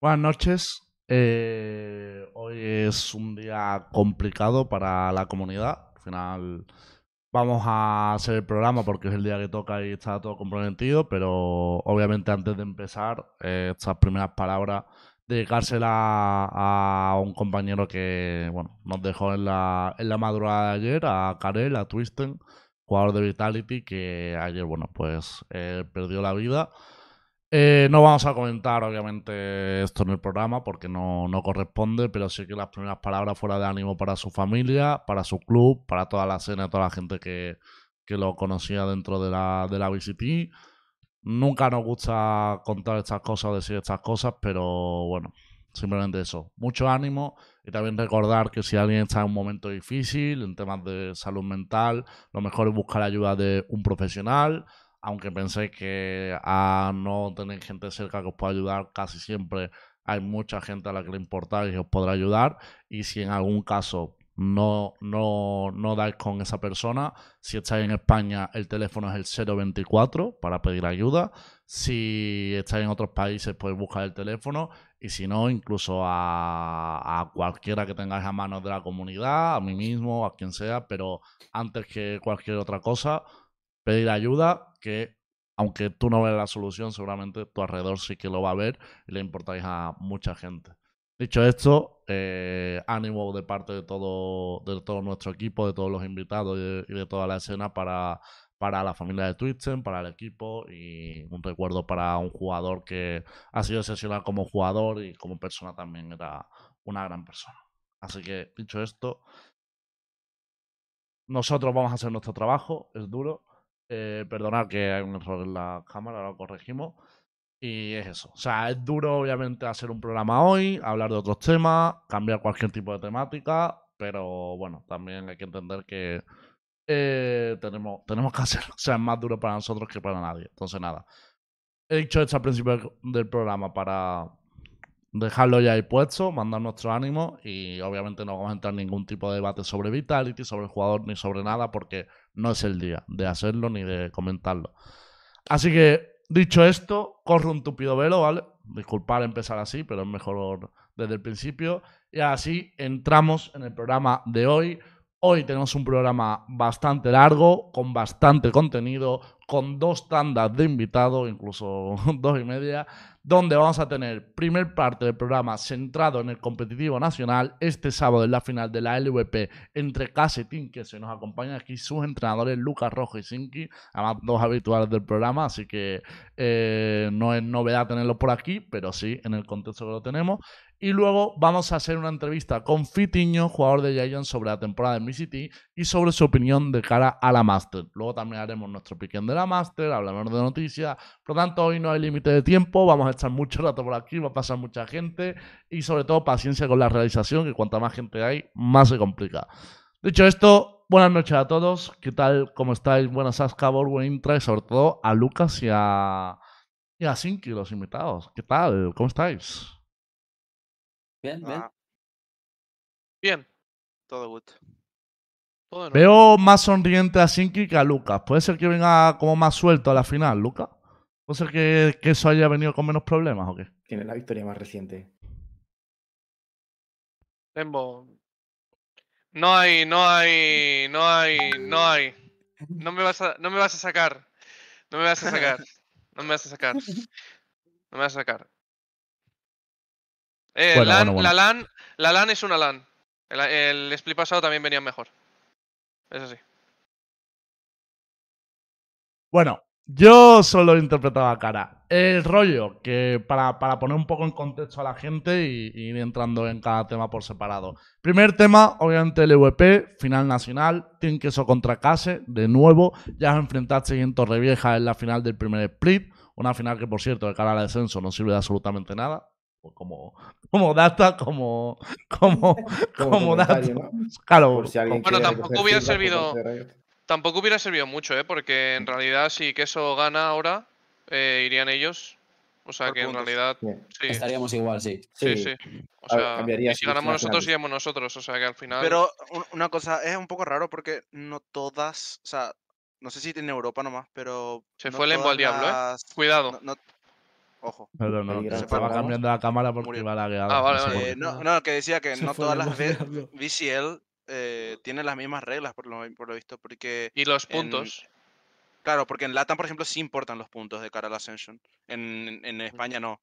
Buenas noches. Eh, hoy es un día complicado para la comunidad. Al final vamos a hacer el programa porque es el día que toca y está todo comprometido, pero obviamente antes de empezar, eh, estas primeras palabras, dedicárselas a un compañero que bueno, nos dejó en la, en la madrugada de ayer, a Karel, a Twisten, jugador de Vitality, que ayer, bueno, pues eh, perdió la vida. Eh, no vamos a comentar, obviamente, esto en el programa porque no, no, corresponde, pero sí que las primeras palabras fuera de ánimo para su familia, para su club, para toda la escena, toda la gente que, que lo conocía dentro de la, de la VCT. Nunca nos gusta contar estas cosas o decir estas cosas, pero bueno, simplemente eso. Mucho ánimo y también recordar que si alguien está en un momento difícil, en temas de salud mental, lo mejor es buscar ayuda de un profesional aunque penséis que a no tener gente cerca que os pueda ayudar, casi siempre hay mucha gente a la que le importa y os podrá ayudar. Y si en algún caso no, no, no dais con esa persona, si estáis en España, el teléfono es el 024 para pedir ayuda. Si estáis en otros países, podéis buscar el teléfono. Y si no, incluso a, a cualquiera que tengáis a mano de la comunidad, a mí mismo, a quien sea, pero antes que cualquier otra cosa, pedir ayuda, que aunque tú no veas la solución, seguramente tu alrededor sí que lo va a ver y le importáis a mucha gente. Dicho esto, eh, ánimo de parte de todo, de todo nuestro equipo, de todos los invitados y de, toda la escena para, para la familia de Twitchen, para el equipo y un recuerdo para un jugador que ha sido excepcional como jugador y como persona también era una gran persona. Así que, dicho esto, nosotros vamos a hacer nuestro trabajo, es duro, eh, perdonad que hay un error en la cámara, lo corregimos. Y es eso. O sea, es duro, obviamente, hacer un programa hoy, hablar de otros temas, cambiar cualquier tipo de temática, pero bueno, también hay que entender que eh, tenemos, tenemos que hacerlo. O sea, es más duro para nosotros que para nadie. Entonces, nada. He dicho esto al principio del programa para dejarlo ya ahí puesto, mandar nuestro ánimo y obviamente no vamos a entrar en ningún tipo de debate sobre Vitality, sobre el jugador ni sobre nada porque no es el día de hacerlo ni de comentarlo. Así que, dicho esto, corre un tupido velo, ¿vale? Disculpar empezar así, pero es mejor desde el principio. Y así entramos en el programa de hoy. Hoy tenemos un programa bastante largo, con bastante contenido, con dos tandas de invitados, incluso dos y media donde vamos a tener primer parte del programa centrado en el competitivo nacional. Este sábado en la final de la LVP entre Casetín, que se nos acompaña aquí, sus entrenadores Lucas Rojo y Sinki, además dos habituales del programa, así que eh, no es novedad tenerlo por aquí, pero sí en el contexto que lo tenemos. Y luego vamos a hacer una entrevista con Fitiño, jugador de Giants, sobre la temporada de MCT y sobre su opinión de cara a la Master. Luego también haremos nuestro piquen de la Master, hablaremos de noticias. Por lo tanto, hoy no hay límite de tiempo, vamos a estar mucho rato por aquí, va a pasar mucha gente y sobre todo paciencia con la realización, que cuanta más gente hay, más se complica. Dicho esto, buenas noches a todos. ¿Qué tal? ¿Cómo estáis? Buenas Aska, buen intra y sobre todo a Lucas y a, y a los invitados. ¿Qué tal? ¿Cómo estáis? Bien, bien. Ah. Bien, todo good. Veo más sonriente a Sinki que a Lucas. Puede ser que venga como más suelto a la final, Lucas. ¿Puede ser que, que, eso haya venido con menos problemas o qué? Tiene la victoria más reciente. Tembo. No hay, no hay, no hay, no hay. No me vas a, no me vas a sacar. No me vas a sacar. No me vas a sacar. No me vas a sacar. Eh, Bueno, LAN- bueno, bueno. La, LAN, la LAN es una LAN. El, el split pasado también venía mejor. Eso sí. Bueno, yo solo interpretaba cara. El rollo, que para, para poner un poco en contexto a la gente y, y ir entrando en cada tema por separado. Primer tema, obviamente el EVP, final nacional, Queso contra Case, de nuevo, ya os enfrentasteis en Torrevieja en la final del primer split, una final que por cierto de cara al descenso no sirve de absolutamente nada, como, como data, como, como, como, data. comentario, ¿no? Claro, Por si alguien Bueno, quiere tampoco hubiera servido-. Tampoco hubiera servido mucho, ¿eh? Porque en realidad si Queso gana ahora, eh, irían ellos. O sea Por que en realidad, sí. Estaríamos igual, sí. Sí, Sí. sí. O ver, sea, si ganamos nosotros, iríamos nosotros. O sea que al final. Pero un- una cosa, es un poco raro porque no todas, o sea, no sé si en Europa nomás, pero... Se no fue el Lembo al diablo, ¿eh? Cuidado. no- no- Ojo. Pero no, que estaba cambiando la cámara porque Murió. iba lagueado. Ah, vale, no vale. Eh, no, no, que decía que Se no todas las Diablo. VCL eh, tienen las mismas reglas por lo, por lo visto, porque... Y los en- puntos. Claro, porque en LATAM, por ejemplo, sí importan los puntos de cara al Ascension. En, en España no.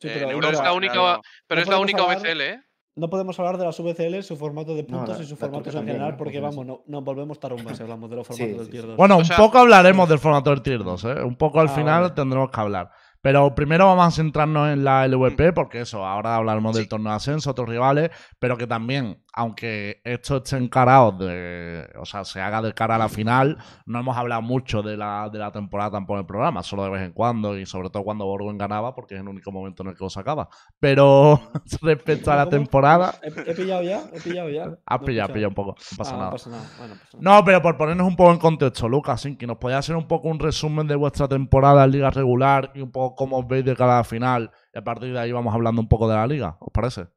Sí, Eh, pero, en es Europa la única, no. pero no es la única hablar- VCL, ¿eh? no podemos hablar de las VCL, su formato de No, puntos la- y en también, general, ¿no? porque vamos, no, nos volvemos tarumba si hablamos de los Sí, formatos del Tier sí. 2. Bueno, O un sea- poco hablaremos del formato del Tier 2, ¿eh? Un poco al Ah, final vale. tendremos que hablar. Pero primero vamos a centrarnos en la LVP, porque eso, ahora hablaremos del Sí. torneo de ascenso, otros rivales, pero que también, aunque esto esté encarado de. O sea, se haga de cara a la final, no hemos hablado mucho de la, de la temporada tampoco en el programa, solo de vez en cuando, y sobre todo cuando Borgen ganaba, porque es el único momento en el que lo sacaba. Pero respecto a la temporada, ¿He, he pillado ya? ¿He pillado ya? has No pillado, pillado un poco, no pasa Ah, nada. No pasa nada. Bueno, no pasa nada. No, pero por ponernos un poco en contexto, Lucas, que nos podía hacer un poco un resumen de vuestra temporada en Liga Regular y un poco cómo os veis de cada final. Y a partir de ahí vamos hablando un poco de la Liga, ¿os parece?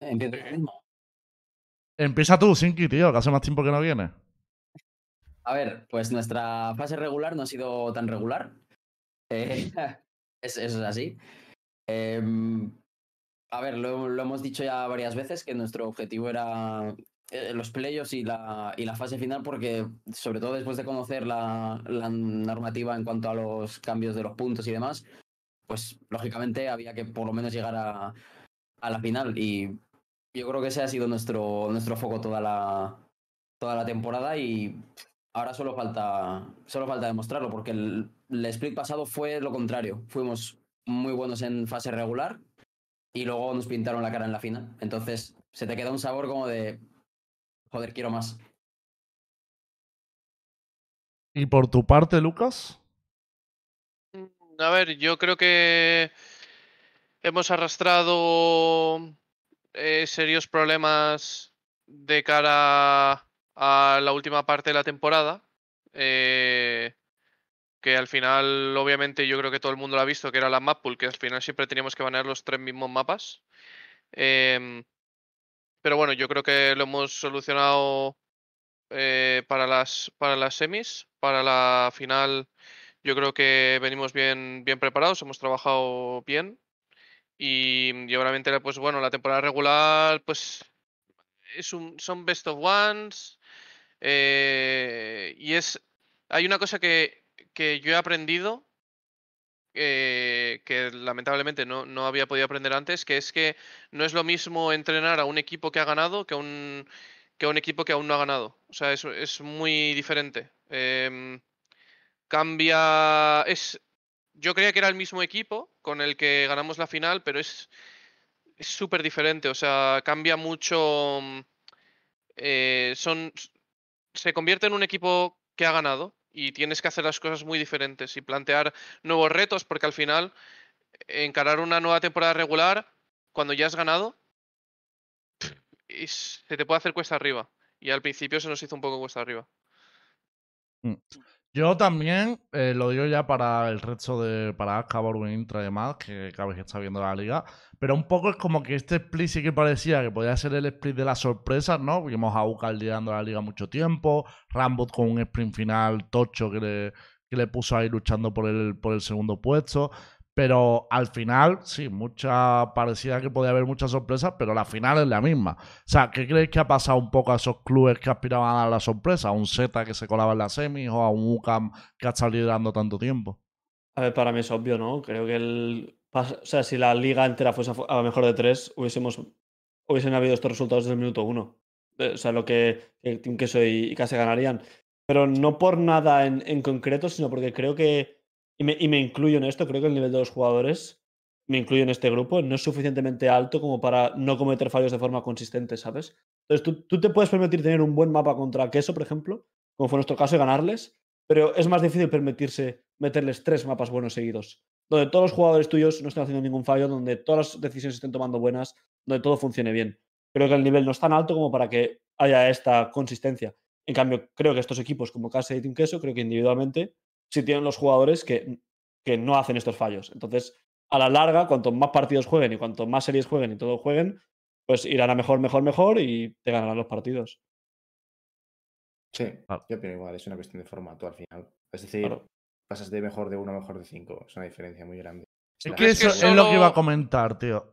Mismo. Empieza tú, Sinky, tío, que hace más tiempo que no viene. A ver, pues nuestra fase regular no ha sido tan regular. Eh, es- eso es así. Em, a ver, lo, lo hemos dicho ya varias veces que nuestro objetivo era eh, los playoffs y la, y la fase final, porque sobre todo después de conocer la, la normativa en cuanto a los cambios de los puntos y demás, pues lógicamente había que por lo menos llegar a, a la final. Y yo creo que ese ha sido nuestro, nuestro foco toda la, toda la temporada y ahora solo falta, solo falta demostrarlo, porque el, el split pasado fue lo contrario. Fuimos muy buenos en fase regular y luego nos pintaron la cara en la final. Entonces se te queda un sabor como de, joder, quiero más. Y por tu parte, Lucas, A ver, yo creo que hemos arrastrado eh, serios problemas de cara a la última parte de la temporada. eh, que al final, obviamente, yo creo que todo el mundo lo ha visto, que era la map pool, que al final siempre teníamos que banear los tres mismos mapas. Em, pero bueno, yo creo que lo hemos solucionado eh, para las, para las semis. Para la final, yo creo que venimos bien, bien preparados, hemos trabajado bien. Y, y obviamente, pues bueno, la temporada regular, pues es un, son best of ones. eh, y es. Hay una cosa que, que yo he aprendido. Eh, que lamentablemente no, no había podido aprender antes, que es que no es lo mismo entrenar a un equipo que ha ganado que a un, que un equipo que aún no ha ganado. O sea, es, es muy diferente. Em, cambia. Es. Yo creía que era el mismo equipo con el que ganamos la final, pero es. Es súper diferente. O sea, cambia mucho. mm, eh, son. Se convierte en un equipo que ha ganado. Y tienes que hacer las cosas muy diferentes y plantear nuevos retos, porque al final, encarar una nueva temporada regular, cuando ya has ganado, se te puede hacer cuesta arriba. Y al principio se nos hizo un poco cuesta arriba. Yo también eh, lo digo ya para el resto de. para Aska, Borgen, Intra y demás, que cada vez está viendo la liga. Pero un poco es como que este split sí que parecía que podía ser el split de las sorpresas, ¿no? Vimos a Ucal liderando la liga mucho tiempo, Rambot con un sprint final tocho que le, que le puso ahí luchando por el, por el segundo puesto. Pero al final, sí, mucha parecía que podía haber muchas sorpresas, pero la final es la misma. O sea, ¿qué creéis que ha pasado un poco a esos clubes que aspiraban a dar la sorpresa? ¿A un Z que se colaba en la semis o a un UCAM que ha estado liderando tanto tiempo? A ver, para mí es obvio, ¿no? Creo que el. O sea, si la liga entera fuese a a mejor de tres, hubiésemos. Hubiesen habido estos resultados desde el minuto uno. Eh, O sea, lo que el Team Queso y, y Case ganarían. Pero no por nada en, en concreto, sino porque creo que. Y me, incluyo en esto, creo que el nivel de los jugadores, me incluyo en este grupo, no es suficientemente alto como para no cometer fallos de forma consistente, ¿sabes? Entonces, tú, tú te puedes permitir tener un buen mapa contra Queso, por ejemplo, como fue nuestro caso, y ganarles, pero es más difícil permitirse meterles tres mapas buenos seguidos, donde todos los jugadores tuyos no estén haciendo ningún fallo, donde todas las decisiones estén tomando buenas, donde todo funcione bien. Creo que el nivel no es tan alto como para que haya esta consistencia. En cambio, creo que estos equipos como Case y Team Queso, creo que individualmente sí tienen los jugadores que, que no hacen estos fallos. Entonces, a la larga, cuanto más partidos jueguen y cuanto más series jueguen y todo jueguen, pues irán a mejor, mejor, mejor y te ganarán los partidos. Sí, Claro. yo opino igual, es una cuestión de formato al final. Es decir, Claro. pasas de mejor de uno a mejor de cinco. Es una diferencia muy grande. Es que Es que eso es lo que iba a solo- comentar, tío.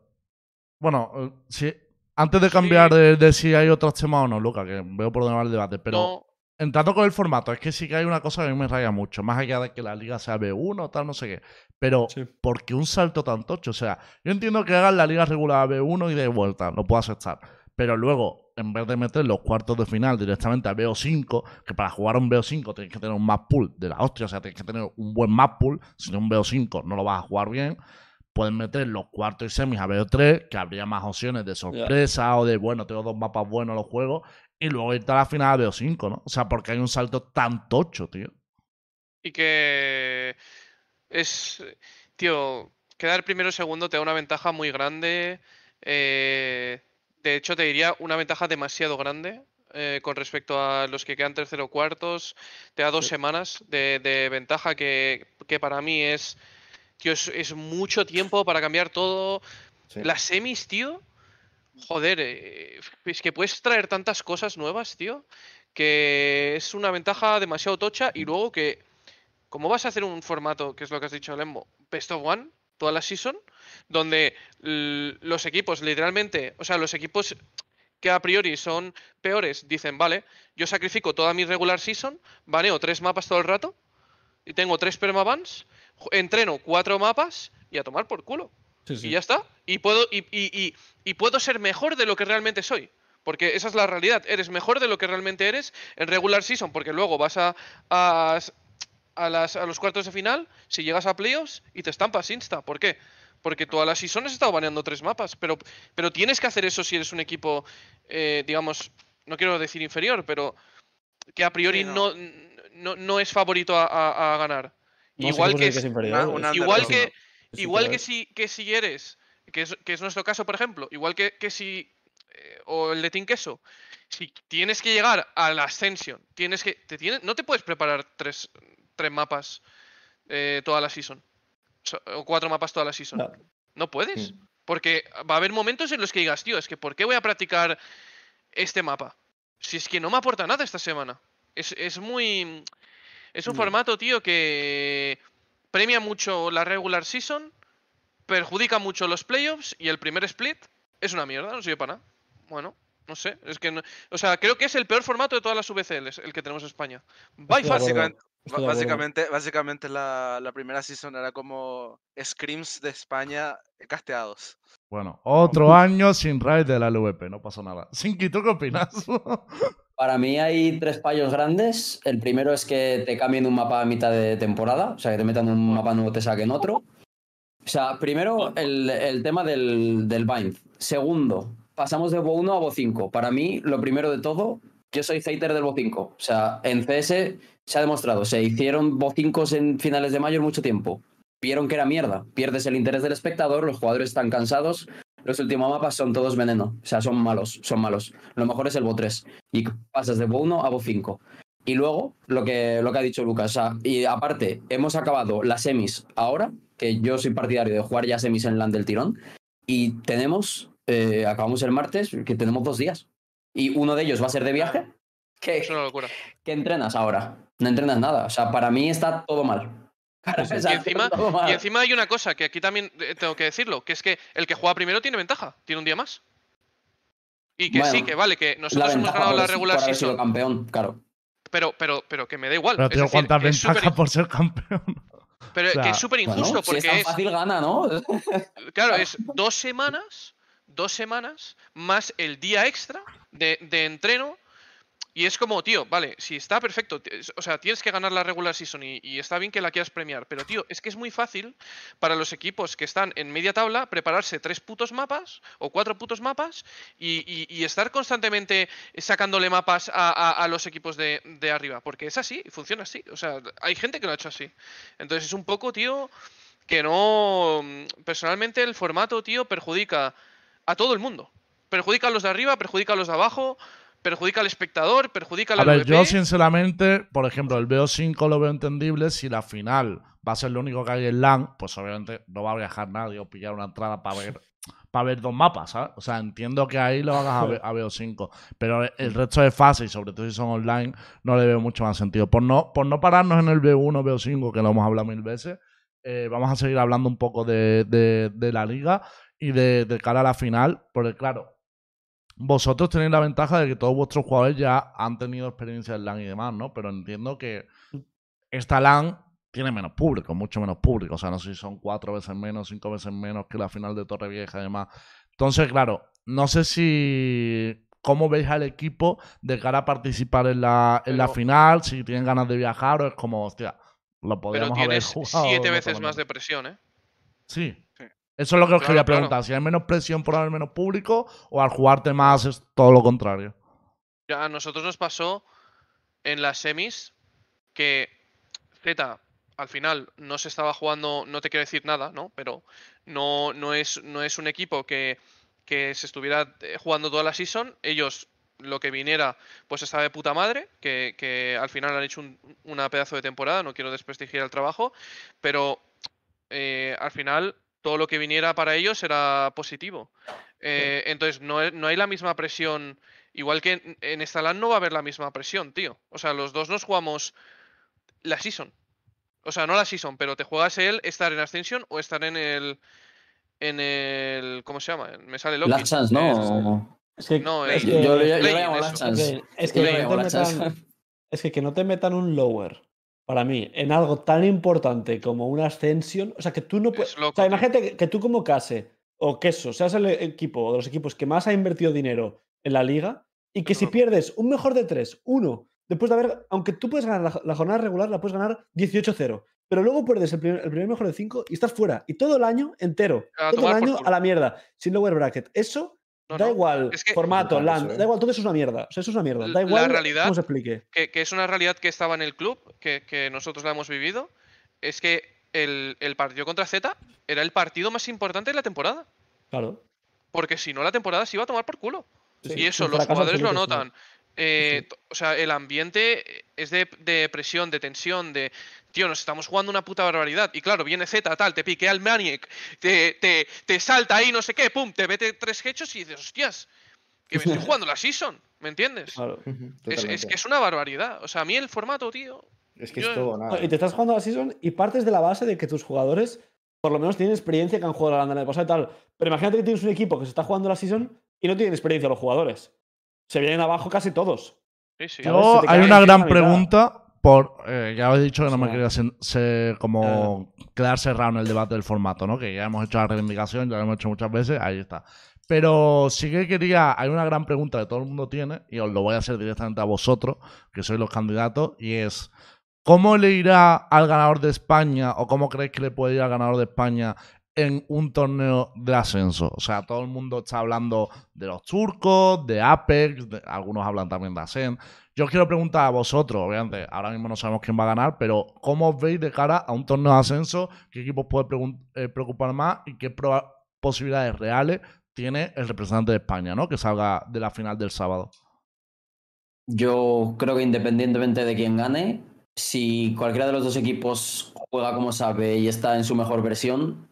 Bueno, eh, si, antes de cambiar de, de si hay otros temas o no, Luca, que veo por dónde va el debate, pero No, entrando con el formato, es que sí que hay una cosa que a mí me raya mucho, más allá de que la liga sea B1 o tal, no sé qué. Pero, Sí. ¿por qué un salto tan tocho? O sea, yo entiendo que hagan la liga regular a B1 y de vuelta, lo puedo aceptar. Pero luego, en vez de meter los cuartos de final directamente a BO5, que para jugar un BO5 tienes que tener un map pool de la hostia, o sea, tienes que tener un buen map pool, si no un BO5 no lo vas a jugar bien. Pueden meter los cuartos y semis a BO3, que habría más opciones de sorpresa o de, bueno, tengo dos mapas buenos los juegos, y luego irte a la final a BO5, ¿no? O sea, porque hay un salto tan tocho, tío. y que es, tío, quedar primero o segundo te da una ventaja muy grande. eh, de hecho, te diría una ventaja demasiado grande eh, con respecto a los que quedan tercero o cuartos. Te da dos Sí. semanas de, de ventaja que, que para mí es, tío, es, es mucho tiempo para cambiar todo. Sí. Las semis, tío. Joder, eh, es que puedes traer tantas cosas nuevas, tío, que es una ventaja demasiado tocha y luego que, como vas a hacer un formato, que es lo que has dicho, Lembo, Best of One, toda la season, donde los equipos literalmente, o sea, los equipos que a priori son peores, dicen, vale, yo sacrifico toda mi regular season, baneo tres mapas todo el rato, y tengo tres permabans, entreno cuatro mapas y a tomar por culo. Sí, sí. Y ya está. Y puedo, y, y- y- y puedo ser mejor de lo que realmente soy. Porque esa es la realidad. Eres mejor de lo que realmente eres en regular season. Porque luego vas a, a, a las- a los cuartos de final, si llegas a playoffs y te estampas insta. ¿Por qué? Porque todas las season has estado baneando tres mapas. Pero, pero tienes que hacer eso si eres un equipo, eh, digamos, no quiero decir inferior, pero que a priori Sí, no. no. No, no es favorito a, a- a ganar. No, igual que, es es- inferior, una- es- una igual que, Igual que si, que si eres, que es, que es nuestro caso, por ejemplo, igual que, que si, eh, o el de Team Queso, si tienes que llegar a la Ascension, tienes que, te tienes, no te puedes preparar tres, tres mapas eh, toda la season, So- o cuatro mapas toda la season. No. No puedes, Mm. porque va a haber momentos en los que digas, tío, es que ¿por qué voy a practicar este mapa? Si es que no me aporta nada esta semana. Es, es muy... Es un Ya. formato, tío, que premia mucho la regular season, perjudica mucho los playoffs y el primer split es una mierda, no sirve para nada. Bueno, no sé, es que no- o sea, creo que es el peor formato de todas las VCLs, el que tenemos en España. By far. Básicamente, básicamente, básicamente la, la primera season era como scrims de España casteados. Bueno, otro año sin raid de la LVP, no pasa nada. Sinki, ¿tú qué opinas? Para mí hay tres fallos grandes. El primero es que te cambien un mapa a mitad de temporada, o sea, que te metan un mapa nuevo, te saquen otro. O sea, primero el, tema del, del bind. Segundo, pasamos de Bo 1 a Bo 5. Para mí, lo primero de todo, yo soy hater del Bo 5. O sea, en CS se ha demostrado, se hicieron Bo 5 en finales de mayo mucho tiempo. Vieron que era mierda. Pierdes el interés del espectador, los jugadores están cansados. Los últimos mapas son todos veneno. O sea, son malos, son malos. Lo mejor es el Bo 3 y pasas de Bo 1 a Bo 5. Y luego, lo que, lo que ha dicho Lucas, o sea, y aparte, hemos acabado las semis ahora, que yo soy partidario de jugar ya semis en LAN del tirón, y tenemos, eh, acabamos el martes, que tenemos dos días. Y uno de ellos va a ser de viaje. ¿Qué, Es una locura. qué entrenas ahora? No entrenas nada. O sea, para mí está todo mal. Y encima-. Y encima hay una cosa que aquí también eh, tengo que decirlo, que es que el que juega primero tiene ventaja, tiene un día más. Y que sí, que vale, que nosotros hemos ganado la regular por haber sido season, campeón, claro. pero, pero, pero que me da igual. Pero decir, ¿cuántas ventajas por ser campeón? pero o sea, que es súper injusto Bueno, si porque es tan es, fácil gana, ¿no? claro, es dos semanas, dos semanas más el día extra de, de entreno. Y es como, tío, vale, si está perfecto, o sea, tienes que ganar la regular season y, y está bien que la quieras premiar, pero tío, es que es muy fácil para los equipos que están en media tabla prepararse tres putos mapas o cuatro putos mapas y, estar constantemente sacándole mapas a, los equipos de, de arriba, porque es así, funciona así, o sea, hay gente que lo ha hecho así. Entonces es un poco, tío, que no, personalmente el formato, tío, perjudica a todo el mundo. Perjudica a los de arriba, perjudica a los de abajo, perjudica al espectador, perjudica al A ver, yo LVP. sinceramente, por ejemplo, el BO5 lo veo entendible si la final va a ser lo único que hay en LAN, pues obviamente no va a viajar nadie o pillar una entrada para ver para ver dos mapas, ¿sabes? O sea, entiendo que ahí lo hagas a, B- a BO5, pero el resto de fases, y sobre todo si son online, no le veo mucho más sentido. Por no, por no pararnos en el B1, BO5, que lo hemos hablado mil veces, eh, vamos a seguir hablando un poco de, de- de la liga y de, de cara a la final, porque claro, vosotros tenéis la ventaja de que todos vuestros jugadores ya han tenido experiencia en LAN y demás, ¿no? Pero entiendo que esta LAN tiene menos público, mucho menos público. O sea, no sé si son cuatro veces menos, cinco veces menos que la final de Torrevieja y demás. Entonces, claro, no sé si. ¿Cómo veis al equipo de cara a participar en la, en la Pero- final? Si tienen ganas de viajar o es como, hostia, lo Pero podríamos haber tienes jugado. siete veces más de presión, ¿eh? Sí. Eso es lo que os Claro, quería claro. preguntar. Si hay menos presión por haber menos público o al jugarte más es todo lo contrario. A nosotros nos pasó en las semis que Z al final no se estaba jugando, no te quiero decir nada, ¿no? Pero no, no, es, no es un equipo que, que se estuviera eh, jugando toda la season. Ellos, lo que viniera, pues estaba de puta madre, que, que al final han hecho un- una pedazo de temporada, no quiero desprestigiar el trabajo, pero eh, al final todo lo que viniera para ellos era positivo. Eh, entonces, no, no hay la misma presión. Igual que en, en esta LAN no va a haber la misma presión, tío. O sea, los dos nos jugamos la season. O sea, no la season, pero te juegas el estar en Ascension o estar en el. En el. ¿Cómo se llama? Me sale Loki. Last Chance, ¿no? Es que, No, es el- que- Yo, yo- llamo. Last Chance. Es que, que no te metan, es que que no te metan un lower, para mí, en algo tan importante como una ascensión. O sea, que tú no puedes. O sea, imagínate que, que tú, como Case o Queso, seas el equipo de los equipos que más ha invertido dinero en la liga y que si pierdes un mejor de tres, uno, después de haber. Aunque tú puedes ganar la, la jornada regular, la puedes ganar 18-0. Pero luego pierdes el primer, el primer mejor de cinco y estás fuera. Y todo el año entero. A todo el año a la mierda. Sin lower bracket. Eso No, da no. igual. Es que- formato, land, ¿eh? da igual, todo eso es una mierda. O sea, eso es una mierda. Da La igual realidad- cómo se explique. que, que es una realidad que estaba en el club, que, que nosotros la hemos vivido, es que el, el partido contra Z era el partido más importante de la temporada. Claro. Porque si no, la temporada se iba a tomar por culo. Sí, y eso, los jugadores lo notan. Eh, O sea, el ambiente es de, de presión, de tensión, de. Tío, nos estamos jugando una puta barbaridad. Y claro, viene Z, tal, te piquea el Maniac, te, te, te salta ahí, no sé qué, pum, te mete tres hechos y dices, hostias, que me estoy jugando la season, ¿me entiendes? Claro. Es, es que es una barbaridad. O sea, a mí el formato, tío. Es que yo- es todo nada. Y te estás jugando la season y partes de la base de que tus jugadores por lo menos tienen experiencia que han jugado la Landa en el pasado y tal. Pero imagínate que tienes un equipo que se está jugando la season y no tienen experiencia los jugadores. Se vienen abajo casi todos. Sí, sí. Yo, hay una gran pregunta. Por, eh, ya os he dicho que no me quería ser como quedar cerrado en el debate del formato, ¿no? Que ya hemos hecho la reivindicación, ya lo hemos hecho muchas veces, ahí está. Pero sí que quería, hay una gran pregunta que todo el mundo tiene, y os lo voy a hacer directamente a vosotros, que sois los candidatos, y es, ¿cómo le irá al ganador de España, o cómo creéis que le puede ir al ganador de España en un torneo de ascenso? O sea, todo el mundo está hablando de los turcos, de Apex, de- algunos hablan también de Asen. Yo os quiero preguntar a vosotros, obviamente, ahora mismo no sabemos quién va a ganar, pero ¿cómo os veis de cara a un torneo de ascenso? ¿Qué equipos puede eh, preocupar más y qué posibilidades reales tiene el representante de España, ¿no? Que salga de la final del sábado. Yo creo que independientemente de quién gane, si cualquiera de los dos equipos juega como sabe y está en su mejor versión,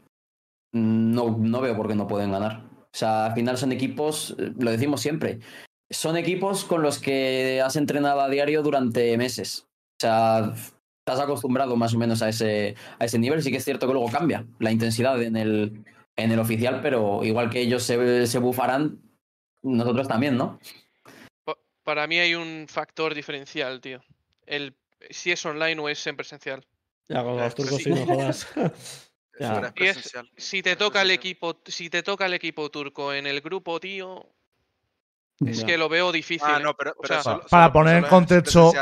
no, no veo por qué no pueden ganar. O sea, al final son equipos, eh, lo decimos siempre, son equipos con los que has entrenado a diario durante meses. O sea, estás acostumbrado más o menos a ese, a ese nivel. Sí que es cierto que luego cambia la intensidad en el, en el oficial, pero igual que ellos se, se bufarán, nosotros también, ¿no? Para mí hay un factor diferencial, tío. El si es online o es en presencial. Ya, con Eh, los turcos sí. sí, no jodas. Ya. es- presencial. Si te toca el equipo, si te toca el equipo turco en el grupo, tío, es Ya. que lo veo difícil. No, pero, O pero sea, solo- para solo- poner en es contexto-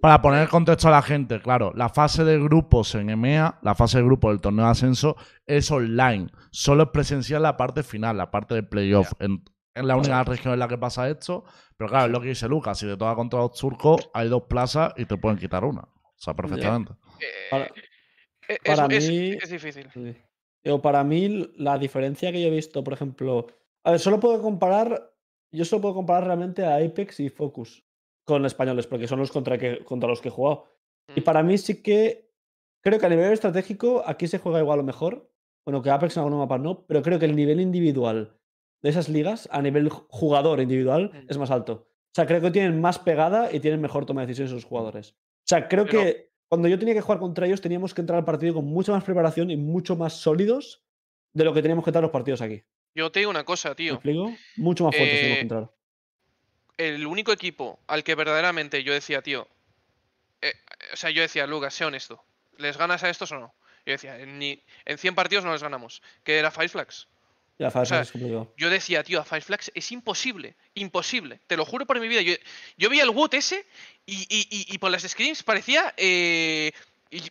Para poner en contexto a la gente, claro, la fase de grupos en EMEA, la fase de grupos del torneo de ascenso, es online. Solo es presencial la parte final, la parte de playoff. En, en la única región en la que pasa esto. Pero claro, es lo que dice Lucas. Si te toca contra los turcos, hay dos plazas y te pueden quitar una. O sea, perfectamente. eh, Para- eh, para es, es- mí- es difícil. Sí. Para mí, la diferencia que yo he visto, por ejemplo. A ver, solo puedo comparar yo solo puedo comparar realmente a Apex y Focus con españoles, porque son los contra, que, contra los que he jugado. Y Mm. para mí sí que creo que a nivel estratégico aquí se juega igual o mejor. Bueno, que Apex en algunos mapas no, pero creo que el nivel individual de esas ligas, a nivel ju- jugador individual, Mm. es más alto. O sea, creo que tienen más pegada y tienen mejor toma de decisiones esos jugadores. O sea, creo Pero- que cuando yo tenía que jugar contra ellos teníamos que entrar al partido con mucha más preparación y mucho más sólidos de lo que teníamos que entrar los partidos aquí. Yo te digo una cosa, ¿Me tío. explico? Mucho más fuertes teníamos Eh, que entrar. El único equipo al que verdaderamente yo decía, tío. eh, o sea, yo decía, Lucas, sé honesto. ¿Les ganas a estos o no? Yo decía, en, ni, en 100 partidos no les ganamos. Que era Five Flags. Sea. Yo decía, tío, a Five Flags es imposible, imposible. Te lo juro por mi vida. Yo, yo vi el Wood ese y, y, y, y por las screens parecía eh,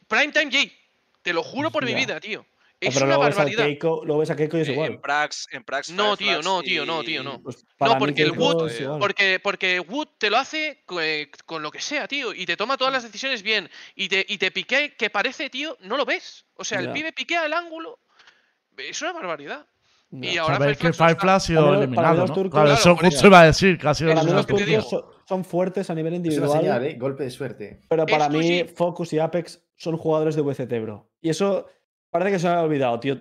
Primetime J. Te lo juro por mi vida, tío. Ah, Es pero una luego ves, a barbaridad. Keiko, luego ves a Keiko y es Eh, igual. En Prax, en Prax. No, tío, no, tío, no, tío, no. Pues mí porque el Wood-. Porque, porque Wood te lo hace eh, con lo que sea, tío. Y te toma todas las decisiones bien. Y te, y te piquea que parece, tío, no lo ves. O sea, el Ya. pibe piquea el ángulo. Es una barbaridad. Ya. Y ahora Sabéis que Flags ha sido eliminado, los ¿no? turcos- Claro, eso justo iba a decir, que ha sido Para mí los turcos son, son fuertes a nivel Es una individual. señal, ¿eh? Golpe de suerte. Pero para Esto mí, sí. Focus y Apex son jugadores de VCT, bro. Y eso parece que se me ha olvidado, tío.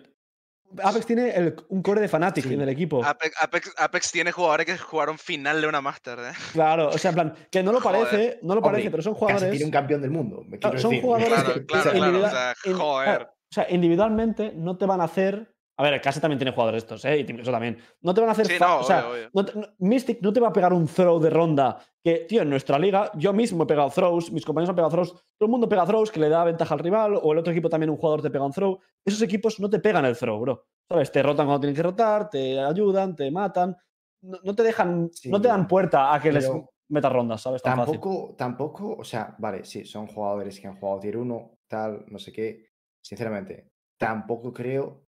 Apex tiene el- un core de Fnatic Sí. en el equipo. Apex, Apex, Apex tiene jugadores que jugaron final de una Master, ¿eh? Claro, o sea, en plan, que no lo Joder. parece, no lo Hombre, parece, pero son Casi jugadores. tiene un campeón del mundo. Me Claro, son decir. jugadores Claro, que claro, que claro, o individual- sea, in- joder. claro, o sea, individualmente no te van a hacer. A ver, casi también tiene jugadores estos, ¿eh? Y Liquid también. No te van a hacer. Sí, no, o sea, obvio, obvio. no te- no- Mystic no te va a pegar un throw de ronda. Que, tío, en nuestra liga, yo mismo he pegado throws, mis compañeros han pegado throws, todo el mundo pega throws que le da ventaja al rival, o el otro equipo también un jugador te pega un throw. Esos equipos no te pegan el throw, bro. ¿Sabes? Te rotan cuando tienen que rotar, te ayudan, te matan. No, no te dejan, Sí, no te dan puerta a que les metas rondas, ¿sabes? Tan fácil. Tampoco, tampoco, o sea, vale, sí, son jugadores que han jugado tier 1, tal, no sé qué. Sinceramente, tampoco creo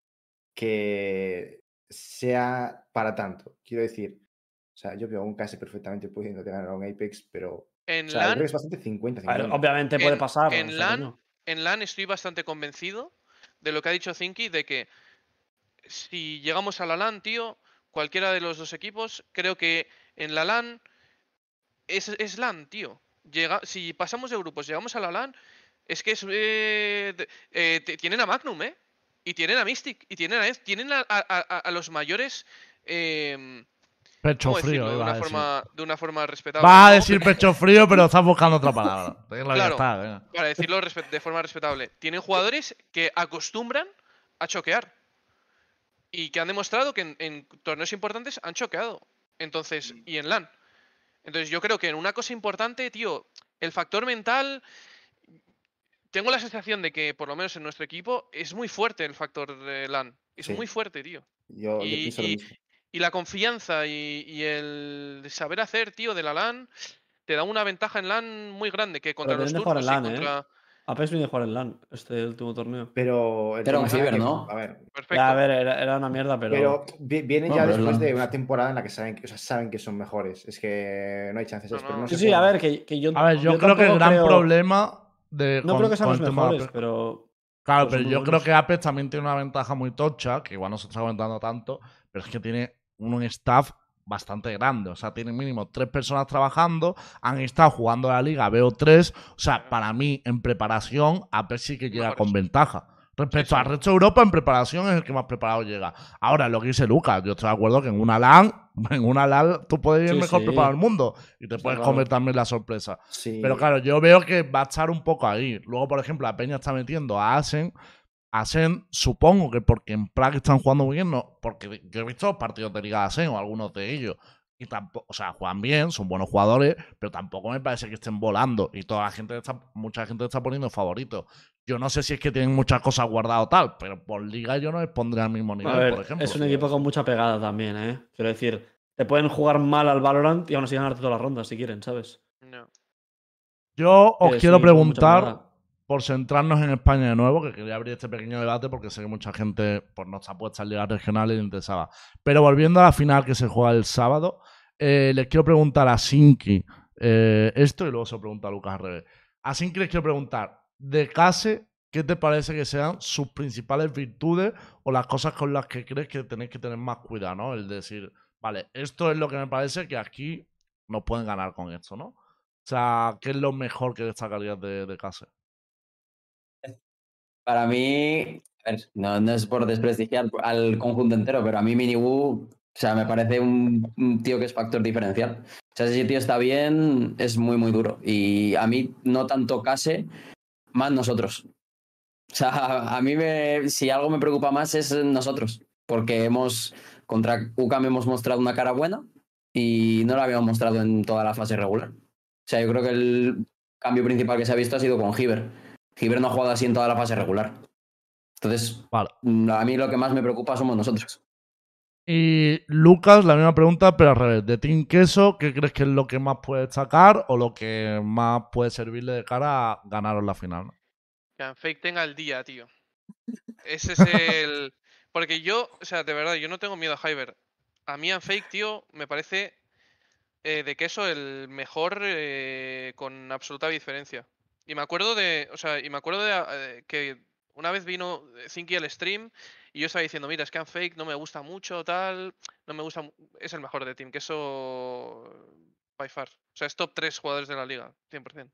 que sea para tanto. Quiero decir, o sea, yo veo un casi perfectamente pudiendo ganar a un Apex, pero. En O sea, yo LAN, creo que es bastante 50 A ver, 50. obviamente puede En- pasar. en o sea, LAN, coño. en LAN estoy bastante convencido de lo que ha dicho Zinky, de que si llegamos a la LAN, tío, cualquiera de los dos equipos, creo que en la LAN es, es LAN, tío. Llega, si pasamos de grupos, llegamos a la LAN, es que es, eh, eh, tienen a Magnum, ¿eh? Y tienen a Mystic, y tienen a, Ez- tienen a, a- a- a los mayores... em, Pecho ¿Cómo frío? De una, forma, de una forma respetable. Vas a decir pecho frío, pero estás buscando otra palabra. Claro. está, para decirlo de forma respetable, tienen jugadores que acostumbran a choquear y que han demostrado que en, en torneos importantes han choqueado. Entonces, y en LAN. Entonces, yo creo que en una cosa importante, tío, el factor mental. Tengo la sensación de que, por lo menos en nuestro equipo, es muy fuerte el factor de LAN. Es Sí. muy fuerte, tío. Yo, yo y- pienso lo y- mismo. Y la confianza y, y el saber hacer, tío, de la LAN, te da una ventaja en LAN muy grande que contra los vienen de jugar en turcos y LAN, ¿eh? Apex viene a jugar en LAN este último torneo. Pero. está Fever, que- ¿no? A ver, Perfecto. A ver, era, era una mierda, pero. pero vi- vienen No, ya después de una temporada en la que saben, que- o sea, saben que son mejores. Es que no hay chances. No, pero no. Sí, sí, a ver, que, que yo. A ver, yo, creo que el gran creo- problema de. No con- creo que sean los mejores, pero. Claro, pero yo creo que Apex también tiene una ventaja muy tocha, que igual no se está comentando tanto, pero es que tiene un staff bastante grande. O sea, tiene mínimo tres personas trabajando, han estado jugando la liga, veo tres. O sea, para mí, en preparación, Apex sí que llega con ventaja. Respecto al resto de Europa, en preparación es el que más preparado llega. Ahora, lo que dice Lucas, yo estoy de acuerdo que en una LAN, en una LAN tú puedes ir Sí, mejor sí. preparado del mundo y te puedes claro. comer también la sorpresa. Sí. Pero claro, yo veo que va a estar un poco ahí. Luego, por ejemplo, la Peña está metiendo a Asen. Asen, supongo que porque en Prague están jugando muy bien, no, porque yo he visto partidos de Liga de Asen o algunos de ellos. Y tampoco, o sea, juegan bien, son buenos jugadores, pero tampoco me parece que estén volando. Y toda la gente está, mucha gente está poniendo favoritos. Yo no sé si es que tienen muchas cosas guardadas o tal, pero por liga yo no les pondré al mismo nivel, A ver, por ejemplo. es un equipo con mucha pegada también, ¿eh? Quiero decir, te pueden jugar mal al Valorant y aún así ganarte todas las rondas si quieren, ¿sabes? No. Yo os quiero preguntar, por centrarnos en España de nuevo, que quería abrir este pequeño debate porque sé que mucha gente no está puesta en ligas regionales y le interesaba. Pero volviendo a la final que se juega el sábado, eh, les quiero preguntar a Sinki eh, esto y luego se lo pregunta a Lucas al revés. A Sinki les quiero preguntar, de Case, ¿qué te parece que sean sus principales virtudes o las cosas con las que crees que tenéis que tener más cuidado, ¿no? El decir, vale, esto es lo que me parece que aquí nos pueden ganar con esto, ¿no? O sea, ¿qué es lo mejor que destacarías de, de Case? Para mí, no, no es por desprestigiar al conjunto entero, pero a mí Minibu, o sea, me parece un, un tío que es factor diferencial. O sea, si ese tío está bien, es muy, muy duro. Y a mí no tanto Case, más nosotros. O sea, a mí me, si algo me preocupa más es nosotros, porque hemos, contra UCAM hemos mostrado una cara buena y no la habíamos mostrado en toda la fase regular. O sea, yo creo que el cambio principal que se ha visto ha sido con Giver. Giver no ha jugado así en toda la fase regular. Entonces, Vale. a mí lo que más me preocupa somos nosotros. Y Lucas, la misma pregunta, pero al revés. De Team Queso, ¿qué crees que es lo que más puede destacar o lo que más puede servirle de cara a ganaros la final? ¿no? Que Fake tenga el día, tío. Ese es el. Porque yo, o sea, de verdad, yo no tengo miedo a Hyber. A mí Fake, tío, me parece eh, de queso el mejor eh, con absoluta diferencia. Y me acuerdo de. O sea, y me acuerdo de eh, que una vez vino Zinky al stream y yo estaba diciendo, mira, es que Fake no me gusta mucho, tal. No me gusta. Es el mejor de Team Queso by far. O sea, es top 3 jugadores de la liga, 100%.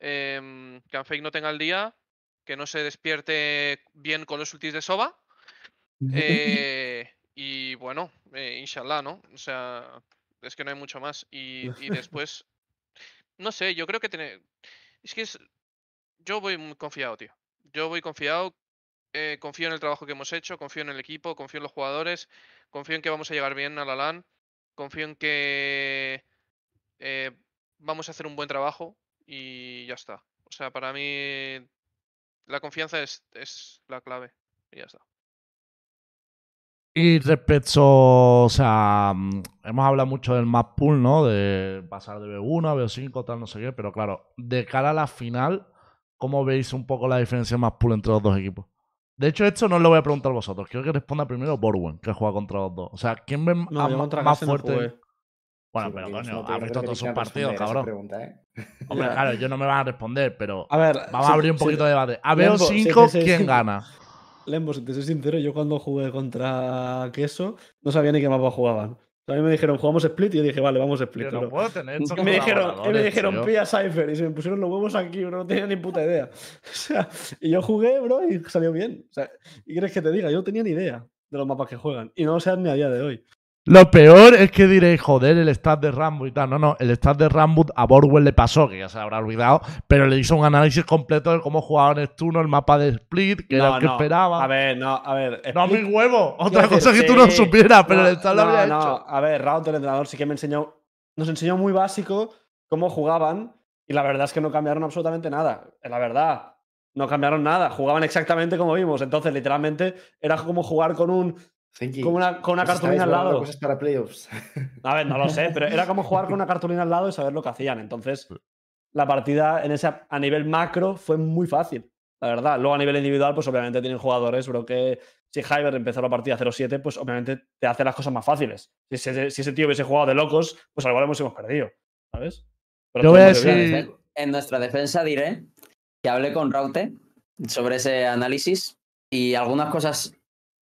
Em, que Fake no tenga el día, que no se despierte bien con los ultis de Soba. eh, y bueno, eh, inshallah, ¿no? O sea, es que no hay mucho más. Y, y después, no sé, yo creo que tiene. Es que es. Yo voy muy confiado, tío. Yo voy confiado. eh, confío en el trabajo que hemos hecho, confío en el equipo, confío en los jugadores, confío en que vamos a llegar bien a la LAN, confío en que eh, vamos a hacer un buen trabajo y ya está. O sea, para mí la confianza es, la clave y ya está. Y respecto, o sea, mm, hemos hablado mucho del map pool, ¿no? De pasar de B1 a B5, tal, no sé qué, pero claro, de cara a la final, ¿cómo veis un poco la diferencia map pool entre los dos equipos? De hecho, esto no os lo voy a preguntar a vosotros. Quiero que responda primero Borwen, que juega contra los dos. O sea, ¿quién ve No, a- más no fuerte? bueno, Sí, pero coño, ha visto todos sus partidos, cabrón. pregunta, ¿eh? Hombre, claro, yo no me van a responder, pero A ver, vamos a abrir un poquito de debate. A Lembo, si es BO5, que se- ¿quién gana? Lembo, si te soy sincero, yo cuando jugué contra Queso no sabía ni qué mapa jugaban. O sea, a mí me dijeron, jugamos Split y yo dije, vale, vamos Split. Yo no puedo tener Y me dijeron, y me colaboradores, dijeron, tío. pilla Cypher. Y se me pusieron los huevos aquí, bro, no tenía ni puta idea. O sea, y yo jugué, bro, y salió bien. O sea, ¿y quieres que te diga? Yo no tenía ni idea de los mapas que juegan. Y no lo sé ni a día de hoy. Lo peor es que diréis, joder, el stat de Rambo y tal. No, no, el stat de Rambo a Borwell le pasó, que ya se habrá olvidado, pero le hizo un análisis completo de cómo jugaba Neptuno, el mapa de Split, que era No, el que no, esperaba. A ver, no, a ver. no, mi Split- huevo. Otra cosa decir, que tú no supieras, pero no, el stat lo había no, hecho. A ver, Raúl, el entrenador, sí que me enseñó. Nos enseñó muy básico cómo jugaban. Y la verdad es que no cambiaron absolutamente nada. Es la verdad. No cambiaron nada. Jugaban exactamente como vimos. Entonces, literalmente, era como jugar con un. Zinky, Con una, con una estáis cartulina al lado. cosas para playoffs. A ver, no lo sé, pero era como jugar con una cartulina al lado y saber lo que hacían. Entonces, la partida en ese, a nivel macro fue muy fácil, la verdad. Luego a nivel individual, pues obviamente tienen jugadores, bro, que si Hyber empezó la partida 0-7, pues obviamente te hace las cosas más fáciles. Si ese, si ese tío hubiese jugado de locos, pues al igual hemos, hemos perdido, ¿sabes? Pero Yo voy a decir- Defe- En nuestra defensa diré que hablé con Raute sobre ese análisis y algunas cosas,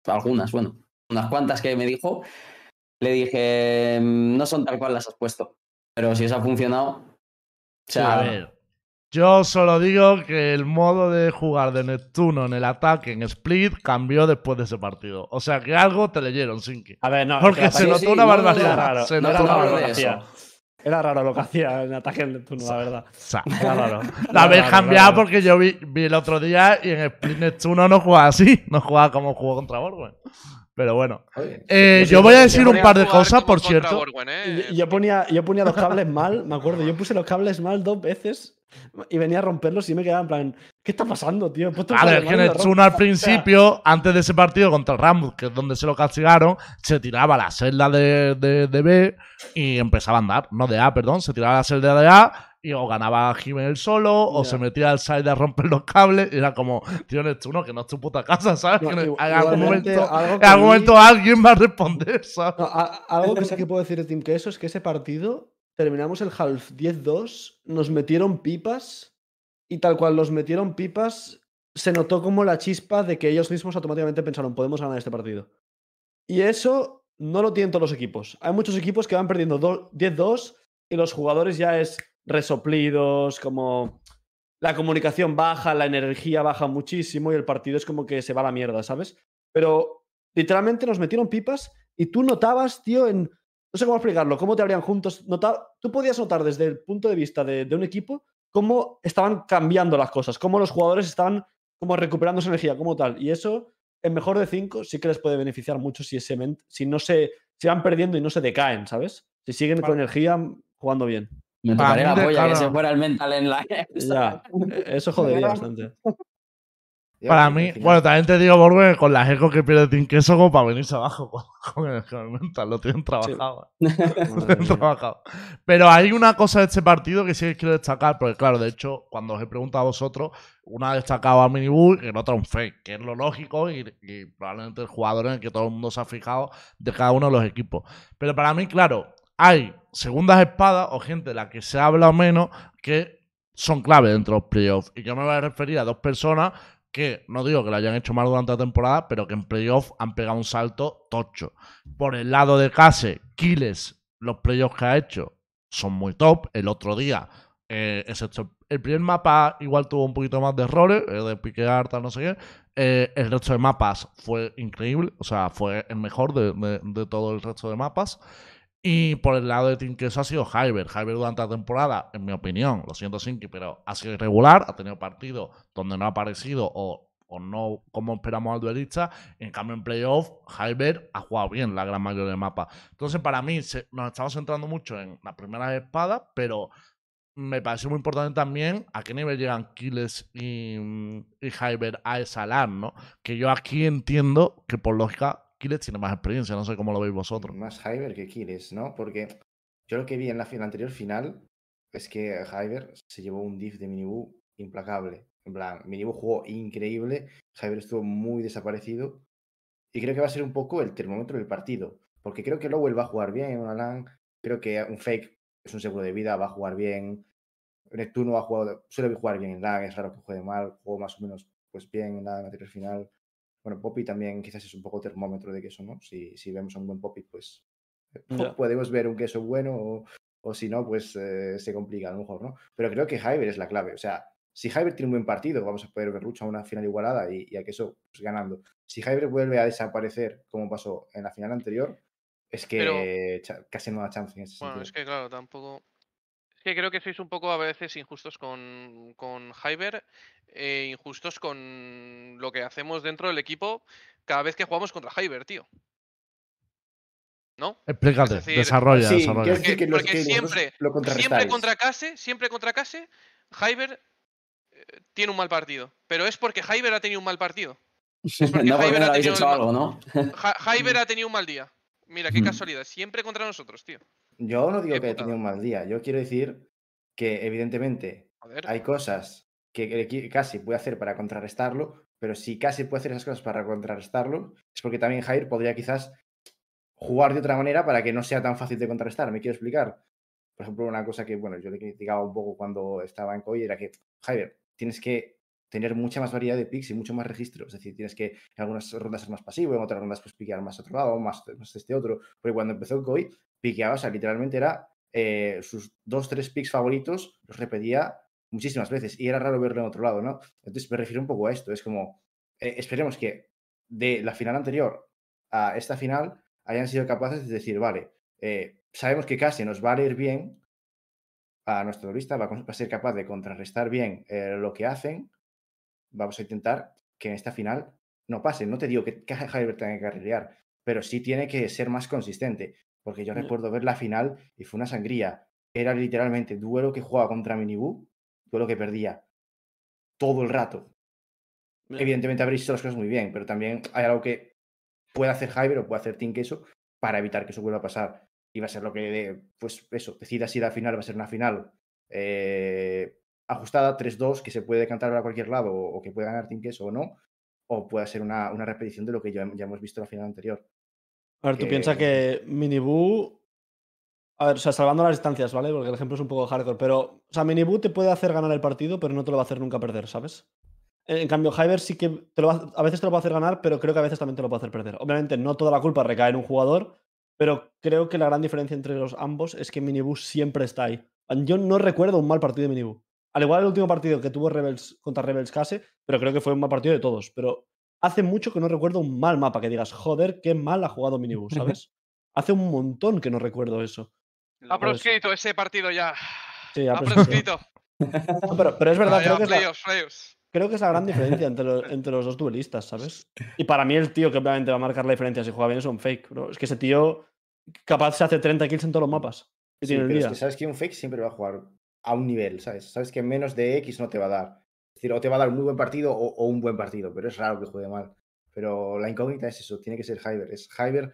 algunas, bueno, unas cuantas que me dijo, le dije, "Mm, no son tal cual las has puesto, pero si os ha funcionado, o sea, a ver. Yo solo digo que el modo de jugar de Neptuno en el ataque en Split cambió después de ese partido. O sea que algo te leyeron, Sinki. A ver, no, Porque se notó sí, una no, barbaridad. Se notó una lo de que barbaridad. eso. hacía. Era raro lo que hacía en ataque en Neptuno, la verdad. O sea, Era raro. La habéis cambiado raro. porque yo vi, vi el otro día y en Split Neptuno no jugaba así, no jugaba como jugó contra Borwen. Pero bueno. Eh, yo voy a decir un par de cosas, por cierto. ¿eh? Yo, yo ponía, yo ponía los cables mal, me acuerdo. Yo puse los cables mal dos veces y venía a romperlos y me quedaba en plan, ¿qué está pasando, tío? A ver, que rompo". al O sea, principio, antes de ese partido contra el Rambus, que es donde se lo castigaron, se tiraba la celda de, de, de B y empezaba a andar. No de A, perdón, se tiraba la celda de A y o ganaba Jiménez solo o se metía al side a romper los cables y era como, tío Neptuno, que no es tu puta casa, ¿sabes? no, que en algún momento, algo en que algún momento alguien va a responder, ¿sabes? no, a- algo que sí que puedo decir de Team Queso es que ese partido terminamos el half 10-2, nos metieron pipas y tal cual los metieron pipas, se notó como la chispa de que ellos mismos automáticamente pensaron, podemos ganar este partido. Y eso no lo tienen todos los equipos. Hay muchos equipos que van perdiendo do- 10-2 y los jugadores ya es resoplidos, como la comunicación baja, la energía baja muchísimo y el partido es como que se va a la mierda, ¿sabes? Pero literalmente nos metieron pipas y tú notabas, tío, en... No sé cómo explicarlo, cómo te habrían juntos. Nota, tú podías notar desde el punto de vista de, de un equipo cómo estaban cambiando las cosas, cómo los jugadores estaban como recuperando su energía, como tal. Y eso, en mejor de cinco, sí que les puede beneficiar mucho si, ese si no se, van perdiendo y no se decaen, ¿sabes? Si siguen con energía jugando bien. Me mí la polla que se fuera el mental en la. Ya, eso jodería bastante. Para mí, bueno, también te digo, Borgo, que con las ecos que pierde Team Queso, como para venirse abajo con, el, con el mental, lo tienen trabajado. lo Madre tienen trabajado. Pero hay una cosa de este partido que sí que quiero destacar, porque claro, de hecho, cuando os he preguntado a vosotros, una ha destacado a Miniboo y el otro a un fake, que es lo lógico y, y probablemente el jugador en el que todo el mundo se ha fijado de cada uno de los equipos. Pero para mí, claro, hay segundas espadas o gente de la que se habla o menos que son clave dentro de los playoffs. Y yo me voy a referir a dos personas que no digo que lo hayan hecho mal durante la temporada, pero que en playoff han pegado un salto tocho. Por el lado de Case, Kiles, los playoffs que ha hecho son muy top. El otro día, eh, excepto el primer mapa, igual tuvo un poquito más de errores, eh, de piquear, tal, no sé qué. Eh, el resto de mapas fue increíble, o sea, fue el mejor de- de todo el resto de mapas. Y por el lado de Team Queso ha sido Hyber. Hyber durante la temporada, en mi opinión, lo siento Sinki, pero ha sido irregular, ha tenido partidos donde no ha aparecido o, o no como esperamos al duelista. En cambio, en playoff, Hyber ha jugado bien la gran mayoría de mapas. Entonces, para mí, nos estamos centrando mucho en las primeras espadas, pero me parece muy importante también a qué nivel llegan Kiles y, y Hyber a esa LAN, ¿no? Que yo aquí entiendo que por lógica Kiles tiene más experiencia, no sé cómo lo veis vosotros. Más Hyber que Kiles, ¿no? Porque yo lo que vi en la anterior final es que Hyber se llevó un diff de Miniboo implacable. En plan, Miniboo jugó increíble, Hyber estuvo muy desaparecido. Y creo que va a ser un poco el termómetro del partido. Porque creo que Lowell va a jugar bien en una LAN. Creo que un fake es un seguro de vida, va a jugar bien. Neptuno ha jugado, suele jugar bien en LAN, es raro que juegue mal, jugó más o menos pues bien en la anterior final. Bueno, Poppy también quizás es un poco termómetro de queso, ¿no? Si, si vemos a un buen Poppy, pues eh, podemos ver un queso bueno o, o si no, pues eh, se complica a lo mejor, ¿no? Pero creo que Hyber es la clave. O sea, si Hyber tiene un buen partido, vamos a poder ver lucha a una final igualada y, y a queso pues, ganando. Si Hyber vuelve a desaparecer como pasó en la final anterior, es que Pero- casi no da chance en ese Bueno, sentido. es que claro, tampoco. Es que creo que sois un poco a veces injustos con, con Hyber e injustos con lo que hacemos dentro del equipo cada vez que jugamos contra Hyber, tío. ¿No? Explícate, decir, desarrolla, sí, desarrolla. quiero decir Porque, que los- porque que vosotros siempre, lo siempre contra Case, siempre contra Case, Hyber eh, tiene un mal partido. Pero es porque Hyber ha tenido un mal partido. porque no porque Hyber no ha habéis tenido hecho algo, ¿no? Hyber ha tenido un mal día. Mira, qué Mm. casualidad. Siempre contra nosotros, tío. Yo no digo Qué que haya putada. tenido un mal día. Yo quiero decir que, evidentemente, hay cosas que casi puede hacer para contrarrestarlo, pero si casi puede hacer esas cosas para contrarrestarlo, es porque también Jair podría quizás jugar de otra manera para que no sea tan fácil de contrarrestar. ¿Me quiero explicar? Por ejemplo, una cosa que, bueno, yo le criticaba un poco cuando estaba en COI era que, Javier, tienes que tener mucha más variedad de picks y mucho más registro. Es decir, tienes que en algunas rondas ser más pasivo, en otras rondas pues piquear más otro lado, más, más este otro. Porque cuando empezó COI, piqueaba, o sea, literalmente era eh, sus dos, tres picks favoritos, los repetía muchísimas veces y era raro verlo en otro lado, ¿no? Entonces me refiero un poco a esto. Es como, eh, esperemos que de la final anterior a esta final hayan sido capaces de decir, vale, eh, sabemos que casi nos va a leer bien a nuestro lista, va a, con- va a ser capaz de contrarrestar bien eh, lo que hacen. Vamos a intentar que en esta final no pase. No te digo que, Javier tenga que carrilear, pero sí tiene que ser más consistente. Porque yo recuerdo ver la final y fue una sangría. Era literalmente duelo que jugaba contra Minibú, duelo que perdía todo el rato. Evidentemente habréis hecho las cosas muy bien, pero también hay algo que puede hacer Hyber o puede hacer Team Queso para evitar que eso vuelva a pasar. Y va a ser lo que, pues eso, decida si la final va a ser una final eh, ajustada 3-2 que se puede cantar a cualquier lado o, que puede ganar Team Queso o no, o puede ser una, una repetición de lo que ya, ya hemos visto en la final anterior. A ver, tú que- piensas que Miniboo. A ver, o sea, salvando las distancias, ¿vale? Porque el ejemplo es un poco hardcore. Pero, o sea, Miniboo te puede hacer ganar el partido, pero no te lo va a hacer nunca perder, ¿sabes? En cambio, Hyber sí que te lo va- a veces te lo va a hacer ganar, pero creo que a veces también te lo puede hacer perder. Obviamente, no toda la culpa recae en un jugador, pero creo que la gran diferencia entre los ambos es que Minibus siempre está ahí. Yo no recuerdo un mal partido de Minibus. Al igual el último partido que tuvo Rebels contra Rebels Case, pero creo que fue un mal partido de todos. Pero hace mucho que no recuerdo un mal mapa que digas, joder, qué mal ha jugado Minibus, ¿sabes? hace un montón que no recuerdo eso. Ha proscrito ese partido ya. Sí, ha proscrito. No, pero, pero es verdad, Ah, creo ya, que es, la, creo que es la gran diferencia entre, lo- entre los dos duelistas, ¿sabes? Y para mí el tío que obviamente va a marcar la diferencia si juega bien es un fake, bro. Es que ese tío capaz se hace 30 kills en todos los mapas. Que Sí, tiene el pero es que sabes que un fake siempre va a jugar a un nivel, ¿sabes? Sabes que menos de X no te va a dar. Es decir, o te va a dar un muy buen partido o, o un buen partido, pero es raro que juegue mal. Pero la incógnita es eso, tiene que ser Hyber. Es Hyber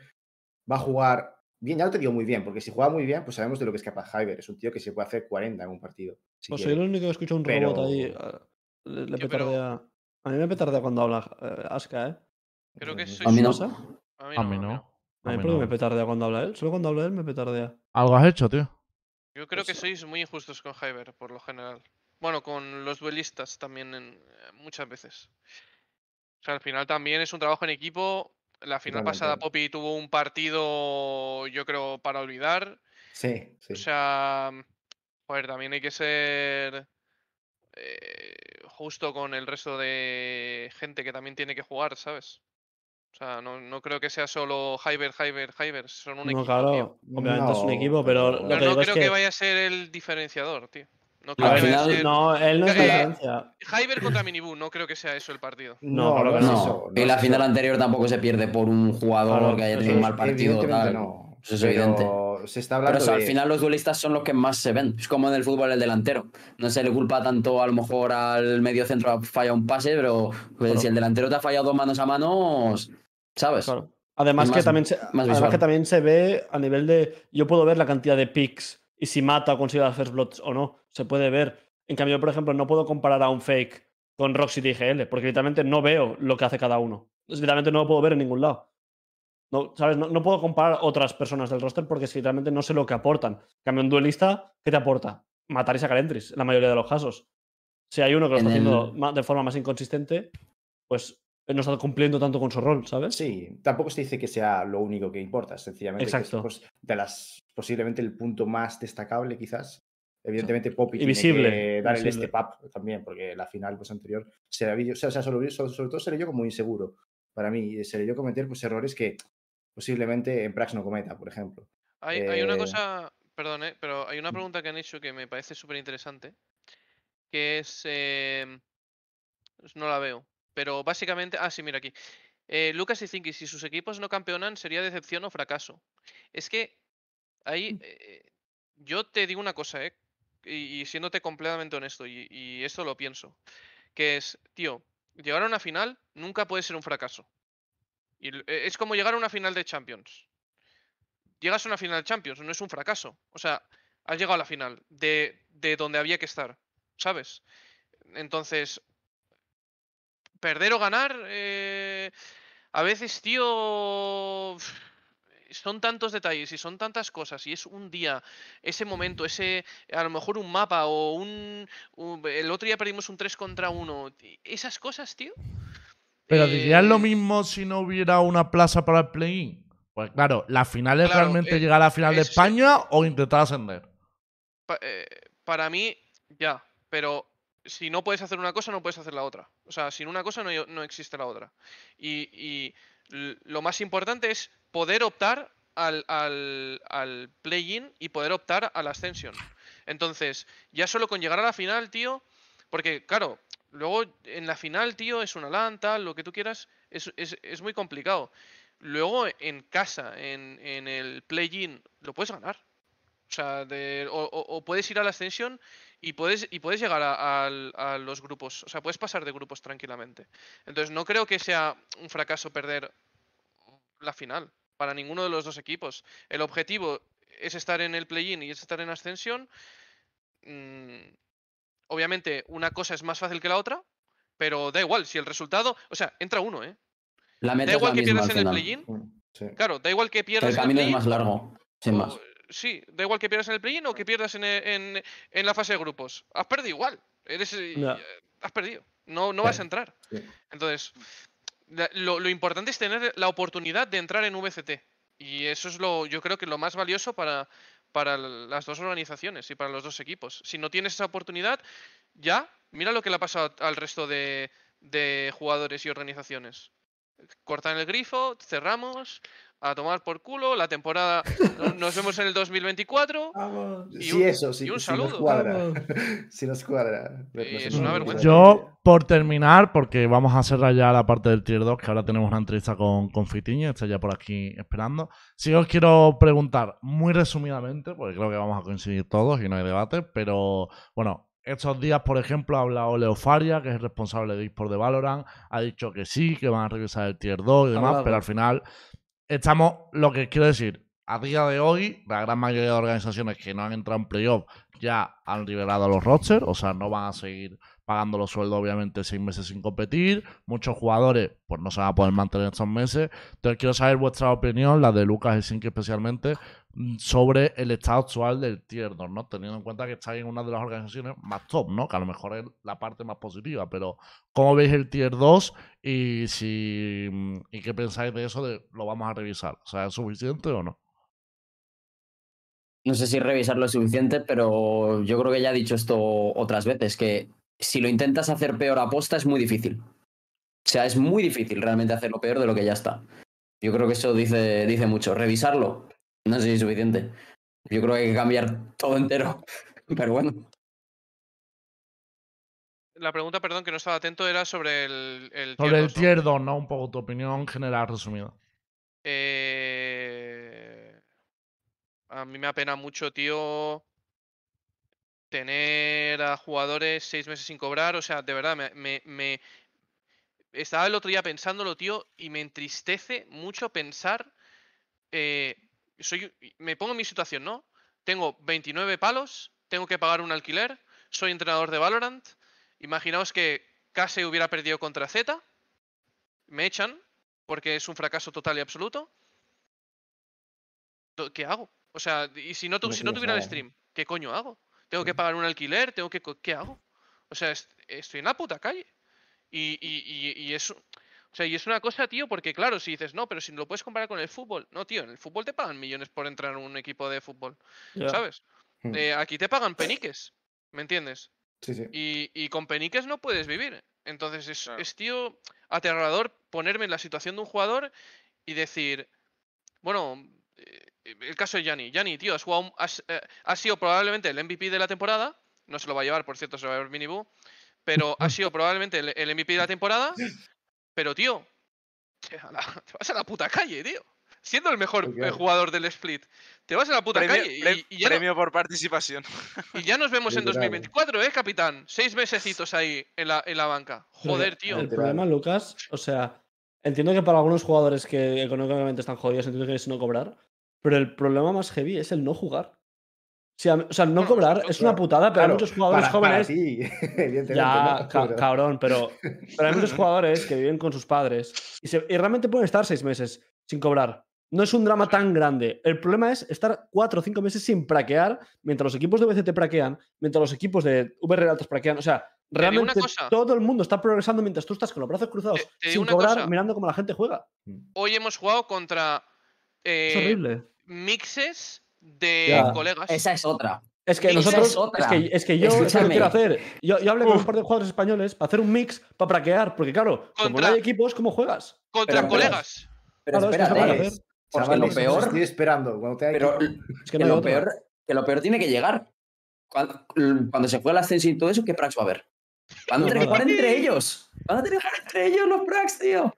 va a jugar bien, ya no te digo muy bien, porque si juega muy bien, pues sabemos de lo que es capaz Hyber. Es un tío que se puede hacer 40 en un partido. si Pues quiere. soy el único que escucha un Pero- robot ahí. ah, Le, le Tío, pero- petardea. A mí me petardea cuando habla eh, Aska, ¿eh? Creo que soy A mí no. A mí A no, mí a mí no. A mí mí por qué no. me petardea cuando habla él. Solo cuando habla él me petardea. Algo has hecho, tío. Yo creo que sois muy injustos con Hyber, por lo general. Bueno, con los duelistas también en- eh, muchas veces. O sea, al final también es un trabajo en equipo. La final pasada. Poppy tuvo un partido, yo creo, para olvidar. Sí, sí. O sea, joder, también hay que ser eh, justo con el resto de gente que también tiene que jugar, ¿sabes? O sea, no, no creo que sea solo Hyber, Hyber, Hyber. Son un no, equipo, claro. tío. Obviamente es un equipo, pero, pero- lo Pero que no digo creo es que... que. vaya a ser el diferenciador, tío. No Al creo que final, ser... No, él no Eh, diferencia. Hyber contra Minibu, no creo que sea eso el partido. No, No, y la final eso. anterior tampoco se pierde por un jugador Claro, que haya tenido un mal partido. Tal. no. Eso es pero evidente. Se está Pero hablando eso, al final los duelistas son los que más se ven. Es como en el fútbol el delantero. No se le culpa tanto a lo mejor al medio centro ha fallado un pase, pero pues, Claro. si el delantero te ha fallado dos manos a manos, ¿sabes? Claro. Además, que también se, más además que también se ve a nivel de. Yo puedo ver la cantidad de picks y si mata o consigue las first bloods o no. Se puede ver. En cambio, por ejemplo, no puedo comparar a un fake con Roxy IGL, porque literalmente no veo lo que hace cada uno. Literalmente no lo puedo ver en ningún lado. No, ¿sabes? No, no puedo comparar otras personas del roster porque si realmente no sé lo que aportan. En cambio, un duelista, ¿qué te aporta? Matar y sacar entries, la mayoría de los casos. Si hay uno que lo está En haciendo de forma más inconsistente, pues no está cumpliendo tanto con su rol, ¿sabes? Sí, tampoco se dice que sea lo único que importa, sencillamente que es, Exacto. pues, de las posiblemente el punto más destacable quizás. Evidentemente Poppy Y tiene visible, que dar el step up también, porque la final pues, anterior se la vi- o sea, sobre, sobre- sobre todo se le dio como inseguro para mí, se le dio cometer pues, errores que posiblemente en Prax no cometa, por ejemplo. Hay, hay una Eh, cosa, perdón, eh, pero hay una pregunta que han hecho que me parece súper interesante, que es, em, pues no la veo, pero básicamente, ah, sí, mira aquí. Eh, Lucas y Zinky, si sus equipos no campeonan, ¿sería decepción o fracaso? Es que ahí, eh, yo te digo una cosa, ¿eh? Y, y siéndote completamente honesto, y, y esto lo pienso, que es, tío, llegar a una final nunca puede ser un fracaso. Y eh, es como llegar a una final de Champions llegas a una final de Champions, no es un fracaso. O sea, has llegado a la final de, de donde había que estar, ¿sabes? Entonces, perder o ganar, eh, a veces, tío, son tantos detalles y son tantas cosas y es un día, ese momento, ese, a lo mejor un mapa o un... un- el otro día perdimos un 3 contra 1. Esas cosas, tío. Pero dirías lo eh, mismo si no hubiera una plaza para el play-in. Pues claro, ¿la final es Claro, realmente eh, llegar a la final de es- España o intentar ascender? pa- eh, para mí, ya, pero si no puedes hacer una cosa, no puedes hacer la otra. O sea, sin una cosa no, no existe la otra. Y, y lo más importante es poder optar al, al, al play-in y poder optar a la ascensión. Entonces, ya solo con llegar a la final, tío, porque claro, luego en la final, tío, es una LAN, tal, lo que tú quieras, es, es, es muy complicado. Luego en casa, en, en el play-in, lo puedes ganar. O sea, de- o, o- o puedes ir a la ascensión y puedes, y puedes llegar a, los grupos. O sea, puedes pasar de grupos tranquilamente. Entonces, no creo que sea un fracaso perder la final para ninguno de los dos equipos. El objetivo es estar en el play-in y es estar en ascensión. Mm, obviamente, una cosa es más fácil que la otra, pero da igual. Si el resultado. O sea, entra uno, ¿eh? La Da meta es igual la que misma pierdas en el play-in. Sí. Claro, da igual que pierdas el en el camino es más largo, sin o- más. Sí, da igual que pierdas en el play-in o que pierdas en, e- en- en la fase de grupos. Has perdido igual. Eres, Ya. eh, has perdido. No, no vas a entrar. sí. Entonces, lo, lo importante es tener la oportunidad de entrar en VCT. Y eso es lo, yo creo que lo más valioso para, para las dos organizaciones y para los dos equipos. Si no tienes esa oportunidad, ya, mira lo que le ha pasado al resto de, de jugadores y organizaciones. Cortan el grifo, cerramos, a tomar por culo, la temporada, no- nos vemos en el 2024. Y sí, un- eso, sí, y un si nos saludo. cuadra. si nos cuadra. Es una un vergüenza. Yo, por terminar, porque vamos a cerrar ya la parte del Tier 2, que ahora tenemos una entrevista con, con Fitiño, está ya por aquí esperando. Sí os quiero preguntar muy resumidamente, porque creo que vamos a coincidir todos y no hay debate, pero bueno, estos días, por ejemplo, ha hablado Leofaria, que es el responsable de eSport de Valorant, ha dicho que sí, que van a revisar el Tier 2 y demás, Hablado. pero al final estamos, lo que quiero decir, a día de hoy, la gran mayoría de organizaciones que no han entrado en playoff ya han liberado los rosters, o sea, no van a seguir pagando los sueldos, obviamente, seis meses sin competir. Muchos jugadores, pues no se van a poder mantener estos meses. Entonces, quiero saber vuestra opinión, la de Lucas Helsinki especialmente, mm, sobre el estado actual del Tier 2, ¿no? Teniendo en cuenta que estáis en una de las organizaciones más top, ¿no? Que a lo mejor es la parte más positiva, pero ¿cómo veis el Tier 2 y si mm, y qué pensáis de eso de lo vamos a revisar? O sea, ¿es suficiente o no? No sé si revisar lo suficiente, pero yo creo que ya he dicho esto otras veces, que si lo intentas hacer peor a posta es muy difícil. O sea, es muy difícil realmente hacerlo peor de lo que ya está. Yo creo que eso dice, dice mucho. Revisarlo, no sé si es suficiente. Yo creo que hay que cambiar todo entero. Pero bueno, La pregunta, perdón, que no estaba atento, era sobre el, el Sobre el 2, ¿no? Tier 2, ¿no? Un poco tu opinión general resumida. Eh, a mí me apena mucho, tío, tener a jugadores seis meses sin cobrar. O sea, de verdad, me, me- me- Estaba el otro día pensándolo, tío, y me entristece mucho pensar... eh, soy, me pongo en mi situación, ¿no? Tengo 29 palos, tengo que pagar un alquiler, soy entrenador de Valorant. Imaginaos que Case hubiera perdido contra Z, me echan, porque es un fracaso total y absoluto. ¿Qué hago? O sea, y si no, tu- No si no tienes tuviera el stream, ¿qué coño hago? Tengo que pagar un alquiler, tengo que... ¿Qué hago? O sea, est- estoy en la puta calle. Y, y, y, y eso... O sea, y es una cosa, tío, porque claro, si dices, no, pero si lo puedes comparar con el fútbol. No, tío, en el fútbol te pagan millones por entrar en un equipo de fútbol. ¿sabes? Hmm. Eh, aquí te pagan peniques, ¿me entiendes? Sí, sí. Y, y con peniques no puedes vivir. Entonces es, Claro. es, tío, aterrador ponerme en la situación de un jugador y decir, bueno, eh, el caso de Yanni. Yanni, tío, has, jugado, un- has, eh, has sido probablemente el MVP de la temporada. No se lo va a llevar, por cierto, se lo va a llevar Minibu. Pero has sido probablemente el, el MVP de la temporada. Pero, tío, te, a la- te vas a la puta calle, tío. Siendo el mejor eh, jugador del split. Te vas a la puta Premio, calle. y- pre- y ya no- premio por participación. y ya nos vemos en Literal. 2024, ¿eh, capitán? Seis mesecitos ahí en la, en la banca. Joder, tío. El problema, Lucas, o sea, entiendo que para algunos jugadores que económicamente están jodidos, entiendo que es no cobrar, pero el problema más heavy es el no jugar. O sea, o sea, no cobrar es una putada, pero hay Claro, muchos jugadores para, para jóvenes. evidentemente. Ya, ¿no? ca- cabrón, pero, pero hay muchos jugadores que viven con sus padres y, se- y realmente pueden estar seis meses sin cobrar. No es un drama tan grande. El problema es estar cuatro o cinco meses sin praquear mientras los equipos de VCT praquean, mientras los equipos de VR Altos praquean. O sea, realmente todo el mundo está progresando mientras tú estás con los brazos cruzados Te- te sin cobrar, cosa. mirando cómo la gente juega. Hoy hemos jugado contra Es eh, horrible. Mixes de Ya. colegas. esa es otra. Es que nosotros. es otra. Es que, es que yo es lo que Escúchame. quiero hacer. Yo, yo hablé con un par de jugadores españoles para hacer un mix para praquear. Porque, claro, como no Contra- hay equipos, ¿cómo juegas? Contra Pero- colegas. Pero Claro, es que se espérate, lo peor, Estoy esperando. Cuando te pero Es que que no hay lo peor, que lo peor tiene que llegar. Cuando, cuando se juega el ascenso y todo eso, ¿qué prax va a haber? Van a tener que jugar entre ellos. Van a tener que jugar entre ellos los prax, tío.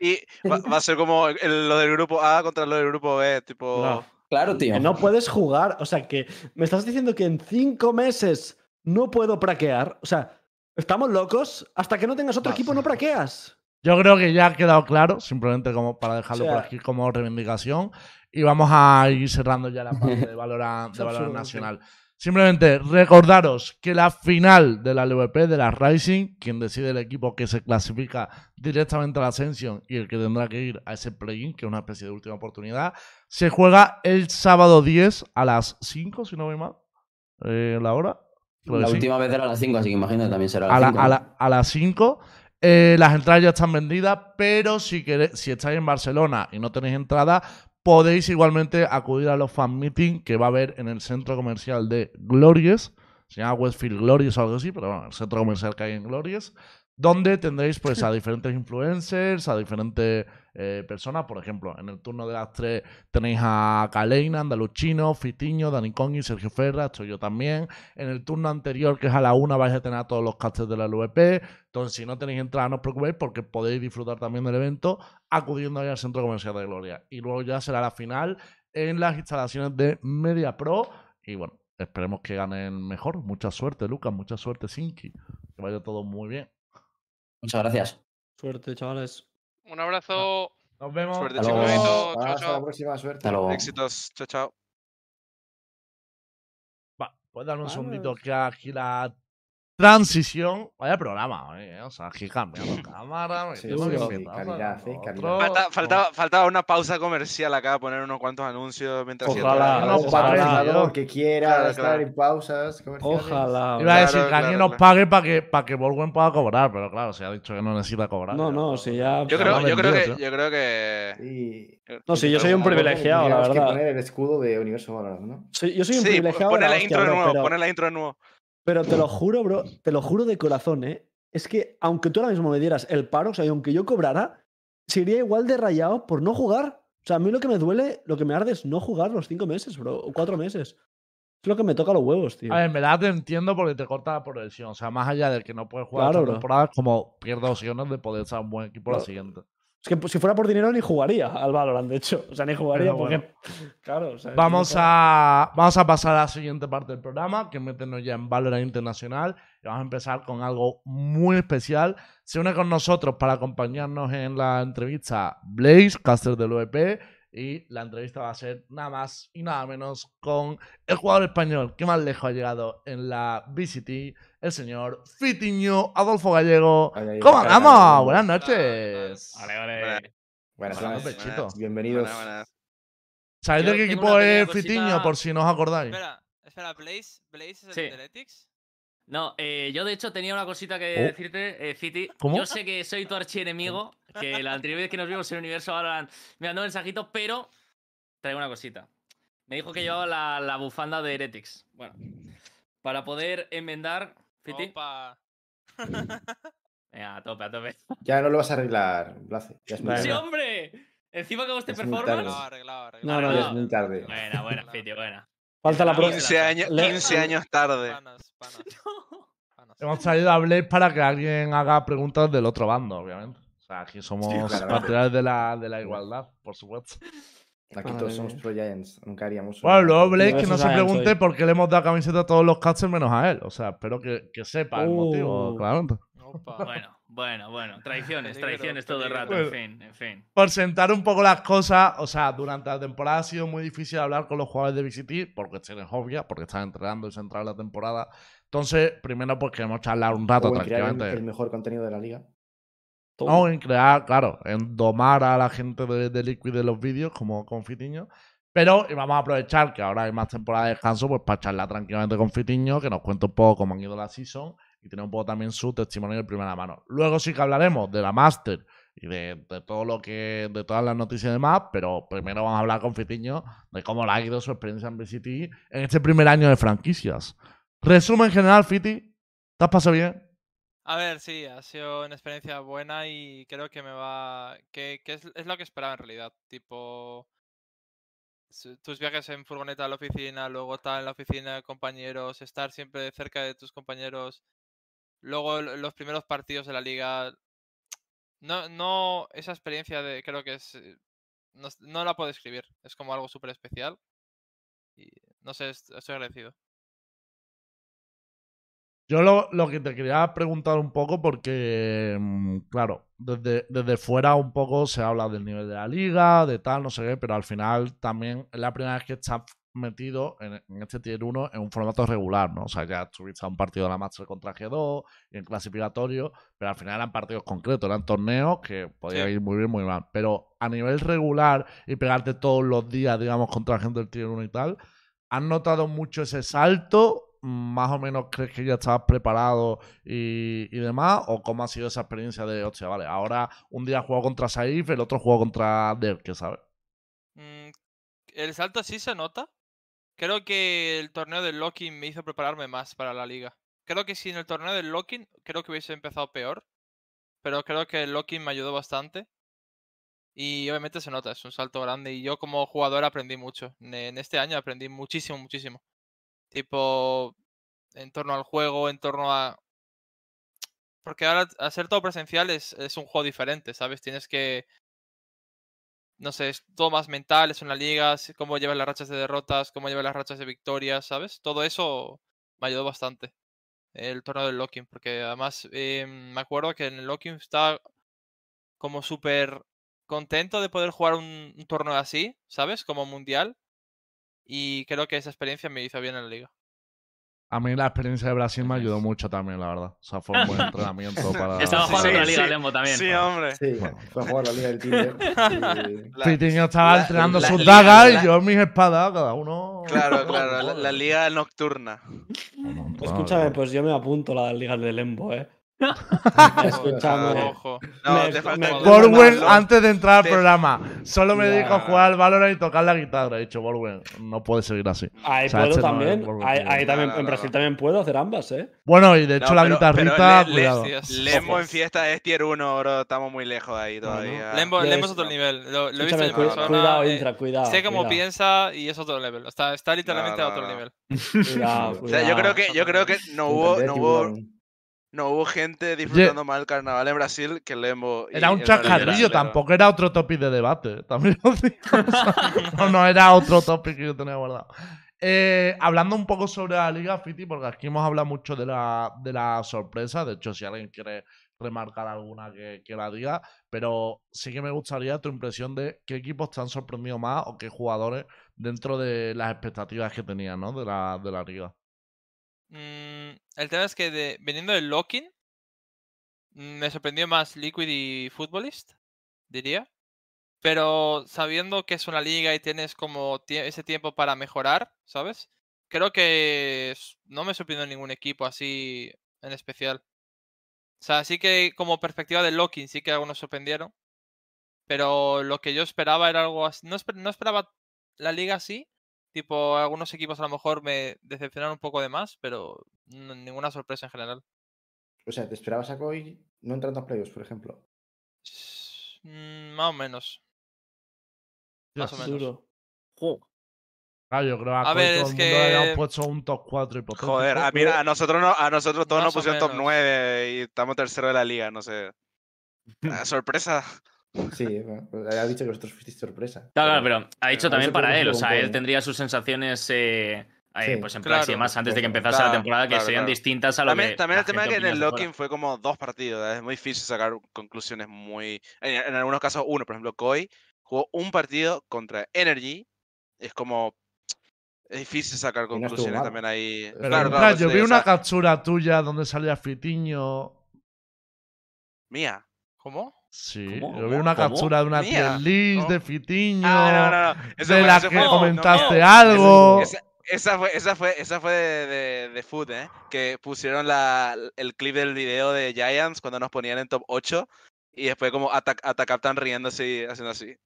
Y va, va a ser como el- lo del grupo A contra lo del grupo B, tipo. No. Claro, tío. Que no puedes jugar. O sea, que me estás diciendo que en cinco meses no puedo praquear. O sea, estamos locos. Hasta que no tengas otro Va. equipo, no praqueas. Yo creo que ya ha quedado claro, simplemente como para dejarlo O sea- por aquí como reivindicación. Y vamos a ir cerrando ya la parte de Valorant, de Valorant Nacional. Simplemente recordaros que la final de la LVP de la Rising, quien decide el equipo que se clasifica directamente a la Ascension y el que tendrá que ir a ese play-in, que es una especie de última oportunidad, se juega el sábado 10 a las 5, si no voy mal. Eh, ¿La hora? Creo La sí última vez era a las 5, así que imagino que también será a, a la- las 5. a la- a las 5. Eh, las entradas ya están vendidas, pero si, queréis, si estáis en Barcelona y no tenéis entrada, podéis igualmente acudir a los fan meeting que va a haber en el centro comercial de Glories. Se llama Westfield Glories o algo así, pero bueno, el centro comercial que hay en Glories. Donde tendréis pues a diferentes influencers, a diferentes eh, personas. Por ejemplo, en el turno de las tres tenéis a Kaleina, Andaluchino, Fitiño, Dani Congi, Sergio Ferra, estoy yo también. En el turno anterior, que es a la una, vais a tener a todos los casters de la LVP. Entonces, si no tenéis entrada, no os preocupéis porque podéis disfrutar también del evento acudiendo ahí al Centro Comercial de Gloria. Y luego ya será la final en las instalaciones de Media Pro. Y bueno, esperemos que ganen mejor. Mucha suerte, Lucas. Mucha suerte, Sinki. Que vaya todo muy bien. Muchas gracias. Suerte, chavales. Un abrazo. Nos vemos. Suerte, Hasta chicos. luego. Chao, Hasta chao. la próxima, suerte. Hasta luego. Éxitos. Chao, chao. Va, puedes darme un segundito que aquí la transición. Vaya programa, hoy, ¿eh? O sea, aquí cambiando cámara. Sí, sí, sí, calidad, eh, otro. Falta- faltaba, faltaba una pausa comercial acá, poner unos cuantos anuncios mientras Ojalá, no, ojalá. patrocinador que quiera Claro, estar claro. en pausas comerciales. Ojalá. Iba a decir Claro, que alguien claro, nos claro. pague para que, para que Borguen pueda cobrar, pero claro, se ha dicho que no necesita cobrar. No, ya, no, si ya- Yo creo, yo que, yo creo que. No, sí, yo soy un privilegiado, la tendríamos que verdad. poner el escudo de Universo Valorant, ¿no? Soy- yo soy un Sí, privilegiado. de pone la intro de nuevo, pone la intro de nuevo. Pero te lo juro, bro, te lo juro de corazón, ¿eh? Es que aunque tú ahora mismo me dieras el paro, o sea, y aunque yo cobrara, sería igual de rayado por no jugar. O sea, a mí lo que me duele, lo que me arde es no jugar los cinco meses, bro, o cuatro meses. Es lo que me toca los huevos, tío. A ver, en verdad te entiendo porque te corta la progresión. O sea, más allá de que no puedes jugar Claro, esta bro. temporada, es como pierdes opciones de poder ser un buen equipo la siguiente. Es que pues, si fuera por dinero ni jugaría al Valorant, de hecho. O sea, ni jugaría porque. bueno. Claro, o sea, es Vamos a, vamos a pasar a la siguiente parte del programa, que meternos ya en Valorant Internacional. Y vamos a empezar con algo muy especial. Se une con nosotros para acompañarnos en la entrevista Blaze, caster del OEP. Y la entrevista va a ser nada más y nada menos con el jugador español que más lejos ha llegado en la VCT, el señor Fitiño Adolfo Gallego. ¿Cómo andamos? Buenas noches. Vale, vale. Buenas Buenas. Bienvenidos. Buenas, buenas. ¿Sabéis de qué equipo es cosita- Fitiño? Por si no os acordáis. Espera, espera, Blaze, Blaze es el Sí. de Heretics. No, eh, yo de hecho tenía una cosita que Oh. decirte, eh, Fiti. ¿Cómo? Yo sé que soy tu archienemigo, que la anterior vez que nos vimos en Universo Valorant me mandó un mensajito, pero traigo una cosita. Me dijo que llevaba la, la bufanda de Heretics. Bueno, para poder enmendar, Fiti. Opa. Venga, a tope, a tope. Ya no lo vas a arreglar, Blace. Ya es muy Vale. ¡Sí, hombre! Encima que Es muy performance. Arreglado, arreglado, No, arreglado. no, Ya no. es muy tarde. Buena, buena, Fiti, buena. Falta la próxima. 15 años, Le- 15 años tarde. Panas, panas, panas. Hemos traído a Blaze para que alguien haga preguntas del otro bando, obviamente. O sea, aquí somos claro. partidarios de la, de la igualdad, por supuesto. Aquí Madre todos somos pro Giants. Nunca haríamos. Bueno, luego Blaze No, que no se pregunte soy. por qué le hemos dado camiseta a todos los casters menos a él. O sea, espero que, que sepa el motivo, Oh. claramente. Opa. Bueno, bueno, bueno. Traiciones, Peligro, traiciones todo el rato, en fin, en fin. Por sentar un poco las cosas, o sea, durante la temporada ha sido muy difícil hablar con los jugadores de VCT por cuestiones obvias, porque están entrenando y centrado en la temporada. Entonces, primero pues queremos charlar un rato o en crear el, tranquilamente. el mejor contenido de la liga. No, en crear, claro, en domar a la gente de, de Liquid de los vídeos, como con Fitiño. Pero y vamos a aprovechar que ahora hay más temporada de descanso, pues para charlar tranquilamente con Fitiño, que nos cuente un poco cómo han ido la season y tener un poco también su testimonio de primera mano. Luego sí que hablaremos de la Master y de, todo lo que, de todas las noticias y demás, pero primero vamos a hablar con Fitiño de cómo le ha ido su experiencia en VCT en este primer año de franquicias. Resumen general, Fiti, ¿te has pasado bien? A ver, sí, ha sido una experiencia buena y creo que me va. que, es, lo que esperaba en realidad. Tipo. Tus viajes en furgoneta a la oficina, luego estar en la oficina compañeros, estar siempre cerca de tus compañeros. Luego los primeros partidos de la liga. No, no, esa experiencia de. creo que es. eh, No, no la puedo escribir. Es como algo súper especial. Y no sé, est- estoy agradecido. Yo lo, lo que te quería preguntar un poco, porque, mm, claro, desde, desde fuera un poco se habla del nivel de la liga, de tal, no sé qué, pero al final también es la primera vez que estás metido en, en este tier 1 en un formato regular, ¿no? O sea, ya estuviste a un partido de la Master contra G2 y en clasificatorio, pero al final eran partidos concretos, eran torneos que podían Sí. ir muy bien, muy mal. Pero a nivel regular y pegarte todos los días, digamos, contra gente del tier 1 y tal, ¿has notado mucho ese salto? ¿Más o menos crees que ya estabas preparado y, y demás? ¿O cómo ha sido esa experiencia de, hostia, vale, ahora un día juego contra Saif, el otro juego contra Derke, ¿sabes? Mm, el salto sí se nota. Creo que el torneo del Locking me hizo prepararme más para la liga. Creo que si en el torneo del Locking, creo que hubiese empezado peor. Pero creo que el Locking me ayudó bastante. Y obviamente se nota, es un salto grande. Y yo como jugador aprendí mucho. En- este año aprendí muchísimo, muchísimo. Tipo, en torno al juego, en torno a... Porque ahora hacer todo presencial es, es un juego diferente, ¿sabes? Tienes que... No sé, es todo más mental, es una liga, cómo llevas las rachas de derrotas, cómo llevas las rachas de victorias, ¿sabes? Todo eso me ayudó bastante. El torneo del Locking, porque además eh, me acuerdo que en el Locking estaba como súper contento de poder jugar un, un torneo así, ¿sabes? Como mundial. Y creo que esa experiencia me hizo bien en la liga. A mí la experiencia de Brasil me ayudó mucho también, la verdad. O sea, fue un buen entrenamiento para... Estaba jugando sí, otra liga sí. Lembo también. Sí, hombre. Sí, Bueno. fue a jugar la liga del Tinder. y- La- Fitiño estaba la- entrenando la sus dagas la- y yo mis espadas, cada uno... Claro, claro, la, la liga nocturna. Escúchame, pues yo me apunto la liga de Lembo, ¿eh. Escúchame. No, Borwen, antes de entrar al te- programa, solo me dedico a Ya. jugar al Valorant y tocar la guitarra. He dicho, Borwen, no puede seguir así. Ahí O sea, puedo este no también. Borwen, ahí, tío. ahí también No, no, en Brasil también puedo hacer ambas, ¿eh? Bueno, y de hecho No, la pero- guitarrita, pero le- le- cuidado. Lembo en fiesta es tier 1, bro. Estamos muy lejos ahí todavía. Lembo, Lembo es otro no. nivel. Lo, lo he visto en cu- persona. cuidado, eh, Intra, cuidado. sé cómo cuidado. piensa y es otro level. Está, está literalmente No, a otro no. nivel. Cuidado, O sea, yo creo que, yo creo que no hubo, no hubo, gente disfrutando más el carnaval en Brasil que Lembo. Era un chascarrillo, tampoco era otro topic de debate. También os digo. No, no era otro topic que yo tenía guardado. Eh, hablando un poco sobre la Liga Fiti, porque aquí hemos hablado mucho de la, de la sorpresa. De hecho, si alguien quiere remarcar alguna que, que la diga, pero sí que me gustaría tu impresión de qué equipos te han sorprendido más o qué jugadores dentro de las expectativas que tenían, ¿no? De la, de la liga. Mm, el tema es que de, viniendo del Locking, mm, me sorprendió más Liquid y Footballist, diría. Pero sabiendo que es una liga y tienes como ese tiempo para mejorar, ¿sabes? Creo que no me sorprendió ningún equipo así en especial. O sea, sí que como perspectiva del Locking sí que algunos sorprendieron. Pero lo que yo esperaba era algo así. No, no esperaba la liga así. Tipo, algunos equipos a lo mejor me decepcionaron un poco de más, pero ninguna sorpresa en general. O sea, ¿te esperabas a Koi no entrando a playoffs, por ejemplo? Mm, más o menos. Más o menos. Duro. Jo. Ah, yo creo que a, A ver, todo es el mundo le habíamos que- puesto un top 4 hipotético. Joder, a, mira, a nosotros no, a nosotros todos nos Más o pusieron top menos. 9 y estamos tercero de la liga, no sé. Ah, sorpresa. Sí, pues ha dicho que vosotros fuisteis sorpresa. Claro, claro, pero ha dicho también para él. O sea, él tendría sus sensaciones eh, eh, Sí, pues en Prax y claro, demás antes de que por empezase la temporada que Claro, serían claro. distintas a lo También, que. también el tema es que en el Locking fue como dos partidos. Es muy difícil sacar conclusiones muy. En, en algunos casos, uno. Por ejemplo, Koi jugó un partido contra Energy. Es como. Es difícil sacar conclusiones también ahí. Pero claro, claro, yo vi una captura tuya donde salía Fitiño. Mía. ¿Cómo? Sí, ¿Cómo? yo vi una ¿Cómo? captura de una Mía. tier de Fitiño. Ah, no, no, no. Eso de fue- la eso que fue- comentaste no, algo. Esa, esa fue, esa fue, esa fue de, de, de Food, ¿eh? Que pusieron la, el clip del video de Giants cuando nos ponían en top 8 y después como Attack, Attack tan riéndose y haciendo así.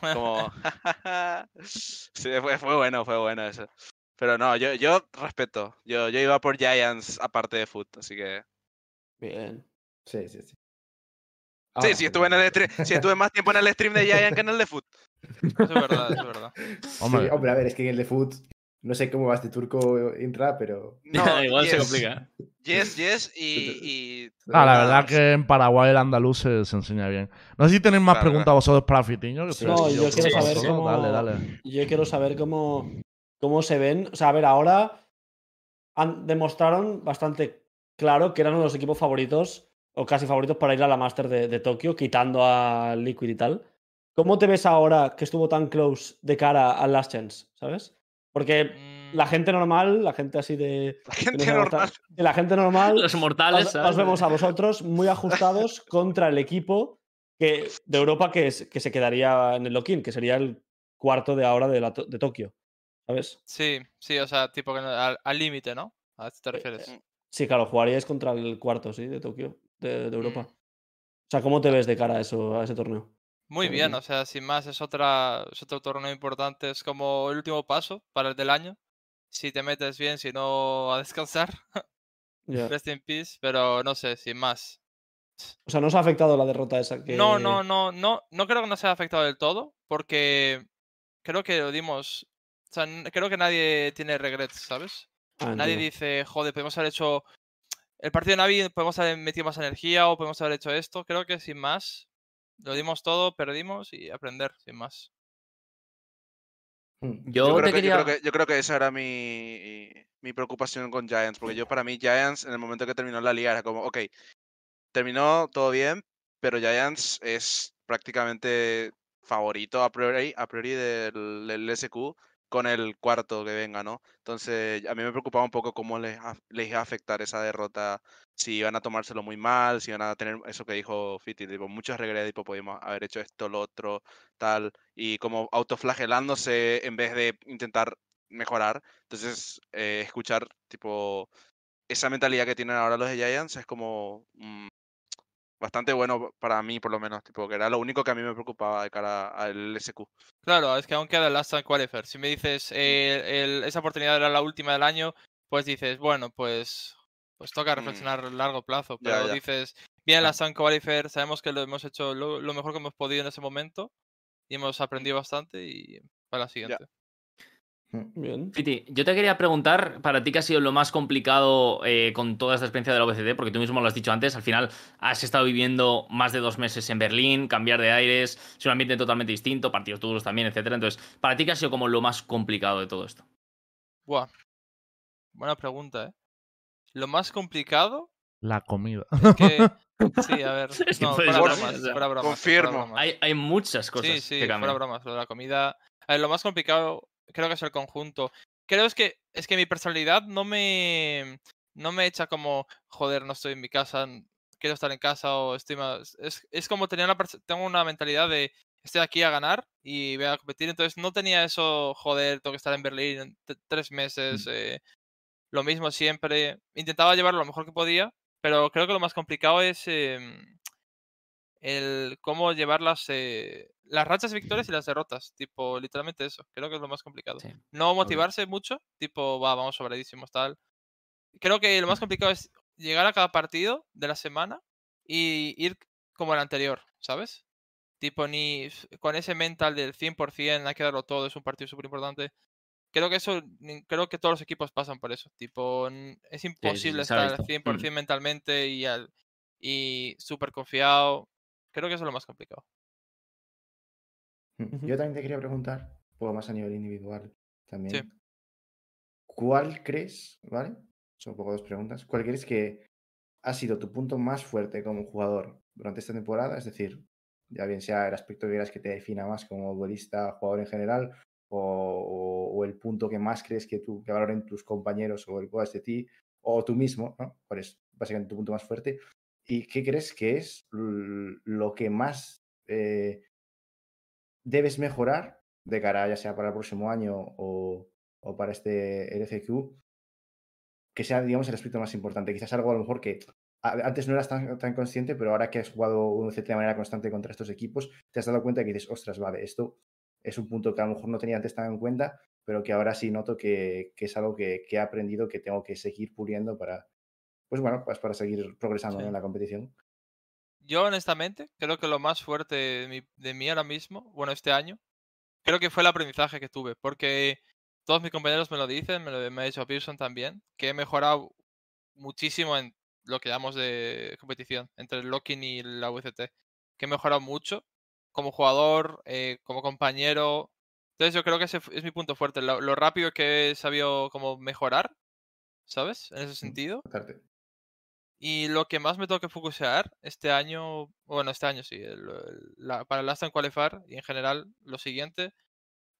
Como... sí, fue, fue bueno, fue bueno eso. Pero no, yo, yo respeto. Yo, yo iba por Giants aparte de Food, así que... Bien. Sí, sí, sí. Sí, Ahora, sí, estuve en el stream, sí, estuve más tiempo en el stream de Giants que en el de Food. Eso es verdad, eso es verdad. Hombre, Sí, hombre, a ver, es que en el de Foot, no sé cómo va este turco Intra, pero. No, Igual se complica. Yes, yes, y... y ah, la verdad que en Paraguay el andaluz se, se enseña bien. No sé si tenéis más Claro, preguntas claro. vosotros para Fitiño. Que Sí. estoy No, yo quiero saber cómo- Dale, dale. Yo quiero saber cómo, cómo se ven. O sea, a ver, ahora han, demostraron bastante claro que eran uno de los equipos favoritos, o casi favoritos, para ir a la Master de, de Tokio, quitando a Liquid y tal. ¿Cómo te ves ahora que estuvo tan close de cara al Last Chance? ¿Sabes? Porque la Mm, gente normal, la gente así de. La gente no normal. estar- de la gente normal. Los mortales. os, vemos a vosotros muy ajustados contra el equipo que, de Europa que, es- que se quedaría en el lock-in, que sería el cuarto de ahora de, la to- de Tokio. ¿Sabes? Sí, sí, o sea, tipo al límite, ¿no? ¿A esto te refieres? Eh, Sí, claro, jugaríais contra el cuarto, sí, de Tokio, de, de Europa. Mm. O sea, ¿cómo te ves de cara a eso, a ese torneo? Muy bien, o sea, sin más, es otra, es otro torneo importante, es como el último paso para el del año. Si te metes bien, si no, a descansar. Rest in peace, pero no sé, sin más. O sea, ¿no os ha afectado la derrota esa que. No, no, no, no, no creo que no se haya afectado del todo, porque creo que lo dimos. O sea, creo que nadie tiene regrets, ¿sabes? Ah, Nadie dice, joder, podemos haber hecho. El partido de Navi podemos haber metido más energía o podemos haber hecho esto. Creo que sin más. Lo dimos todo, perdimos y aprender, sin más. Hmm. Yo, Yo, te creo que, yo, quería. creo que, yo creo que esa era mi, mi preocupación con Giants, porque yo para mí Giants en el momento que terminó la liga era como, ok, terminó todo bien, pero Giants es prácticamente favorito a priori, a priori del, del SQ con el cuarto que venga, ¿no? Entonces a mí me preocupaba un poco cómo les, les iba a afectar esa derrota, si iban a tomárselo muy mal, si iban a tener eso que dijo Fiti, tipo, muchos regresos, tipo, podíamos haber hecho esto, lo otro, tal, y como autoflagelándose en vez de intentar mejorar. Entonces, eh, escuchar, tipo, esa mentalidad que tienen ahora los Giants es como mm, bastante bueno para mí, por lo menos, tipo, que era lo único que a mí me preocupaba de cara al SQ. Claro, es que aún queda el Last Qualifier. Si me dices eh, el- esa oportunidad era la última del año, pues dices, bueno, pues, pues toca Mm. reflexionar a largo plazo. Pero ya. dices, bien, Last Time Qualifier, sabemos que lo hemos hecho lo, lo mejor que hemos podido en ese momento y hemos aprendido bastante y para la siguiente. Bien. Fiti, yo te quería preguntar, para ti, ¿qué ha sido lo más complicado eh, con toda esta experiencia de la OBCD? Porque tú mismo lo has dicho antes, al final has estado viviendo más de dos meses en Berlín, cambiar de aires, es un ambiente totalmente distinto, partidos duros también, etcétera. Entonces, ¿para ti qué ha sido como lo más complicado de todo esto? Buah, buena pregunta, ¿eh? Lo más complicado La comida. es que... Sí, a ver, Es que no, fuera bromas, fuera bromas, fuera confirmo. bromas. Hay, hay muchas cosas Sí, sí, que fuera cambian. bromas, lo de la comida. A ver, lo más complicado creo que es el conjunto. Creo es que es que mi personalidad no me no me echa como joder, no estoy en mi casa, quiero estar en casa o estoy más es, es como tenía una tengo una mentalidad de estoy aquí a ganar y voy a competir, entonces no tenía eso, joder, tengo que estar en Berlín tres meses, eh, lo mismo siempre. Intentaba llevarlo lo mejor que podía, pero creo que lo más complicado es em, el cómo llevar las, eh, las rachas victorias y las derrotas. Tipo, literalmente eso. Creo que es lo más complicado. Sí. No motivarse mucho, tipo, va, vamos sobradísimos, tal. Creo que lo más complicado es llegar a cada partido de la semana y ir como el anterior, ¿sabes? Tipo, ni con ese mental del 100%, hay que darlo todo, es un partido súper importante. Creo que eso, creo que todos los equipos pasan por eso. Tipo, es sí, imposible se ha estar al visto. 100% mentalmente y, al, y súper confiado. Creo que eso es lo más complicado. Yo también te quería preguntar, un poco más a nivel individual también. ¿Cuál crees, vale? Son un poco dos preguntas. ¿Cuál crees que ha sido tu punto más fuerte como jugador durante esta temporada? Es decir, ya bien sea el aspecto que quieras que te defina más como futbolista, jugador en general, o, o- o el punto que más crees que tú, que valoren tus compañeros o el jugador de ti, o tú mismo, ¿no? ¿Cuál es básicamente tu punto más fuerte? ¿Y qué crees que es lo que más eh, debes mejorar de cara ya sea para el próximo año o, o para este LCQ? Que sea, digamos, el aspecto más importante. Quizás algo a lo mejor que antes no eras tan, tan consciente, pero ahora que has jugado UNC de manera constante contra estos equipos, te has dado cuenta que dices, ostras, vale, esto es un punto que a lo mejor no tenía antes tan en cuenta, pero que ahora sí noto que, que es algo que, que he aprendido que tengo que seguir puliendo para, pues bueno, pues para seguir progresando en la competición. Yo, honestamente, creo que lo más fuerte de mi, de mí ahora mismo, bueno, este año, creo que fue el aprendizaje que tuve, porque todos mis compañeros me lo dicen, me lo me ha dicho Pearson también, que he mejorado muchísimo en lo que llamamos de competición, entre el Locking y la UCT, que he mejorado mucho como jugador, eh, como compañero. Entonces yo creo que ese es mi punto fuerte, lo, lo rápido que he sabido como mejorar, ¿sabes? En ese sentido. Y lo que más me tengo que focusear este año, bueno, este año sí, el- el- la- para el Last and Qualifier y en general lo siguiente,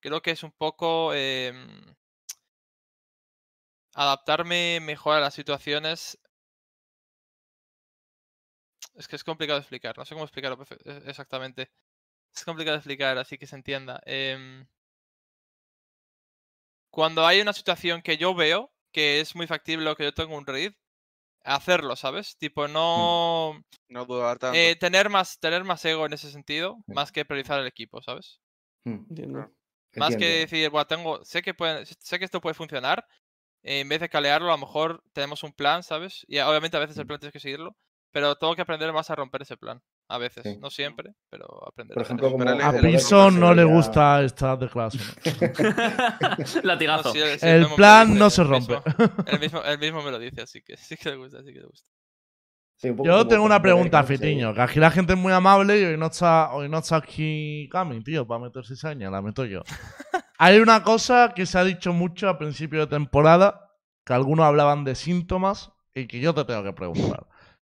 creo que es un poco em, adaptarme mejor a las situaciones. Es que es complicado de explicar, no sé cómo explicarlo e- exactamente. Es complicado explicar, así que se entienda. Em, cuando hay una situación que yo veo que es muy factible o que yo tengo un read, hacerlo, ¿sabes? Tipo, no No dudar tanto. eh, tener más tener más ego en ese sentido, Sí. más que priorizar el equipo, ¿sabes? Mm, Entiendo. Más que decir, bueno, tengo, sé que puede, sé que esto puede funcionar. eh, en vez de calearlo, a lo mejor tenemos un plan, ¿sabes? Y obviamente a veces el Mm. plan tienes que seguirlo, pero tengo que aprender más a romper ese plan. A veces, Sí. no siempre, pero aprender. Por ejemplo, como A Prison no le ya- gusta esta declaración. No, Latigazo. sí, sí, El mismo plan dice, no se rompe. mismo- Él mismo, él mismo me lo dice, así que sí que le gusta, sí que le gusta. Sí, un poco Yo tengo una pregunta. Fitiño, que aquí la gente es muy amable y hoy no está, hoy no está aquí Cami, tío, para meter cizaña, la meto yo. Hay una cosa que se ha dicho mucho a principio de temporada, que algunos hablaban de síntomas y que yo te tengo que preguntar.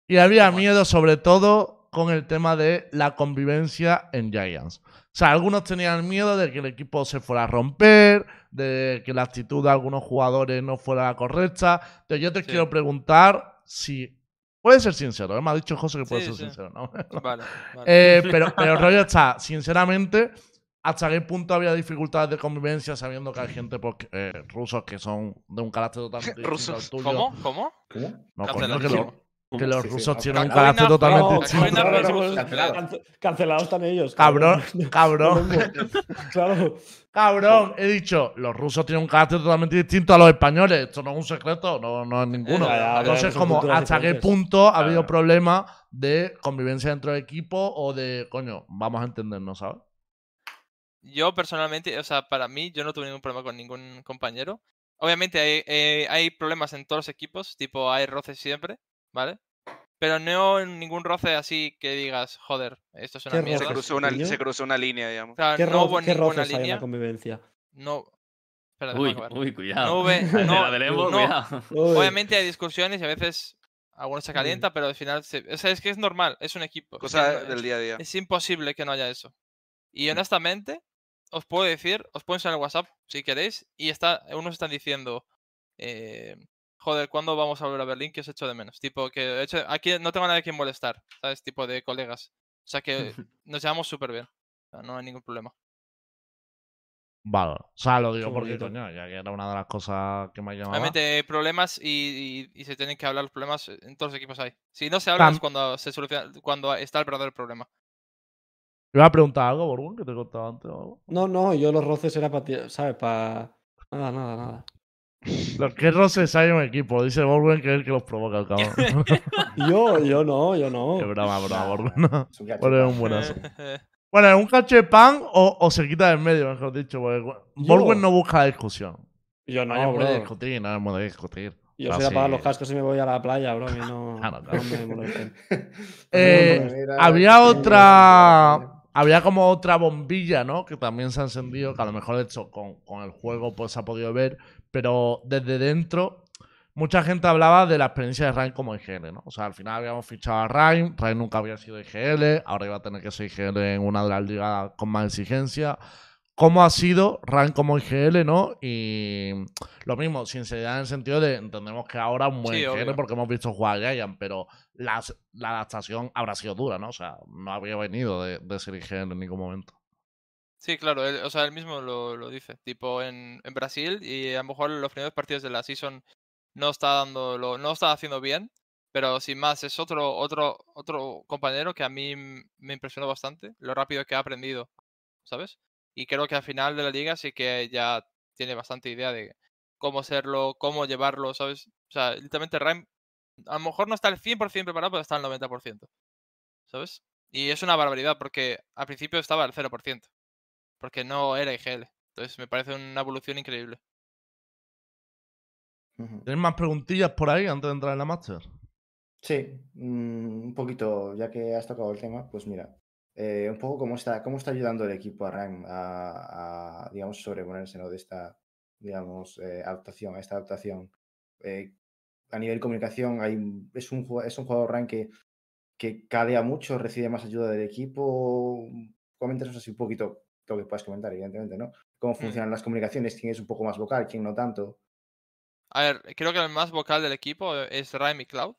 Y había miedo sobre todo con el tema de la convivencia en Giants. O sea, algunos tenían miedo de que el equipo se fuera a romper, de que la actitud de algunos jugadores no fuera la correcta. Entonces yo te Sí. quiero preguntar si... Puedes ser sincero, ¿eh? me ha dicho José que puede Sí, ser sí. sincero, ¿no? Vale, vale. Eh, pero, pero el rollo está, sinceramente, ¿hasta qué punto había dificultades de convivencia sabiendo que hay gente pues, eh, rusos que son de un carácter totalmente Rusos. tuyo? ¿Cómo? ¿Cómo? ¿Cómo? No, coño, que, lo- que los Sí, sí, rusos tienen un carácter totalmente No, distinto. Cancela- claro, Cancela- claro, cance- cancelados están ellos. Cabrón, cabrón, Claro. cabrón. He dicho, los rusos tienen un carácter totalmente distinto a los españoles. Esto no es un secreto, no, no es ninguno. Ya, ya, Entonces, son como, ¿hasta qué punto ha habido Claro. problemas de convivencia dentro del equipo o de, coño, vamos a entendernos, ¿sabes? Yo personalmente, o sea, para mí, yo no tuve ningún problema con ningún compañero. Obviamente hay, eh, hay problemas en todos los equipos, tipo hay roces siempre, ¿vale? Pero no en ningún roce así que digas, joder, esto es una ¿Qué Se mierda. roces? cruzó, una, se cruzó una línea, digamos. O sea, ¿Qué, no ro- hubo qué ninguna roces hay en línea. la convivencia? No. Espera, Uy, uy, cuidado. No hubo- no- la no. cuidado. Obviamente hay discusiones y a veces alguno Mm. se calienta, pero al final, se- o sea, es que es normal, es un equipo. es Cosa no- del día a día. Es imposible que no haya eso. Y Mm. honestamente, os puedo decir, os puedo enseñar el WhatsApp si queréis, y está, unos están diciendo, eh, joder, ¿cuándo vamos a volver a Berlín? Que os echo de menos. Tipo, que de hecho, aquí no tengo a nadie que molestar, ¿sabes? Tipo de colegas. O sea que nos llevamos súper bien. O sea, no hay ningún problema. Vale. O sea, lo digo Qué porque, coño, ya que era una de las cosas que me llamaba. Obviamente hay problemas y, y- y se tienen que hablar los problemas, en todos los equipos hay. Si no se habla es cuando se soluciona, cuando está el verdadero problema. ¿Me iba a preguntar algo, Borbón, que te he contado antes o algo? No, no, yo los roces era para, ¿sabes? Para... Nada, nada, nada. Los que roces hay en un equipo, dice Borbón que es el que los provoca, el cabrón. Yo, yo no, yo no. Qué broma, broma, es un gacho, Bueno, es un buenazo. Bueno, es un cacho de pan o, o se quita del medio, mejor dicho. Porque Borwen no busca la discusión. Yo No, no, de bro. discutir, no es muy de discutir. Yo soy a apagar los cascos y me voy a la playa, bro. A mí no, Claro, claro. no me. Eh, había otra. Había como otra bombilla, ¿no? Que también se ha encendido, que a lo mejor esto con, con el juego pues se ha podido ver, pero desde dentro mucha gente hablaba de la experiencia de Ryan como IGL, ¿no? O sea, al final habíamos fichado a Ryan, Ryan nunca había sido IGL, ahora iba a tener que ser IGL en una de las ligas con más exigencia. ¿Cómo ha sido Ryan como IGL, no? Y lo mismo, sinceridad en el sentido de entendemos que ahora un buen Sí, IGL obvio. porque hemos visto jugar a Giant, pero la, la adaptación habrá sido dura, ¿no? O sea, no habría venido de, de ser IGL en ningún momento. Sí, claro, él- o sea, él mismo lo, lo dice. Tipo, en, en Brasil, y a lo mejor los primeros partidos de la season no está dando lo, no está haciendo bien, pero sin más, es otro, otro, otro compañero que a mí me impresionó bastante, lo rápido que ha aprendido, ¿sabes? Y creo que al final de la liga sí que ya tiene bastante idea de cómo serlo, cómo llevarlo, ¿sabes? O sea, literalmente Rhyme a lo mejor no está al 100% preparado, pero está al 90%, ¿sabes? Y es una barbaridad porque al principio estaba al 0% porque no era IGL. Entonces me parece una evolución increíble. ¿Tienes más preguntillas por ahí antes de entrar en la Master? Sí, mm, un poquito, ya que has tocado el tema, pues mira, eh, un poco cómo está, cómo está ayudando el equipo a Rhyme a, a, digamos, sobreponerse, ¿no? de esta, digamos, eh, adaptación, a esta adaptación. Eh, a nivel comunicación, hay, es, un, es un jugador Rhyme que, que calea mucho, recibe más ayuda del equipo. Coméntanos así un poquito lo que puedas comentar, evidentemente, ¿no? Cómo funcionan las comunicaciones, quién es un poco más vocal, quién no tanto. A ver, creo que el más vocal del equipo eh, es Rhyme y Cloud.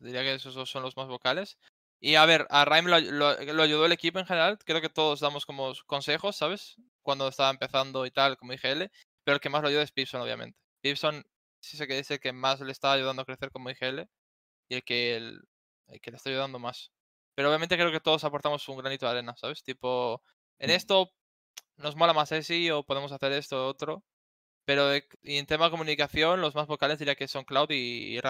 Diría que esos dos son los más vocales. Y a ver, a Rhyme lo, lo- lo ayudó el equipo en general. Creo que todos damos como consejos, ¿sabes? Cuando estaba empezando y tal, como IGL. Pero el que más lo ayuda es Pipson, obviamente. Pipson sí sé que es el que más le está ayudando a crecer como IGL. y el que, el, el que le está ayudando más. Pero obviamente creo que todos aportamos un granito de arena, ¿sabes? Tipo, en esto nos mola más así o podemos hacer esto o otro. Pero y en tema de comunicación, los más vocales diría que son Cloud y, y.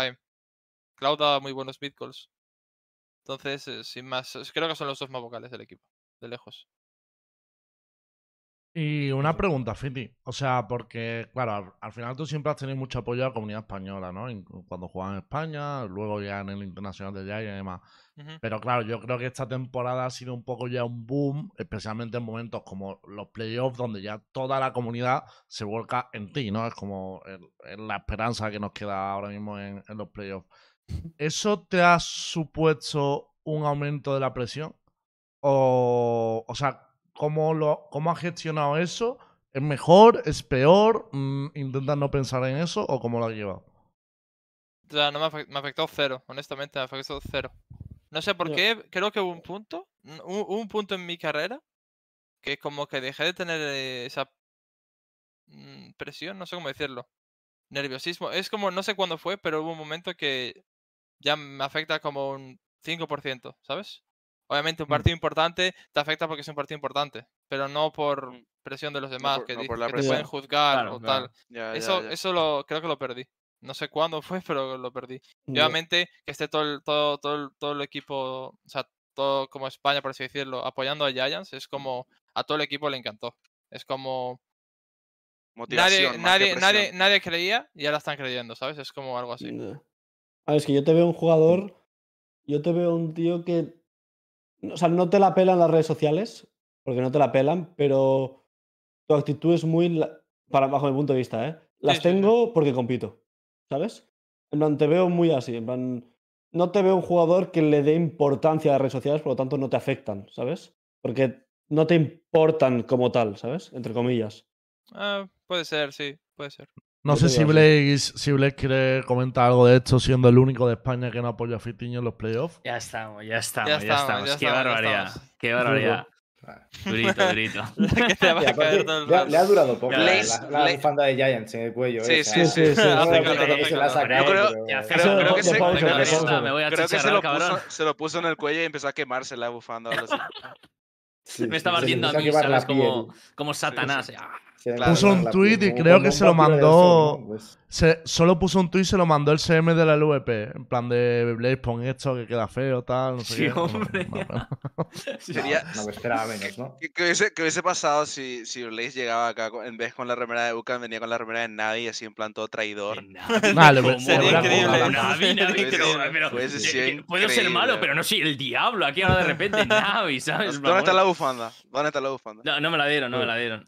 Cloud da muy buenos mid calls. Entonces, eh, sin más, creo que son los dos más vocales del equipo, de lejos. Y una pregunta, Fiti. O sea, porque, claro, al, al final tú siempre has tenido mucho apoyo a la comunidad española, ¿no? Cuando juegas en España, luego ya en el Internacional de Giants y demás. Pero claro, yo creo que esta temporada ha sido un poco ya un boom, especialmente en momentos como los playoffs, donde ya toda la comunidad se vuelca en ti, ¿no? Es como el- el- la esperanza que nos queda ahora mismo en, en los playoffs. ¿Eso te ha supuesto un aumento de la presión? O, o sea, ¿cómo, lo, ¿cómo has gestionado eso? ¿Es mejor? ¿Es peor? Mm, ¿Intentas no pensar en eso? ¿O cómo lo has llevado? O sea, no me, afec- me afectó cero, honestamente, me afectó cero. No sé por qué, creo que hubo un punto, un, hubo un punto en mi carrera que como que dejé de tener eh, esa mm, presión, no sé cómo decirlo, nerviosismo. Es como, no sé cuándo fue, pero hubo un momento que ya me afecta como un 5%, ¿sabes? Obviamente un Mm. partido importante te afecta porque es un partido importante, pero no por Mm. presión de los demás por- que, no que te pueden juzgar Claro, o claro. tal. Ya, Eso, ya. eso lo creo que lo perdí. No sé cuándo fue, pero lo perdí. Y obviamente que esté todo el, todo, todo, el, todo el equipo, o sea, todo como España, por así decirlo, apoyando a Giants, es como a todo el equipo le encantó. Es como nadie, Motivación nadie, nadie, nadie creía y ahora están creyendo, ¿sabes? Es como algo así. A ver, es que yo te veo un jugador, yo te veo un tío que, o sea, no te la pelan las redes sociales, porque no te la pelan, pero tu actitud es muy, para, bajo mi punto de vista, ¿eh? Las Sí, sí, sí. tengo porque compito, ¿sabes? En plan, te veo muy así, en plan, no te veo un jugador que le dé importancia a las redes sociales, por lo tanto no te afectan, ¿sabes? Porque no te importan como tal, ¿sabes? Entre comillas. Ah, puede ser, sí, puede ser. No sé si Blaze quiere comentar algo de esto, siendo el único de España que no apoya a Fitiño en los playoffs. Ya estamos, ya estamos, Ya ya estamos, estamos. ya Qué estamos, barbaridad, estamos. qué barbaridad. Durito, durito. le, ha, durado poco la, Blaze- la- la Blaze- bufanda de Giants en el cuello. Sí, sí, sí, sí. Hace creo calor, que se la creo- que lo, cabrón. puso, se lo puso en el cuello y empezó a quemarse la bufanda. sí, Me estaba ardiendo a mí, ¿sabes? Como, como Satanás. Ah, Claro. Puso un piel, y creo que se lo mandó-. Pues, Se, solo puso un tuit y se lo mandó el CM de la LVP. En plan de Blaze, pon esto que queda feo, tal, no sé Sí, qué. Hombre. no, no. Sería, no, no me esperaba menos, ¿no? ¿Qué, qué hubiese, qué hubiese pasado si, si Blaze llegaba acá en vez con la remera de Ucan, venía con la remera de Navi, así en plan todo traidor? Nah, le- ¿Cómo? le Sería increíble. Navi. Navi, increíble. Puedo ser malo, pero no soy el diablo. Aquí ahora de repente Navi, ¿sabes? ¿Dónde está la bufanda? ¿Dónde está la bufanda? No, no me la dieron, no me la dieron.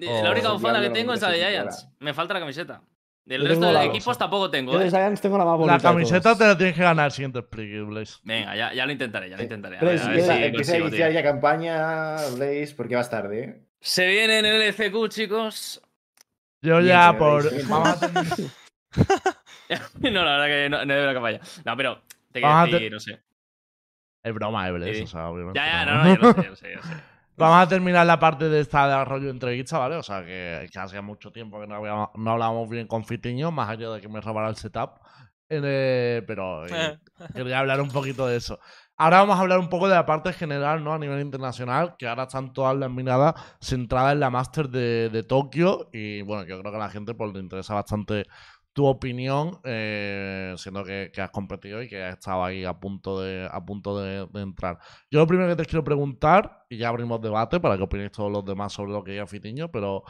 Eh, la única bufanda que tengo es la de Giants. Me falta la camiseta. Del Yo resto de la equipos rosa. tampoco tengo, Yo de ¿eh? Giants tengo la más bonita. La de camiseta te la tienes que ganar el siguiente split, Blaze. Venga, ya, ya lo intentaré, ya lo Sí. intentaré. A Pero ver, es a que ver Empieza, si empieza a iniciar tío. ya campaña, Blaze, porque vas tarde. ¿eh? Se viene en el LCQ, chicos. Yo ya por. Blaze. No, la verdad que no, no la campaña. No, pero te quiero decir, te- no sé. Es broma, eh, Blaze, Sí. o sea, obviamente. Ya, ya, no. no, no, yo lo sé, yo lo sé, yo lo sé. Vamos a terminar la parte de esta de rollo entrevista, ¿vale? O sea, que, que hacía mucho tiempo que no, habíamos- no hablábamos bien con Fitiño, más allá de que me robara el setup. Eh, pero eh, quería hablar un poquito de eso. Ahora vamos a hablar un poco de la parte general, ¿no? A nivel internacional, que ahora están todas las miradas centradas en la Master de, de Tokio. Y bueno, yo creo que a la gente pues, le interesa bastante tu opinión, eh, siendo que, has competido y que has estado ahí a punto de, a punto de, entrar. Yo lo primero que te quiero preguntar, y ya abrimos debate para que opinéis todos los demás sobre lo que diga Fitiño, pero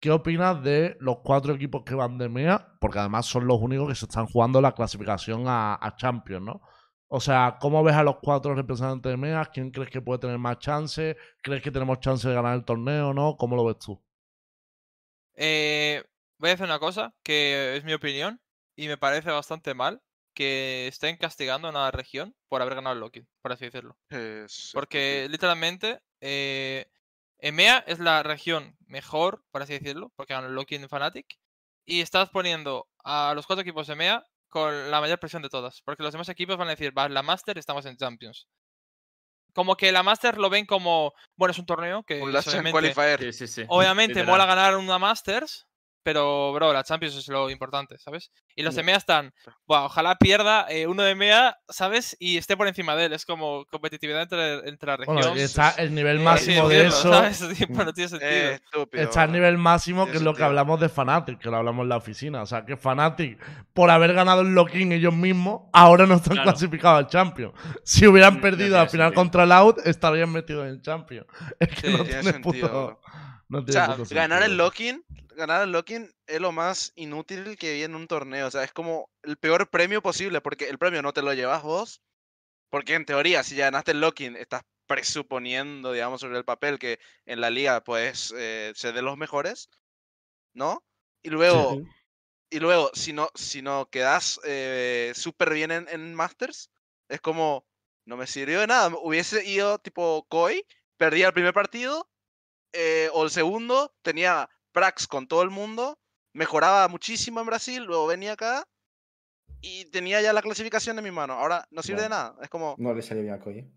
¿qué opinas de los cuatro equipos que van de MEA? Porque además son los únicos que se están jugando la clasificación a, a Champions, ¿no? O sea, ¿cómo ves a los cuatro representantes de MEA? ¿Quién crees que puede tener más chance? ¿Crees que tenemos chance de ganar el torneo o no? ¿Cómo lo ves tú? Eh, voy a hacer una cosa que es mi opinión y me parece bastante mal que estén castigando a una región por haber ganado el Loki, por así decirlo. Es- Porque literalmente eh, EMEA es la región mejor, por así decirlo, porque ganó el Loki en Fnatic. Y estás poniendo a los cuatro equipos de EMEA con la mayor presión de todas. Porque los demás equipos van a decir, va, la Master estamos en Champions. Como que la Master lo ven como, bueno, es un torneo que Un es Last Chance obviamente, Qualifier. Sí, sí, sí. obviamente mola ganar una Masters, pero, bro, la Champions es lo importante, ¿sabes? Y los de MEA están, "Buah, ojalá pierda eh, uno de MEA, ¿sabes? Y esté por encima de él. Es como competitividad entre, entre la región. Bueno, y está el nivel Eh, máximo de eso. ¿sabes? Tipo, no tiene sentido. Eh, estúpido. Está al nivel máximo, que es lo que hablamos de Fnatic, que lo hablamos en la oficina. O sea, que Fnatic, por haber ganado el lock-in ellos mismos, ahora no están Claro. clasificados al Champions. Si hubieran No perdido al final sentido. contra el Out, estarían metidos en Champions. Es que Sí, no tiene tiene, sentido, puto, no O tiene sea, ganar el sentido. Ganar el lock-in es lo más inútil que vi en un torneo. O sea, es como el peor premio posible, porque el premio no te lo llevas vos. Porque en teoría, si ya ganaste el lock-in, estás presuponiendo, digamos, sobre el papel que en la liga puedes eh, ser de los mejores, ¿no? Y luego, Sí. y luego si no, si no quedas eh, súper bien en, en Masters, es como, no me sirvió de nada. Hubiese ido tipo Koi, perdía el primer partido, eh, o el segundo, tenía prax con todo el mundo, mejoraba muchísimo en Brasil, luego venía acá y tenía ya la clasificación en mi mano. Ahora no sirve de nada. Es como, No le salió bien a Koye.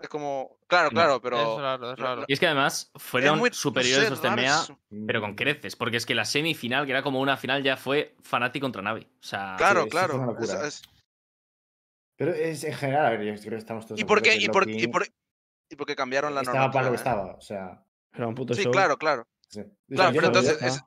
es como, claro, claro, es pero raro, es raro. Y es que además fueron muy- no superiores sé, los de raro MEA, eso. pero con creces. Porque es que la semifinal, que era como una final, ya fue Fnatic contra Navi. O sea, Claro, sí, claro. una es- locura. es- Pero es en general, a ver, yo creo que estamos todos ¿Y por qué? ¿Y por, y por, y por qué cambiaron la estaba para lo que estaba? O sea, Era un puto Sí, show. claro, claro. Sí. Claro, pero que entonces, es-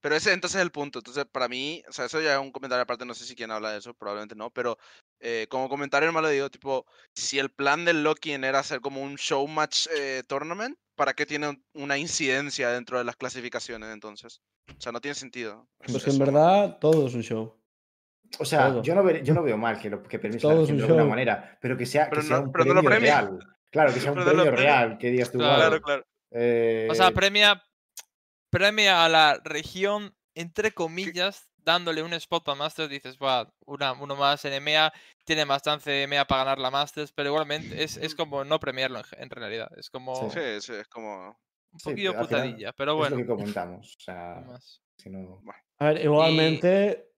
pero ese entonces es el punto. Entonces, para mí, o sea, eso ya es un comentario aparte, no sé si quién habla de eso, probablemente no, pero eh, como comentario normal lo digo, tipo, si el plan del Loki era hacer como un show match eh, tournament, ¿para qué tiene un- una incidencia dentro de las clasificaciones entonces? O sea, no tiene sentido. Pues Eso- que en eso no. verdad todo es un show. O sea, Todo. yo no, ve- yo no veo mal que, lo, que permita Todo la es un región de alguna show. manera, pero que sea, que Pero sea no- un pero no lo premio real. Claro, que sea un Pero premio real, que digas tú, Claro, claro. eh, O sea, premia, premia a la región, entre comillas, dándole un spot para Masters. Dices, va, una, uno más en EMEA, tiene más chance EMEA para ganar la Masters, pero igualmente es, es como no premiarlo en, realidad. Es como Sí. Sí, sí, es como... un Sí, poquillo final putadilla, pero es bueno. lo que comentamos. O sea, no más. si no... A ver, igualmente,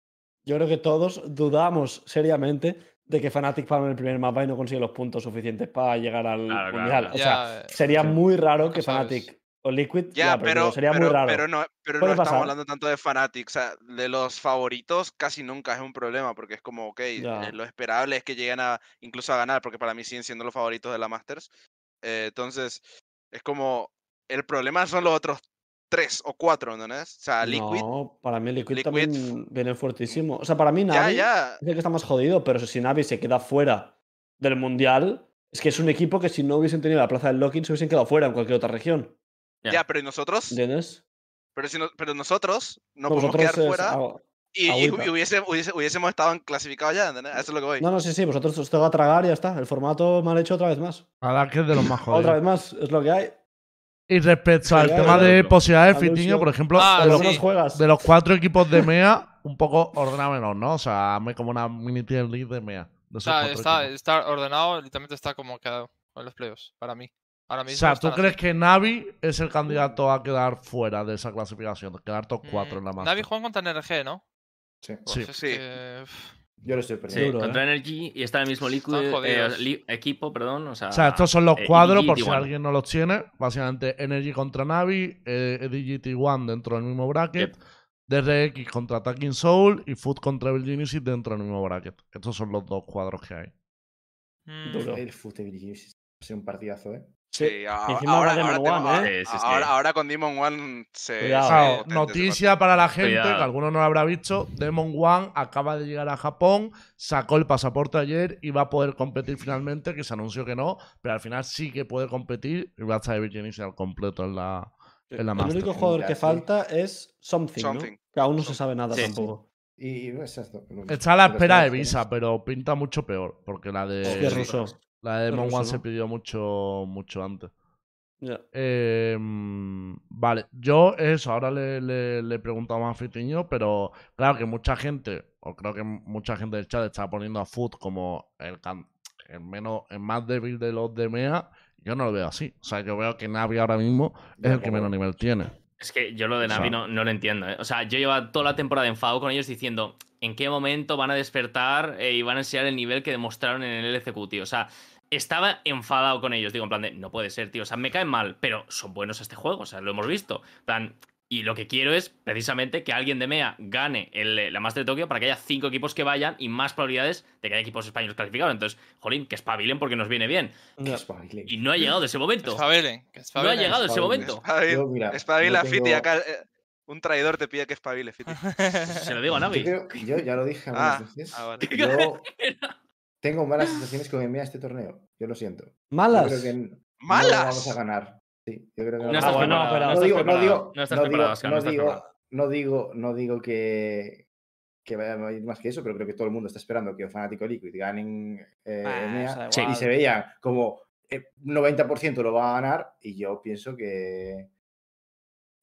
yo creo que todos dudamos seriamente de que Fnatic palme el primer mapa y no consigue los puntos suficientes para llegar al Claro, mundial. claro. O sea, Ya, eh, sería sí. muy raro que sabes. Fnatic o Liquid. Ya, ya, pero, sería pero, muy raro. pero no, pero no estamos hablando tanto de Fnatic. O sea, de los favoritos casi nunca es un problema, porque es como, ok, eh, Ya. lo esperable es que lleguen a incluso a ganar, porque para mí siguen siendo los favoritos de la Masters. Eh, entonces, es como, el problema son los otros tres o cuatro, ¿no? O sea, Liquid, No, para mí Liquid, Liquid- también viene fuertísimo. O sea, para mí ya, Navi ya. es el que está más jodido, pero si Navi se queda fuera del mundial, es que es un equipo que si no hubiesen tenido la plaza del Locking se hubiesen quedado fuera en cualquier otra región. Ya. Ya, pero ¿y nosotros? ¿Entiendes? Pero, si no- pero nosotros no Pues podemos quedar fuera algo- y, y agüita. hubiese- hubiese- hubiésemos estado en clasificados ya, ¿entendés? A Eso es lo que voy. No, no, sí, sí, vosotros os tengo a tragar y ya está. El formato mal hecho otra vez más. Nada, que es de los más Otra jodidos. vez más, es lo que hay. Y respecto al tema de posibilidades de. Fitiño, por ejemplo, Ah, de, los, sí. de los cuatro equipos de MEA, un poco ordenámenos, ¿no? O sea, hazme como una mini tier league de MEA. de Está, está, está ordenado, literalmente está como quedado en los playoffs, para mí. Ahora O sea, ¿tú crees así. que Navi es el candidato a quedar fuera de esa clasificación? Quedar top 4 en la Mm, más. Navi juega contra NRG, ¿no? Sí, Sí. Uf, es Sí. que, uf, yo lo estoy Sí, perdiendo. Duro, contra Energy y está en el mismo Liquid, Están eh, equipo, perdón. O sea, O sea, estos son los eh, cuadros, por si T1. alguien no los tiene. Básicamente, Energy contra Navi, eh, EDGT1 dentro del mismo bracket, Yep. DRX contra Attacking Soul y Food contra Virginity dentro del mismo bracket. Estos son los dos cuadros que hay. mm, Duro. El va a ser un partidazo, ¿eh? Sí, ahora, ¿eh? Con Demon One se. Cuidado. se potente ese noticia para la gente, Cuidado. que alguno no lo habrá visto. Demon One acaba de llegar a Japón, sacó el pasaporte ayer y va a poder competir finalmente, que se anunció que no, pero al final sí que puede competir y va a estar de Virginity al completo en la, en la El Master. único jugador que falta es Something, ¿no? Something. Que aún no se sabe nada Sí. tampoco. Y, esto. Está a la espera de Visa, pero pinta mucho peor, porque la de, Es que es ruso. La de Demon One se pidió mucho, mucho antes. Eh, mm, vale, yo eso, ahora le, le, le he preguntado más a Fitiño, pero claro que mucha gente, o creo que mucha gente del chat está poniendo a Foot como el, can- el menos, el más débil de los de MEA. Yo no lo veo así. O sea, yo veo que Navi ahora mismo es el que menos nivel tiene. Es que yo lo de O sea- Navi no, no lo entiendo. ¿eh? O sea, yo llevo toda la temporada enfadado con ellos diciendo en qué momento van a despertar eh, y van a enseñar el nivel que demostraron en el LCQ, tío. O sea, estaba enfadado con ellos. Digo, en plan de, no puede ser, tío. O sea, me caen mal, pero son buenos a este juego. O sea, lo hemos visto. Plan, Y lo que quiero es precisamente que alguien de MEA gane el- la Master de Tokio para que haya cinco equipos que vayan y más probabilidades de que haya equipos españoles clasificados. Entonces, jolín, que espabilen porque nos viene bien. Espabilen. Y no ha llegado ese momento. Espabilen, que No ha espabilen. llegado ese momento. Espabila, Fiti. Acá eh, un traidor te pide que espabile, Fiti. Se lo digo a Yo, Navi. creo- yo ya lo dije algunas Ah, veces. ah, vale. Yo tengo malas sensaciones con EMEA este torneo. Yo lo siento. Yo Malas. creo que n- no ¿Malas? lo vamos a ganar. Sí, yo creo que No pero- No no estás digo, no preparado. digo, No no digo, no no digo, no digo, no digo que, que vaya a ir más que eso, pero creo que todo el mundo está esperando que el fanático Liquid ganen eh, Ah, EMEA, o sea, Sí. y se veía como el 90% lo va a ganar y yo pienso que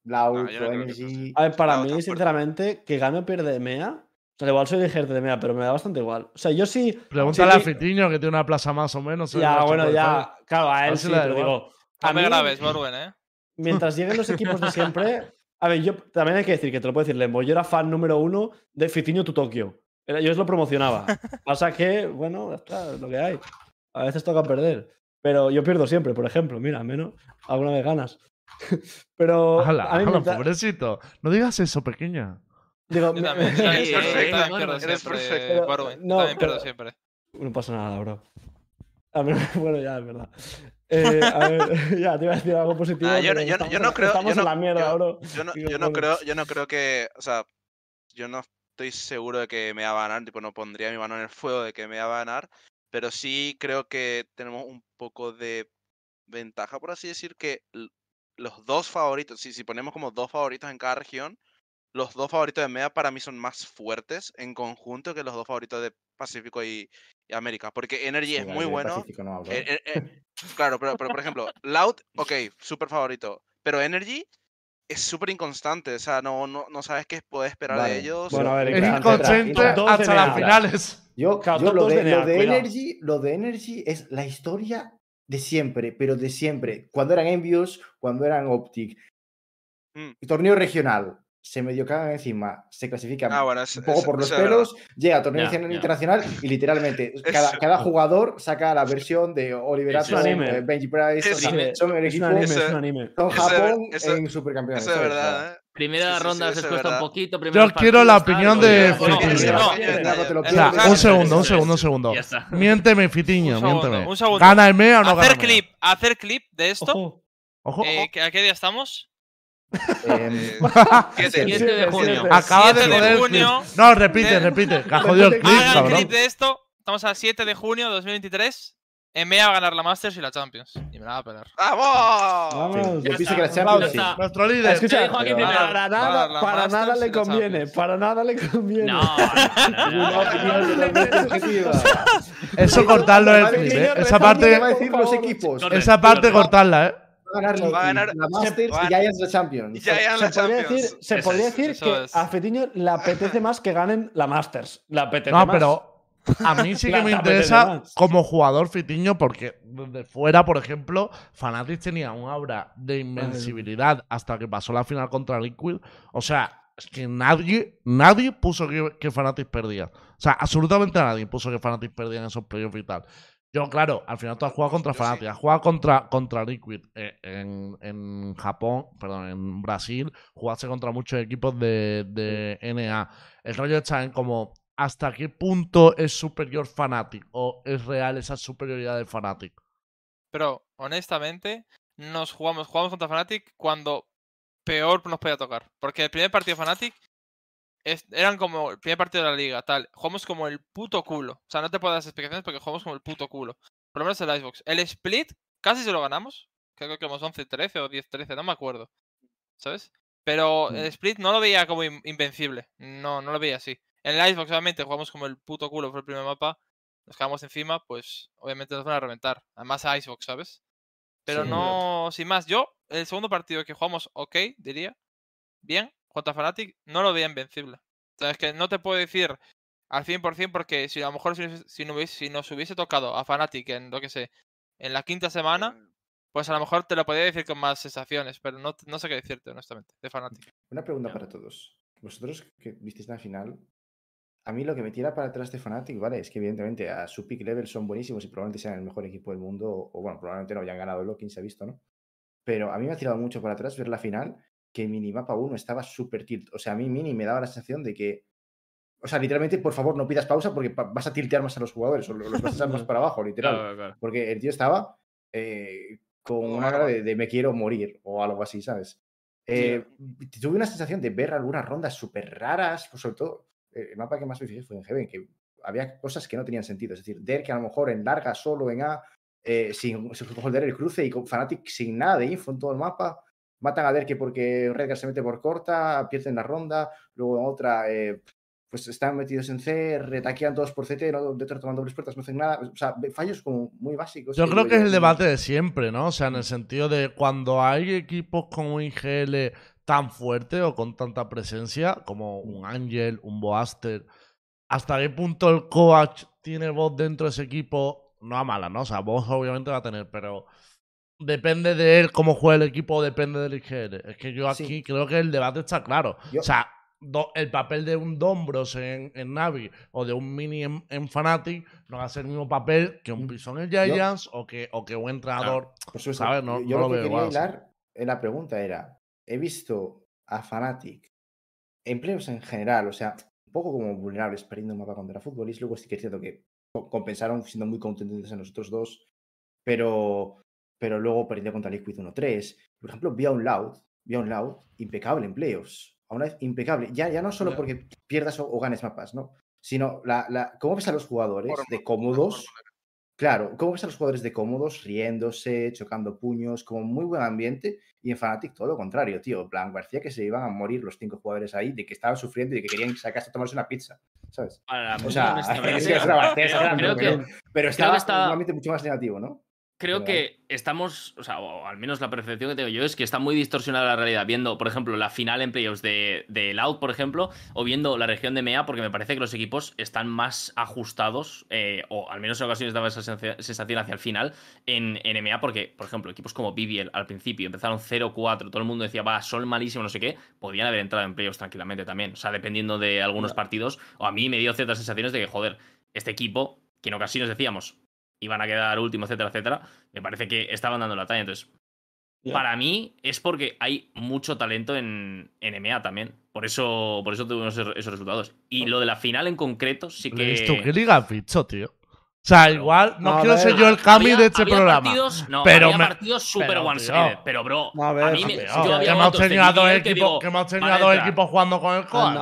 No, no que Energy A ver, para No, mí, sinceramente, que gane o pierde de MEA. O sea, igual soy de gente de MEA, pero me da bastante igual. O sea, yo sí. Pregúntale sí, a Fitiño, que tiene una plaza más o menos. en Ya, bueno, ya. Claro, a A él si sí, pero digo. A No me mí, grabes, Borwen, ¿eh? mientras lleguen los equipos de siempre. A ver, yo también hay que decir que te lo puedo decir, Lembo. Yo era fan número uno de Fitiño tu Tokio. Yo os lo promocionaba. Pasa que, bueno, ya está, es lo que hay. A veces toca perder. Pero yo pierdo siempre, por ejemplo. Mira, al menos alguna vez ganas. Pero. Hala, a mí hala, mientras- pobrecito. No digas eso, pequeña. Digo, Yo también, me- yo Eres también perfecto, yo también pierdo eres siempre, No, también pierdo pero- siempre. No pasa nada, bro. A mí- bueno, ya, es verdad. Eh, a ver, ya, te iba a decir algo positivo. Ah, yo yo estamos yo en- no creo- Estamos yo en no- la mierda, yo- bro. Yo no, Digo, no creo, yo no creo que, o sea, yo no estoy seguro de que me va a ganar, tipo, no pondría mi mano en el fuego de que me va a ganar, pero sí creo que tenemos un poco de ventaja, por así decir, que los dos favoritos, si, si ponemos como dos favoritos en cada región, los dos favoritos de MEA para mí son más fuertes en conjunto que los dos favoritos de Pacífico y, y América, porque Energy es muy bueno. Pacífico no hablo, Eh, ¿eh? eh, claro, pero, pero por ejemplo, Loud, ok, súper favorito. Pero Energy es súper inconstante. O sea, no, no, no sabes qué puedes esperar Vale, de ellos. Bueno, a ver, Es dos hasta las finales. Yo, Claro, yo lo, de, lo de. Energy, lo de Energy es la historia de siempre, pero de siempre. Cuando eran Envios, cuando eran Optic. Mm. Torneo regional, se medio cagan encima, se clasifican Ah, bueno, es- un poco es- por los verdad. pelos, llega a torneo internacional y literalmente cada, jugador saca la versión de Oliver Es un Atom, anime. eh, Benji Price, o Eso- sea, son el Es un equipo, anime, Eso- es un anime. son Japón eso- en supercampeones. Eso es. O verdad, ¿eh? Primera Sí, sí, ronda sí, se cuesta un poquito. primeros quiero la opinión de O pierdes. un segundo, un segundo, un segundo. Miénteme, segundo, miénteme. ¿Gana el MEA o no hacer gana el MEA? clip, hacer clip de esto. Ojo. Eh, ojo. ¿que- ¿A qué día estamos? Em, Eh, siete. siete. 7 de junio. Acaba de 7 el junio. No, repite, repite. Que ha jodido el clip, Hagan el cabrón. clip de esto. Estamos a 7 de junio de 2023. EMEA va a ganar la Masters y la Champions. Y me la va a pelar. ¡Vamos! Vamos. Está, que la Champions sí. Nuestro líder. Escucha, pero- para Va a nada, dar la para nada le conviene. Para nada le conviene. No, no, no. Eso cortarlo Madre clip, ¿eh? Esa ¿quién te va a parte, esa parte cortarla, ¿eh? Va a ganar, Va a ganar- la Masters y Giants la Champions. La se podría decir, Champions. se Eso podría es, decir que es. a Fetiño le apetece más que ganen la Masters. Le apetece No, más. pero a mí sí que me interesa como jugador Fitiño porque desde fuera, por ejemplo, Fnatic tenía un aura de invencibilidad hasta que pasó la final contra Liquid. O sea, es que nadie, nadie puso que, que Fnatic perdía. O sea, absolutamente nadie puso que Fnatic perdía en esos playoffs y tal. Yo, claro, al final tú has jugado contra. Fnatic, has jugado contra, contra Liquid eh, en, en Japón, perdón, en Brasil, jugaste contra muchos equipos de, de NA. El rollo está en como hasta qué punto es superior Fnatic o es real esa superioridad de Fnatic. Pero, honestamente, nos jugamos, jugamos contra Fnatic cuando peor nos podía tocar. Porque el primer partido de Fnatic es- eran como el primer partido de la liga, tal. Jugamos como el puto culo. O sea, no te puedo dar las explicaciones porque jugamos como el puto culo. Por lo menos el Icebox. El split, casi se lo ganamos. Creo que hemos 11-13 o 10-13, no me acuerdo. ¿Sabes? Pero el split no lo veía como in- invencible. No, no lo veía así. En el Icebox, obviamente, jugamos como el puto culo, fue el primer mapa. Nos quedamos encima, pues obviamente nos van a reventar. Además a Icebox, ¿sabes? Pero Sí. no, sin más. Yo, el segundo partido que jugamos, ok, diría. Bien, contra Fnatic, no lo veía invencible. O sea, es que no te puedo decir al 100% porque si a lo mejor si, si, no hubiese- si nos hubiese tocado a Fnatic en, lo que sé, en la quinta semana, pues a lo mejor te lo podría decir con más sensaciones, pero no, no sé qué decirte, honestamente, de Fnatic. Una pregunta Ya. para todos. Vosotros que visteis la final, a mí lo que me tira para atrás de Fnatic, ¿vale? Es que evidentemente a su peak level son buenísimos y probablemente sean el mejor equipo del mundo, o, o bueno, probablemente no hayan ganado el Locking, se ha visto, ¿no? Pero a mí me ha tirado mucho para atrás ver la final que Minimapa 1 estaba súper tilt. O sea, a mí Mini me daba la sensación de que. O sea, literalmente, por favor, no pidas pausa porque pa- vas a tiltear más a los jugadores o los vas a echar más para abajo, literal. Claro, claro. Porque el tío estaba eh, con una cara de, de me quiero morir o algo así, ¿sabes? Eh, tuve una sensación de ver algunas rondas súper raras, pues, sobre todo eh, el mapa que más me fijé fue en Heaven, que había cosas que no tenían sentido. Es decir, Der que a lo mejor en larga solo en A, eh, sin, sin holder el cruce y con Fnatic sin nada de info en todo el mapa. Matan a Derke porque Redgar se mete por corta, pierden la ronda, luego en otra, eh, pues están metidos en C, retaquean todos por CT, no, dentro tomando dobles puertas, no hacen nada. O sea, fallos como muy básicos. Yo creo que es el "Mm, debate de siempre, ¿no? O sea, en el sentido de cuando hay equipos con un IGL tan fuerte o con tanta presencia, como un Ángel, un Boaster, ¿hasta qué punto el coach tiene voz dentro de ese equipo? No a mala, ¿no? O sea, voz obviamente va a tener, pero depende de él cómo juega el equipo, depende del IGL. Es que yo aquí Sí. creo que el debate está claro. Yo- O sea, do- el papel de un Dombros en, en Navi o de un Mini en, en Fnatic no va a ser el mismo papel que un Mm. Bison en Giants o, que, o que un entrenador. Por supuesto, ¿sabes? No- yo, yo no lo, lo que veo quería en la pregunta era, he visto a Fnatic empleos en general, o sea, un poco como vulnerables perdiendo un mapa contra fútbol y luego sí que es cierto que co- compensaron siendo muy contundentes en los otros dos, pero, pero luego perdiendo contra Liquid 1-3. Por ejemplo, vi a un Loud, vi a un Loud impecable en playoffs, a una vez impecable, ya, ya no solo porque pierdas o, o ganes mapas, ¿no? Sino la, la, cómo ves a los jugadores de cómodos, Claro, ¿cómo ves a los jugadores de cómodos, riéndose, chocando puños, como muy buen ambiente? Y en Fnatic todo lo contrario, tío. En plan, parecía que se iban a morir los cinco jugadores ahí, de que estaban sufriendo y de que querían sacarse a tomarse una pizza, ¿sabes? O sea, es que es una pero- estaba está- un ambiente mucho más negativo, ¿no? Creo que estamos, o sea, o al menos la percepción que tengo yo es que está muy distorsionada la realidad, viendo, por ejemplo, la final en playoffs de, de Loud, por ejemplo, o viendo la región de MEA, porque me parece que los equipos están más ajustados, eh, o al menos en ocasiones daba esa sensa- sensación hacia el final, en, en EMEA, porque, por ejemplo, equipos como BBL al principio empezaron 0-4, todo el mundo decía, va, son malísimos, no sé qué, podían haber entrado en playoffs tranquilamente también, o sea, dependiendo de algunos partidos, o a mí me dio ciertas sensaciones de que, joder, este equipo, que en ocasiones decíamos, iban a quedar último, etcétera, etcétera, me parece que estaban dando la talla. Entonces, para mí es porque hay mucho talento en, en EMEA también. Por eso, por eso tuvimos esos, resultados. Y lo de la final en concreto sí que. ¿Listo? ¿Qué liga visto, tío? O sea, igual, no, a quiero ver, ser yo el Cami Había- de este había programa. Partidos, no, pero había me- partidos super pero, one-sided. tío. Pero, bro, a ver, a mí me, yo que hemos tenido a dos equipos, digo, que hemos tenido dos equipos jugando con el Coal.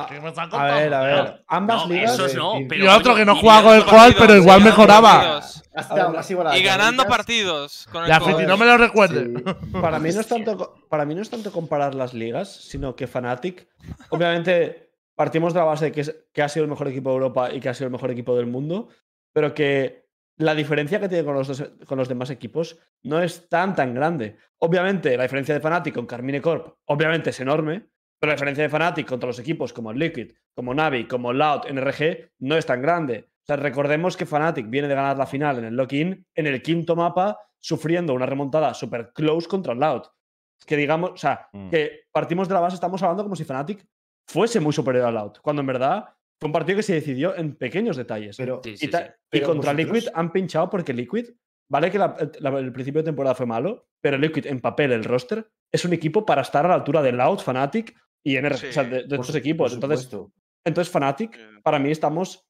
A ver, a ver. No, Ambas no, ligas. esos no, y- pero y otro que no juega con el Coal, pero igual ganando mejoraba. ver, Y ganando partidos con el Ya, Coal. Fiti, no me lo recuerde. Sí. Para mí, no es tanto, para mí no es tanto comparar las ligas, sino que Fnatic. Obviamente, partimos de la base de que, es- que ha sido el mejor equipo de Europa y que ha sido el mejor equipo del mundo, pero que la diferencia que tiene con los, dos- con los demás equipos no es tan tan grande. Obviamente, la diferencia de Fnatic con Carmine Corp, obviamente es enorme, pero la diferencia de Fnatic contra los equipos como Liquid, como Navi, como Loud, NRG, no es tan grande. O sea, recordemos que Fnatic viene de ganar la final en el lock-in, en el quinto mapa, sufriendo una remontada super close contra Loud. Que digamos, o sea, Mm. que partimos de la base, estamos hablando como si Fnatic fuese muy superior a Loud, cuando en verdad fue un partido que se decidió en pequeños detalles. Pero, Sí, y, sí, contra vosotros- Liquid han pinchado porque Liquid, vale que la- la- el principio de temporada fue malo, pero Liquid en papel, el roster, es un equipo para estar a la altura de Loud, Fnatic y NRG, o sea, Sí, de, de por estos su- equipos. Entonces, entonces, Fnatic, Eh, para mí, estamos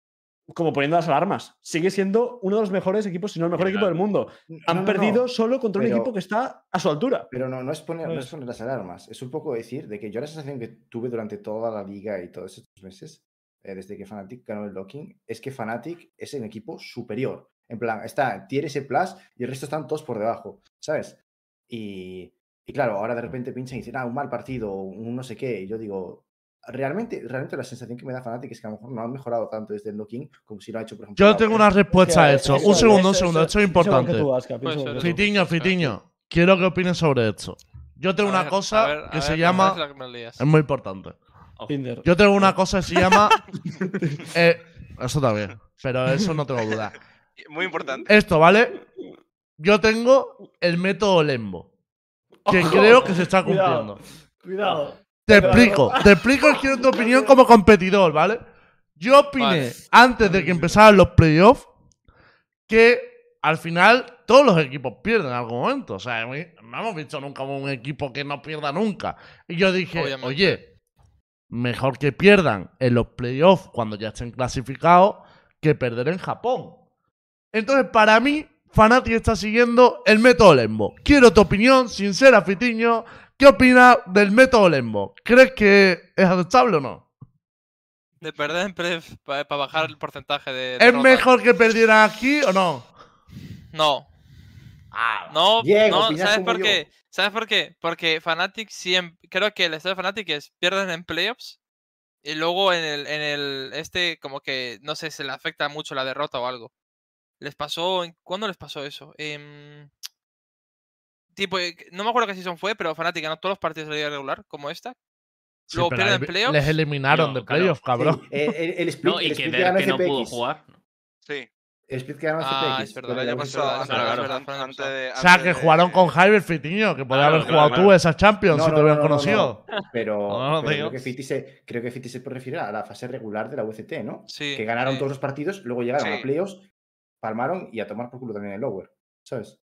como poniendo las alarmas. Sigue siendo uno de los mejores equipos, si no el mejor equipo del mundo. Han No, no, perdido no. solo contra un equipo que está a su altura. Pero no, no es, poner, no es poner las alarmas, es un poco decir de que yo la sensación que tuve durante toda la liga y todos estos meses, eh, desde que Fnatic ganó el locking, es que Fnatic es un equipo superior. En plan, está tier S plus y el resto están todos por debajo, ¿sabes? Y, y claro, ahora de repente pinchan y dicen, ah, un mal partido, un no sé qué. Y yo digo, realmente, realmente la sensación que me da Fnatic es que a lo mejor no han mejorado tanto desde el locking como si lo ha hecho, por ejemplo. Yo tengo una respuesta a eso. Un segundo, un segundo. Esto es importante. Fitiño, Fitiño. Quiero que opines sobre esto. Yo tengo A una ver, cosa a ver, a que se llama. Es muy importante. Tinder. Yo tengo una cosa que se llama. eh, eso también. Pero eso no tengo duda. Muy importante. Esto, ¿vale? Yo tengo el método Lembo. Que Ojo, creo que se está cumpliendo. Cuidado. Te explico, te explico y quiero tu opinión como competidor, ¿vale? Yo opiné Vale. antes de que empezaran los playoffs que al final todos los equipos pierden en algún momento. O sea, a mí- no hemos visto nunca un equipo que no pierda nunca. Y yo dije, Obviamente. oye, mejor que pierdan en los playoffs cuando ya estén clasificados que perder en Japón. Entonces, para mí, Fnatic está siguiendo el método Lembo. Quiero tu opinión, sincera, Fitiño. ¿Qué opinas del método Lembo? ¿Crees que es aceptable o no? De perder en pref para bajar el porcentaje de. ¿Es derrotas. mejor que perdieran aquí o no? No. Ah, No, Diego, no, ¿sabes por yo. qué? ¿Sabes por qué? Porque Fnatic siempre. Creo que el estado de Fnatic es pierden en playoffs y luego en el, en el. Este, como que no sé, se le afecta mucho la derrota o algo. Les pasó. ¿Cuándo les pasó eso? Em, tipo, eh, no me acuerdo qué season fue, pero Fnatic ganó todos los partidos de la liga regular, como esta. Sí, Luego pierden en playoffs. Les eliminaron No, de claro. playoff, cabrón. Sí, el, el- el split, No, y el que split que no pudo jugar. Sí, split que ganó Ah, FPX. es verdad, antes de- O sea, que jugaron con Hyber Fitiño, que podía Claro, haber jugado tú claro. esa Champions si te no, conocido. Pero, creo, que Fiti se, creo que Fiti se refiere a la fase regular de la UCT, ¿no? Sí. que ganaron todos los partidos, luego llegaron a playoffs, palmaron y a tomar por culo también el lower, ¿sabes?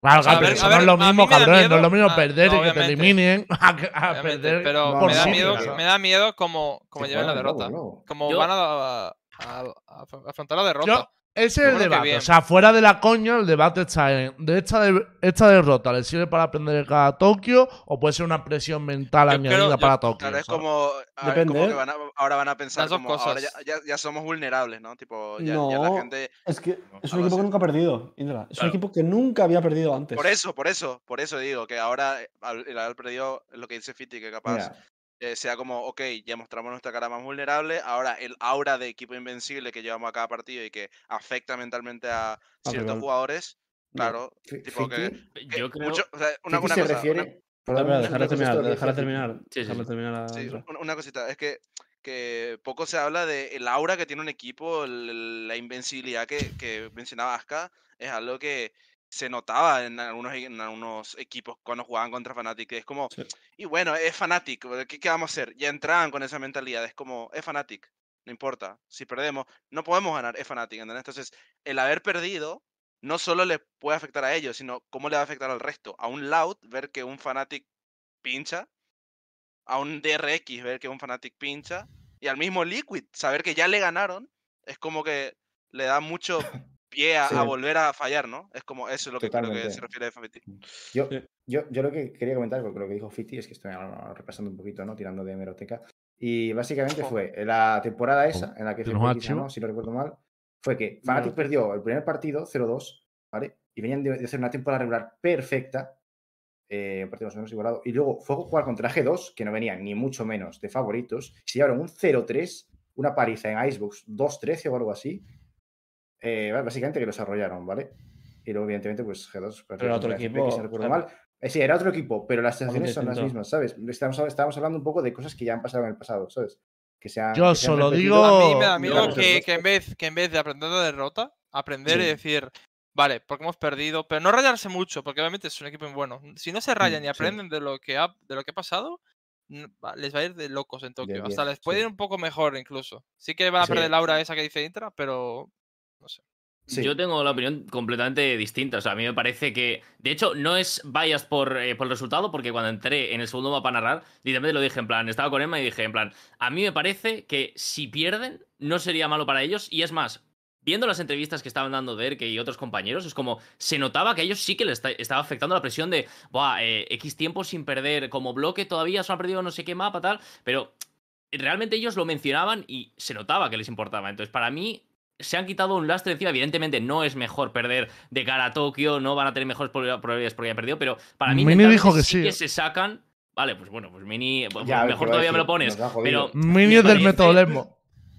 Claro, a pero eso a no es lo a mismo, da cabrón. No es lo mismo ah, perder y que te eliminen a, a perder. pero me da miedo, me da miedo como, como Se lleven la derrota. Como van a, a- a- a afrontar la derrota. Ese es el debate. bien. O sea, fuera de la coña, el debate está en. ¿De esta, de- esta derrota le sirve para aprender cada Tokio o puede ser una presión mental Yo añadida creo- yo- para Tokio? Claro, es ¿sabes? como, a ver, Depende, como que van a- ahora van a pensar Las dos como ahora ya, cosas. ya- ya somos vulnerables, ¿no? Tipo, ya, ya la No. gente... Es que es un equipo que nunca ha perdido, Indra. Es Claro. un equipo que nunca había perdido antes. Por eso, por eso, por eso digo que ahora eh, al- el haber perdido lo que dice Fiti, que capaz Mira, eh, sea como, ok, ya mostramos nuestra cara más vulnerable, ahora el aura de equipo invencible que llevamos a cada partido y que afecta mentalmente a ciertos rival. jugadores, claro, Fi- tipo que, Yo creo. mucho- o sea, una, se cosa, refiere... una- dejarla terminar, dejarla. Sí, sí, terminar a Sí, una cosita, es que, que poco se habla de el aura que tiene un equipo, el- la invencibilidad que, que mencionaba Aska, es algo que se notaba en algunos, en algunos equipos cuando jugaban contra Fnatic, es como, Sí. y bueno, es Fnatic, ¿qué, qué vamos a hacer? Ya entraban con esa mentalidad, es como, es Fnatic, no importa, si perdemos, no podemos ganar, es Fnatic, ¿entendés? Entonces, el haber perdido no solo le puede afectar a ellos, sino cómo le va a afectar al resto. A un Loud, ver que un Fnatic pincha, a un DRX ver que un Fnatic pincha, y al mismo Liquid saber que ya le ganaron, es como que le da mucho pie a, volver a fallar, ¿no? Es como eso es lo que creo que se refiere a FPT. Yo, yo, yo lo que quería comentar con lo que dijo Fiti es que estoy repasando un poquito, ¿no? Tirando de hemeroteca. Y básicamente fue la temporada esa, en la que ¿Tienes un FPX archivo? ganó, si no recuerdo mal, fue que Fnatic Hemeroteca. perdió el primer partido 0-2, ¿vale? Y venían de, de hacer una temporada regular perfecta, eh, un partido más o menos igualado. Y luego fue a jugar contra G2, que no venían ni mucho menos de favoritos. y Se llevaron un 0-3, una paliza en Icebox 2-13 o algo así. Eh, básicamente que los arrollaron, ¿vale? Y luego, evidentemente, pues G2. perdió era otro equipo, si recuerdo mal. Eh, sí, era otro equipo, pero las sensaciones son las mismas, ¿sabes? Estamos, estábamos hablando un poco de cosas que ya han pasado en el pasado, ¿sabes? Que se han, Yo que se han solo digo- A mí me da miedo que, en vez, que en vez de aprender de derrota, aprender y Sí. decir, vale, porque hemos perdido, pero no rayarse mucho, porque obviamente es un equipo muy bueno. Si no se rayan Mm, y sí. aprenden de lo que ha, de lo que ha pasado, va- les va a ir de locos en Tokio. Hasta 10, les puede sí. ir un poco mejor incluso. Sí que van a perder la aura esa que dice Intra, pero no sé. Sí. Yo tengo la opinión completamente distinta. O sea, a mí me parece que. De hecho, no es bias por, eh, por el resultado, porque cuando entré en el segundo mapa a narrar, literalmente lo dije en plan, estaba con Emma y dije en plan, a mí me parece que si pierden, no sería malo para ellos. Y es más, viendo las entrevistas que estaban dando Derke y otros compañeros, es como se notaba que a ellos sí que les esta- estaba afectando la presión de, Buah, eh, X tiempo sin perder como bloque, todavía solo han perdido no sé qué mapa, tal. Pero realmente ellos lo mencionaban y se notaba que les importaba. Entonces, para mí, se han quitado un lastre encima. Evidentemente, no es mejor perder de cara a Tokio, no van a tener mejores proba- probabilidades porque hayan perdido, pero para mí, Mini dijo que sí que eh. se sacan. Vale, pues bueno, pues Mini. pues Ya, mejor ¿qué va a todavía me lo pones. Pero. Mini me es del parece-.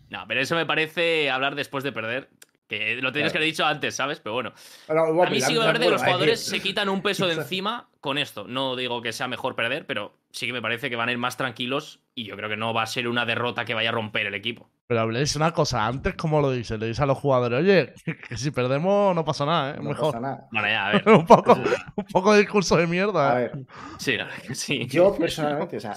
No, pero eso me parece hablar después de perder. Que lo tenías Claro. que haber dicho antes, ¿sabes? Pero bueno. Bueno, A mí sí que me parece que los jugadores se quitan un peso de encima con esto. No digo que sea mejor perder, pero sí que me parece que van a ir más tranquilos y yo creo que no va a ser una derrota que vaya a romper el equipo. Pero habléis una cosa, antes, ¿cómo lo dices? Le dices a los jugadores, oye, que si perdemos no pasa nada, ¿eh? No Mejor. pasa nada. Bueno, ya, a ver. un, poco, un poco de discurso de mierda. A ¿eh? ver, Sí, la verdad que sí. yo personalmente, o sea,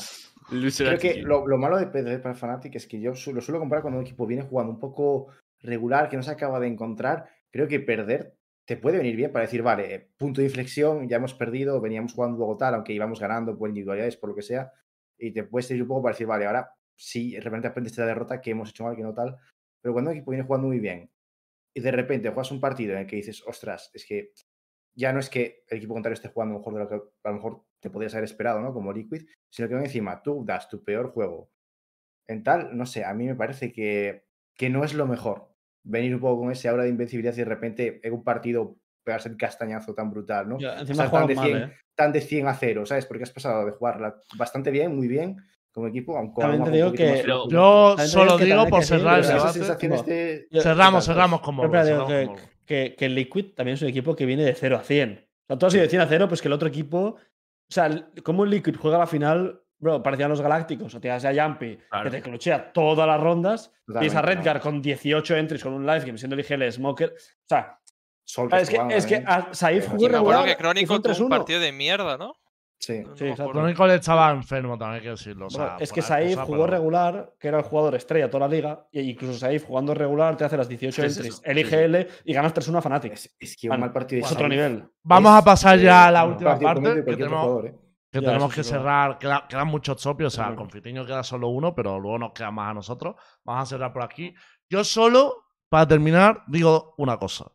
Creo que lo, lo malo de perder para Fnatic es que yo su- lo suelo comparar cuando un equipo viene jugando un poco regular, que no se acaba de encontrar. Creo que perder te puede venir bien para decir, vale, eh, punto de inflexión, ya hemos perdido, veníamos jugando luego tal, aunque íbamos ganando por individualidades, por lo que sea, y te puedes ir un poco para decir, vale, ahora sí, de repente aprendes de la derrota, que hemos hecho mal, que no tal, pero cuando un equipo viene jugando muy bien y de repente juegas un partido en el que dices, ostras, es que ya no es que el equipo contrario esté jugando mejor de lo que a lo mejor te podrías haber esperado, ¿no? Como Liquid, sino que encima tú das tu peor juego en tal, no sé, a mí me parece que, que no es lo mejor venir un poco con ese aura de invencibilidad y de repente en un partido pegarse el castañazo tan brutal, ¿no? Ya, O sea, tan, de mal, 100, ¿eh? tan de 100 a 0, ¿sabes? Porque has pasado de jugarla bastante bien, muy bien, como equipo, aunque También te digo que-. Yo solo que digo por cerrar el debate. como- de... Cerramos, cerramos digo cerramos que, que, Liquid también es un equipo que viene de 0 a 100. O sea, tú has ido de 100 a 0, pues que el otro equipo. O sea, como el Liquid juega la final, bro, parecían los Galácticos. O tienes a Jumpy, Claro. que te clochea todas las rondas. Tienes a Redgar no. con 18 entries con un live game, siendo el IGL Smoker. O sea, Sol es que, jugando es que también. a Saif jugó regular. que Crónico un tuvo un 3-1. partido de mierda, ¿no? Sí. No Sí, exacto. Chronicle estaba enfermo, también hay que decirlo. o sea, es que Saif cosa, jugó pero- regular, que era el jugador estrella de toda la liga, y incluso Saif jugando regular te hace las 18 Sí, sí, entries, el sí, sí. IGL y ganas 3-1 a Fnatic. Es, es que un mal partido de es otro nivel. Vamos es, a pasar eh, ya a la última parte. Que tenemos, jugador, ¿eh? Que Ya, tenemos que sí, claro. cerrar. Queda- quedan muchos topios. O sea, Claro. con Fitiño queda solo uno, pero luego nos queda más a nosotros. Vamos a cerrar por aquí. Yo solo, para terminar, digo una cosa.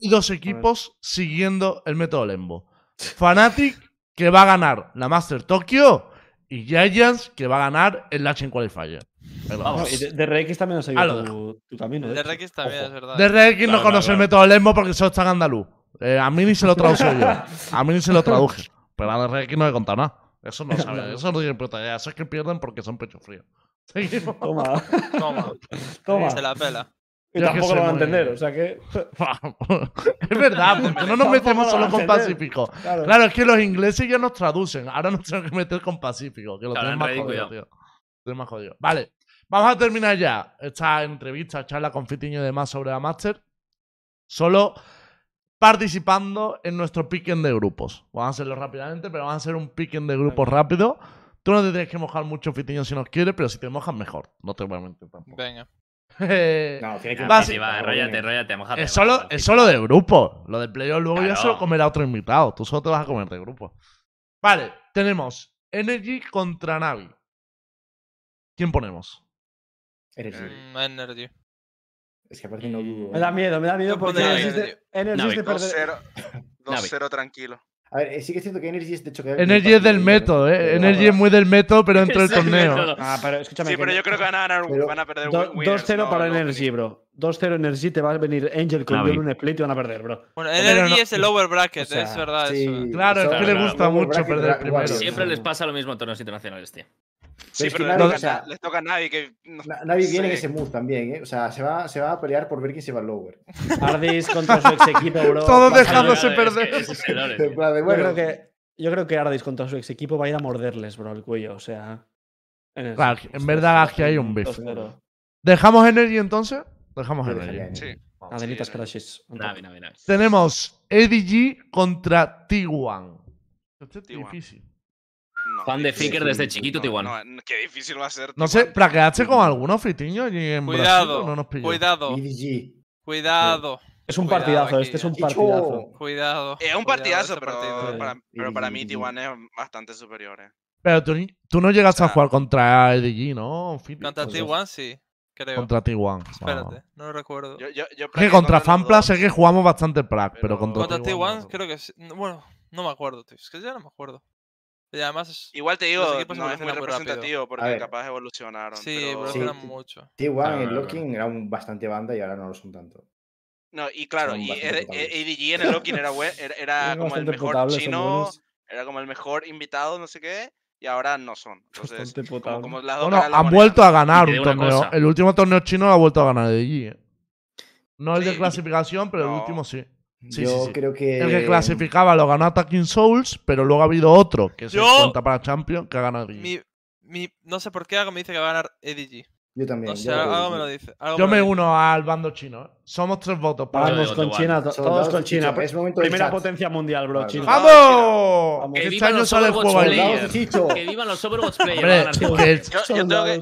Hay dos equipos siguiendo el método Lembo. Fnatic, que va a ganar la Master Tokyo. Y Giants, que va a ganar el Lachen Qualifier. No, vamos. y de, de RX también has lo seguido tu, tu camino. De de hecho. RX también, Ojo. es verdad. DRX no Claro, conoce claro, el método Lembo porque solo está en andaluz. Eh, a mí ni se lo traduje yo. A mí ni se lo traduje. Pero a DRX no he contado nada. Eso no sabe. Eso no tiene puta idea. Eso es que pierden porque son pecho frío. Seguimos. Toma, Toma, toma. se la pela. Y Yo tampoco lo van a entender, o sea que. es verdad, porque no nos metemos lo solo con. Pacífico. Claro. Claro, es que los ingleses ya nos traducen. Ahora nos tenemos que meter con Pacífico, que lo Claro, tienen en más jodido, tío. Lo más jodido. Vale, vamos a terminar ya esta entrevista, charla con Fitiño y demás sobre la Master. Solo participando en nuestro piquen de grupos. Vamos a hacerlo rápidamente, pero vamos a hacer un piquen de grupos rápido. Tú no te tienes que mojar mucho, Fitiño, si nos quieres, pero si te mojas, mejor. No te voy a mentir tampoco. Venga. No, tiene que sí, va, enróllate, enróllate, mojate. Es solo, es solo de grupo. Lo del playoff luego ya Claro. se lo comerá otro invitado. Tú solo te vas a comer de grupo. Vale, tenemos Energy contra Navi. ¿Quién ponemos? Energy. Mm, Energy. Es que aparte no dudo. Me da ¿eh? miedo, me da miedo porque Energy es de, Navi. Energy es de Navi. perder. 2-0 2-0 tranquilo. A ver, eh, sí que es cierto que Energy es de hecho que Energy es del método, ¿eh? Energy es muy del método, pero dentro del Es el torneo. Ah, pero escúchame. Sí, pero yo creo que van a ganar, van a perder Do- wi- winners, 2-0 no- para no Energy, bro. 2-0 Energy, te va a venir Angel con un split y van a perder, bro. Bueno, Energy no- es el lower bracket, o sea, es verdad Sí, eso. eh. Claro, es que le gusta mucho perder primero. Siempre les pasa lo mismo en torneos internacionales, tío. Sí, pero Navi, les, o toca, sea, les toca a Navi que. no- Na- Navi viene en Sí. ese mood también, ¿eh? O sea, se va, se va a pelear por ver quién se va al lower. Ardis contra su ex equipo, bro. Todos dejándose es que perder. es plan de, Yo bueno, creo que, yo creo que Ardis contra su ex equipo va a ir a morderles, bro, el cuello. O sea. En verdad aquí hay un beef. 2-0. ¿Dejamos Energy entonces? Dejamos yo Energy. Sí. Adelitas Sí, crashes. Navi, Navi, Navi. Tenemos EDG contra T1. Este es T1. difícil. No, Fan de. Ficker desde chiquito, no, no, qué difícil va a ser. No sé. ¿plaqueaste con alguno, Fitiño? allí en Brasil, Cuidado, o no nos pilló? cuidado, EDG. cuidado, Es un Cuidado partidazo, aquí, este es un partidazo. cuidado. Es un partidazo, este pero, partido. para, pero para mí Sí. Tijuana es bastante superior. eh. Pero tú, tú no llegaste O a jugar contra EDG, ¿no? Contra Pues T1 sí, creo. Contra T1. Espérate, no lo recuerdo. Yo, yo, yo Es que contra Fanpla sé que jugamos bastante Prague, pero, Pero- contra, Contra T1 T1 creo que sí. No, Bueno, no me acuerdo, tío. Es que ya no me acuerdo. Y además Igual te digo, no es muy rápido. representativo porque capaz evolucionaron. sí, pero- evolucionan Sí. mucho. T1 Claro, en el claro, locking era un bastante banda y ahora no lo son tanto. No, y claro, y bastante Ed- potables. ADG en el Locking era, bue- era, era como el mejor chino, era como el mejor invitado, no sé qué, y ahora no son. Entonces, Bastante como, potable. como las dos Bueno, la han moneda. vuelto a ganar Y un torneo. cosa. El último torneo chino lo ha vuelto a ganar EDG. ¿eh? No el de Sí. clasificación, pero el último sí. Sí, Yo sí, sí. creo que. El que clasificaba lo ganó Attacking Souls, pero luego ha habido otro que se Yo- cuenta para Champion que ha ganado EDG. Mi, mi, no sé por qué algo me dice que va a ganar EDG. Yo también. Yo lo algo digo. me lo dice. algo Yo me me lo dice. uno al bando chino. ¿eh? Somos tres votos para Vamos con. China, to- todos dos, con China. Es momento Primera chat. potencia mundial, bro. Vale, China. ¡Vamos! Vamos. Que Este vivan los juego Chicho. Que vivan los Overwatch Players. Yo, yo tengo que,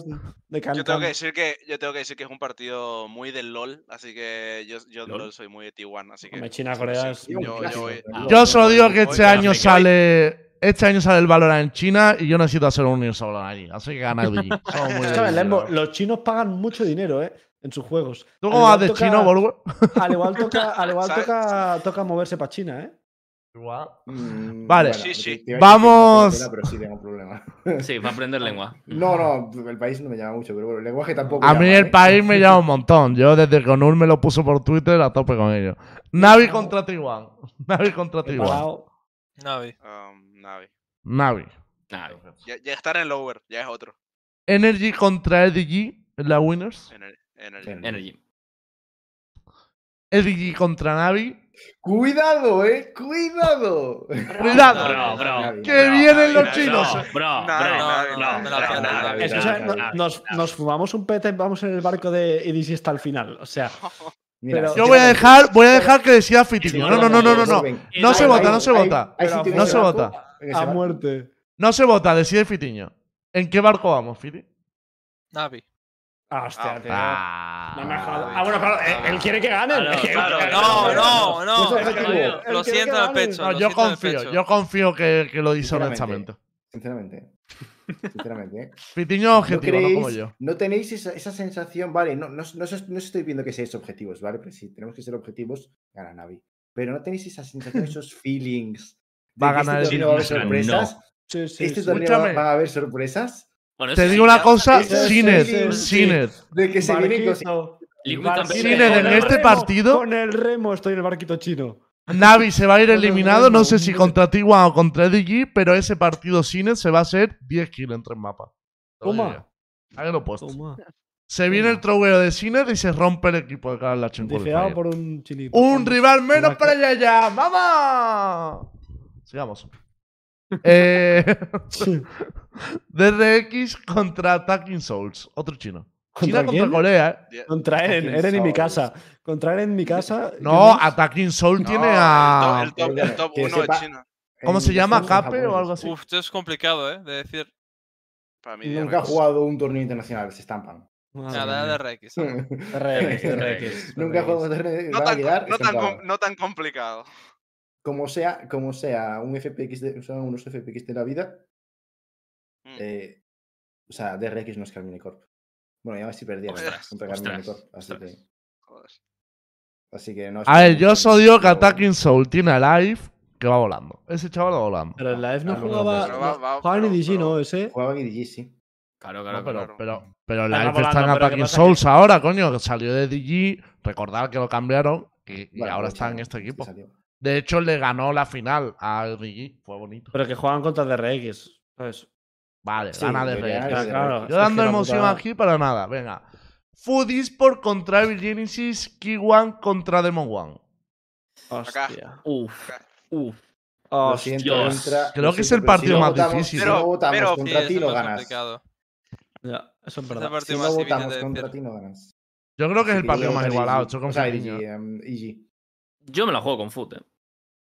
yo tengo decir que yo tengo que decir que es un partido muy del LOL, así que yo, yo LOL. LOL soy muy de T1, así que Hombre, China, sí, Corea sí, es- yo, yo voy- Ah, Yo solo digo que este año sale. Este año sale el Valorant en China y yo necesito hacer un universo Valorant allí. Así que gana el BG. Los chinos pagan mucho dinero, ¿eh? En sus juegos. ¿Tú cómo vas de toca- chino, Borgo? Al igual toca, al igual toca, toca moverse para China, ¿eh? Igual. Mm, Vale. bueno, Sí, sí. Vamos. Pero sí tengo problema. Sí, para aprender lengua. No, no, el país no me llama mucho, pero bueno, el lenguaje tampoco. A mí llama, el ¿eh? país me llama un montón. Yo desde que Onur me lo puso por Twitter a tope con ello. Navi contra Taiwán. Navi contra Taiwán. Navi. Um, Navi. Navi. Ya, ya estar en lower, ya es otro. Energy contra EDG en la Winners. Ener- Energy. Energy. EDG contra Navi. Cuidado, eh, cuidado. Cuidado. Bro, Que vienen los chinos. Bro, bro, nos, nos fumamos un pete, vamos en el barco de Idis hasta el final. O sea, Mira, Pero- Yo voy a dejar, voy a dejar que decida Fitiño. No, no, no, no, no, no. No se vota, no se vota. No se vota. A barco. muerte. No se vota, decide Fitiño. ¿En qué barco vamos, Fiti? Navi. Ah, hostia, Ah, tío. Ah, No me jodas. Ah, bueno, claro, él, él quiere que ganen. Claro, Él- claro, él- No, no, no. Objetivo. Lo Él quiere siento que en el ganen. pecho. No, lo yo siento en el confío, pecho. yo confío que, que lo dice Sinceramente. honestamente. Sinceramente. Sinceramente, ¿eh? Fitiño ¿No objetivo, no, como yo. no tenéis esa, esa sensación, vale, no, no, no, os- no os estoy viendo que seáis objetivos, ¿vale? Pero si tenemos que ser objetivos, gana Navi. Pero no tenéis esa sensación, esos feelings. Va a que ganar el este torneo va a haber sorpresas. Sí, sí, Este torneo va, va a haber sorpresas. Bueno, Te digo una cosa, sí. Sinet. De que se. Campeón. Sinet, en este partido- Con el remo estoy en el barquito chino. Navi se va a ir eliminado, no sé si contra T1 o contra EDG, pero ese partido Sinet se va a hacer 10 kills en tres mapas. Toma. Ahí lo he puesto. Toma. Se viene el troweo de Sinet y se rompe el equipo de cara la Difeado por un chinito. Un rival menos para allá ya. Sigamos. Eh, DRX contra Attacking Souls. Otro chino. China ¿Contra contra? Corea, ¿eh? Contra Eren, Eren en mi casa. Contra Eren en mi casa. No. Attacking Soul No, tiene el a. El top, el top Que 1 de China. ¿Cómo se llama? ¿Cape o algo así? Uf, esto es complicado, ¿eh? De decir. Para mí, Nunca ha DRX. jugado un torneo internacional, se estampan. Nada mía. de RX. ¿eh? RX, RX. Nunca ha jugado com- no tan complicado. Como sea, como sea un FPX de, o sea, unos FPX de la vida, Mm. eh, o sea, DRX no es Carmine Corp. Bueno, ya si perdieron Ostras, contra Carmine Corp, así ostras. que, Joder. así que no. A ver, yo un solo digo que Attacking Soul tiene a Live que va volando. Ese chaval va volando. Pero en la F no Ah, no, no, jugaba. pero va- va- Jugaba en EDG, pero- ¿no? Ese. Jugaba en EDG, sí. Claro, No, claro, pero, claro. pero, va está en Attacking ¿qué pasa Souls ahora, coño, que salió de DG. Recordad que lo cambiaron y, y Bueno, ahora pues, está en este sí equipo. De hecho, le ganó la final a DG. Fue bonito. Pero que juegan contra DRX. ¿sabes? Vale, Sí, gana ganar Ah, claro. DRX. Yo dando emoción puta- aquí para nada. Venga. Food Esport contra Evil Genesis. K1 contra Demon One. Hostia. Uf, Acá. uf. Lo siento, Dios. Entra- Creo lo que es el pero partido más votamos- difícil. Si no Pero- votamos pero- Sí, contra es ti, más ganas. Ya, eso es verdad. partido Si no votamos contra ti, no ganas. Yo creo que es el partido más igualado. Estoy con O sea. Yo me la juego con foot, eh.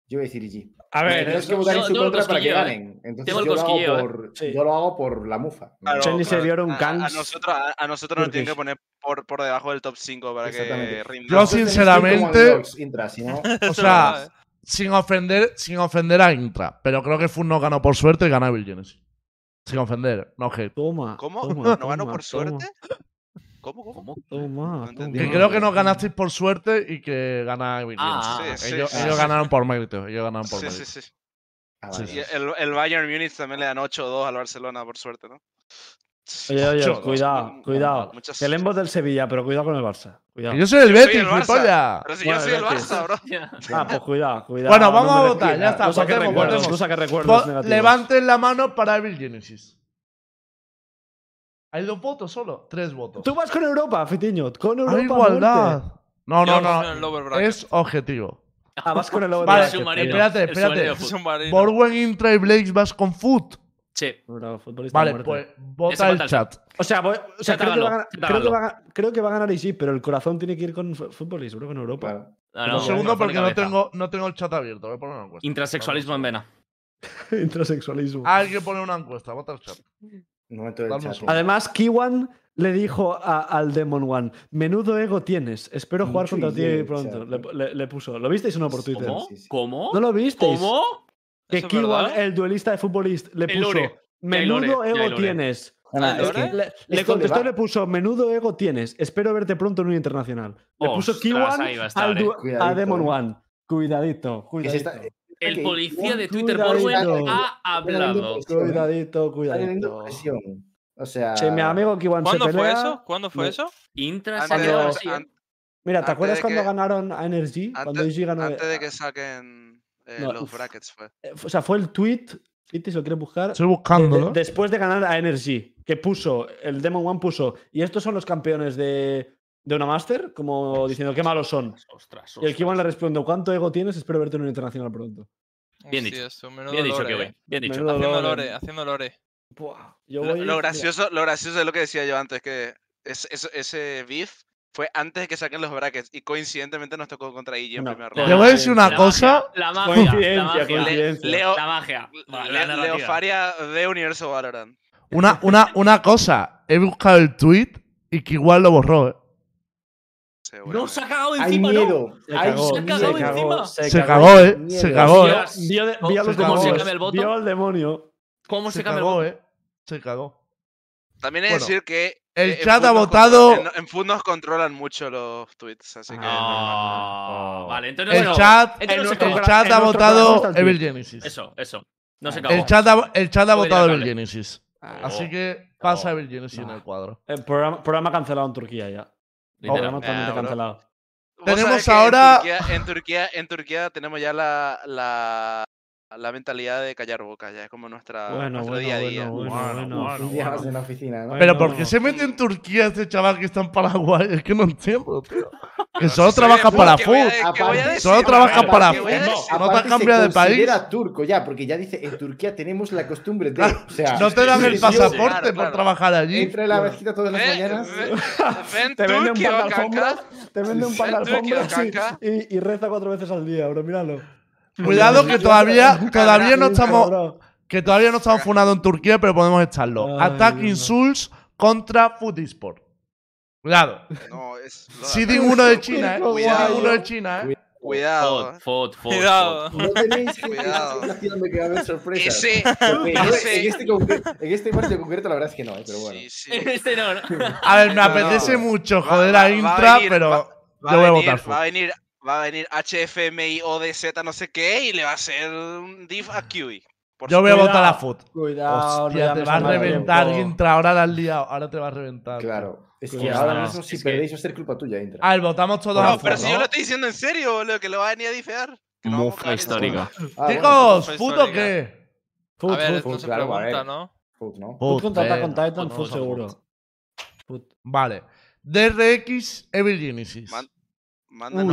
Yo voy a decir EG. A ver, Tenemos es que votar en su contra para que cosquilleo, ¿eh? ganen. Entonces Tengo el yo lo, cosquilleo, hago ¿eh? por, Sí. yo lo hago por la mufa. Claro, Chenny se claro. dieron A- a, nosotros, a, a nosotros nos tienen que poner por, por debajo del top 5 para que rinda. Yo que sinceramente- Intra, si no- O sea, ¿eh? sin ofender, sin ofender a Intra. Pero creo que Food no ganó por suerte y ganó Evil Genesis. Sin ofender, no hate. Toma. ¿Cómo? toma, ¿No ganó por toma, suerte? ¿Cómo? ¿Cómo? Toma, No. Que creo que no ganasteis por suerte y que gana Evil Ah, Genesis. sí, ellos sí, ellos sí. ganaron por mérito. Ellos ganaron por Sí, mérito. sí, sí. Ah, Sí, vale, Y el, el Bayern Munich también le dan 8-2 al Barcelona, por suerte, ¿no? Oye, oye, Ocho, cuidado, dos, cuidado. muchas- Que el Embos del Sevilla, pero cuidado con el Barça. Cuidado. Que Yo soy el Betis, gilipollas. Pero si Bueno, yo soy el Betis. Barça, bro. Ah, pues cuidado, cuidado. Bueno, vamos no a votar, ya está, saques votemos, recuerdos, negativos. Levanten la mano para Evil Genesis. Hay dos votos solo. Tres votos. Tú vas con Europa, Fitiño. Con Europa. Hay igualdad. No, no, no. Es objetivo. Ah, vas con el over Vale, espérate, espérate. Borwen Intra y Blakes vas con Foot. Sí. Vale, pues vota el chat. O sea, voy, o sea creo, que va a ganar Isip, pero el corazón tiene que ir con fútbol y seguro con Europa. Un segundo, porque no tengo, no tengo el chat abierto. Voy a poner una encuesta. Intrasexualismo en vena. Intrasexualismo. Hay que poner una encuesta, vota el chat. Además, Kiwan le dijo a, al Demon One: Menudo ego tienes, espero jugar contra ti pronto. Le, puso. ¿Lo visteis o no por Twitter? ¿Cómo? ¿No lo visteis? ¿Cómo? Que Kiwan, el duelista de futbolista, le puso: Menudo ego tienes. Le, contestó, le, le puso, menudo ego tienes, espero verte pronto en un internacional. Le puso Kiwan a, al Demon One. Cuidadito, cuidadito. El policía de Twitter Borwen ha hablado. Cuidadito, cuidadito. O sea. Mi amigo que Iwan ¿Cuándo se pelea, fue eso? ¿Cuándo fue eso? Intra cuando... Mira, ¿te acuerdas cuando ganaron a Energy? Antes, cuando Energy ganó... de que saquen eh, los brackets fue. Eh, o sea, fue el tweet. Fiti, si lo quieres buscar. Estoy buscando, eh, ¿no? Después de ganar a Energy, que puso, el Demon One puso, y estos son los campeones de de una máster, como diciendo qué malos son. Ostras, ostras, y el Kiwan le responde, ¿cuánto ego tienes? Espero verte en un internacional pronto. Bien dicho. Bien dicho. Bien dicho. Haciendo lore, haciendo lore. Lo, gracioso, lo gracioso es lo que decía yo antes, que es, es, ese beef fue antes de que saquen los brackets y coincidentemente nos tocó contra IG en primer round. Te voy a decir una cosa. Magia, la magia. Coincidencia, la magia. Leo, la magia. Vale, Faria de Universo Valorant. Una, una, una cosa. He buscado el tweet y que igual lo borró. ¿eh? No se ha cagado encima, Hay miedo. ¿no? Se, ha cagado encima. Se, cagó, eh. Se cagó, Vio, vio ¿Cómo se el voto? Vio al demonio. ¿Cómo se, cambia el voto? Eh. Se cagó. También he de decir que. El eh, chat ha votado. En, en, Food nos controlan mucho los tweets, así que. Ah, oh, vale, entonces. El bueno, chat, el, chat ha votado Evil Genesis. Eso, eso. No se cagó. El chat ha, el chat ha votado Evil Genesis. Ah, así oh, que oh, pasa Evil Genesis en el cuadro. El programa cancelado en Turquía ya. Oh, ah, tenemos ahora. En Turquía, en Turquía, en Turquía, tenemos ya la, la, la mentalidad de callar boca, ya es como nuestra, bueno, nuestro bueno, día a día. Bueno, ¿no? Pero ¿por qué se mete en Turquía este chaval que está en Paraguay? Es que no entiendo, tío. Que solo trabaja para Food. Solo trabaja para Food. No te cambia de país. Era turco ya, porque ya dice, en Turquía tenemos la costumbre de. O sea, no te dan el pasaporte por trabajar allí. Entra en la mezquita todas las mañanas. Te vende un pan de alfombra. Te vende un pan de alfombra y reza cuatro veces al día, bro. Míralo. Cuidado que todavía, todavía no estamos. Que todavía no estamos funados en Turquía, pero podemos estarlo. Attack Insults contra Futisport. Cuidado. No, es. Uno de China, eh. Uno de China. Eh. Cuidado. Fod, fod, Cuidado. Cuidado. En, este en, este partido concreto, la verdad es que no, eh, pero bueno. Sí, sí. Este no, no. A ver, me apetece mucho joder va, a Intra, pero. Va, voy a votar va a venir HFMI ODZ, no sé qué, y le va a hacer un div a QI. Por Yo voy a votar a Foot. Cuidado, Hostia, te va a reventar, tiempo. Intra. Ahora la has liado, ahora te va a reventar. Claro. Es que Cuidado. ahora mismo, si es perdéis, va a ser culpa tuya, Intra. Ah, votamos todos no, a Foot. Pero si yo lo estoy diciendo en serio, boludo, que lo va a venir a difear. Mufa histórica. Ah, Chicos, ¿puto qué? Foot, a ver, foot, claro, pregunta, ¿no? Foot, ¿no? Foot, contrata eh, con Titan, Foot seguro. Vale. DRX Evil Genesis.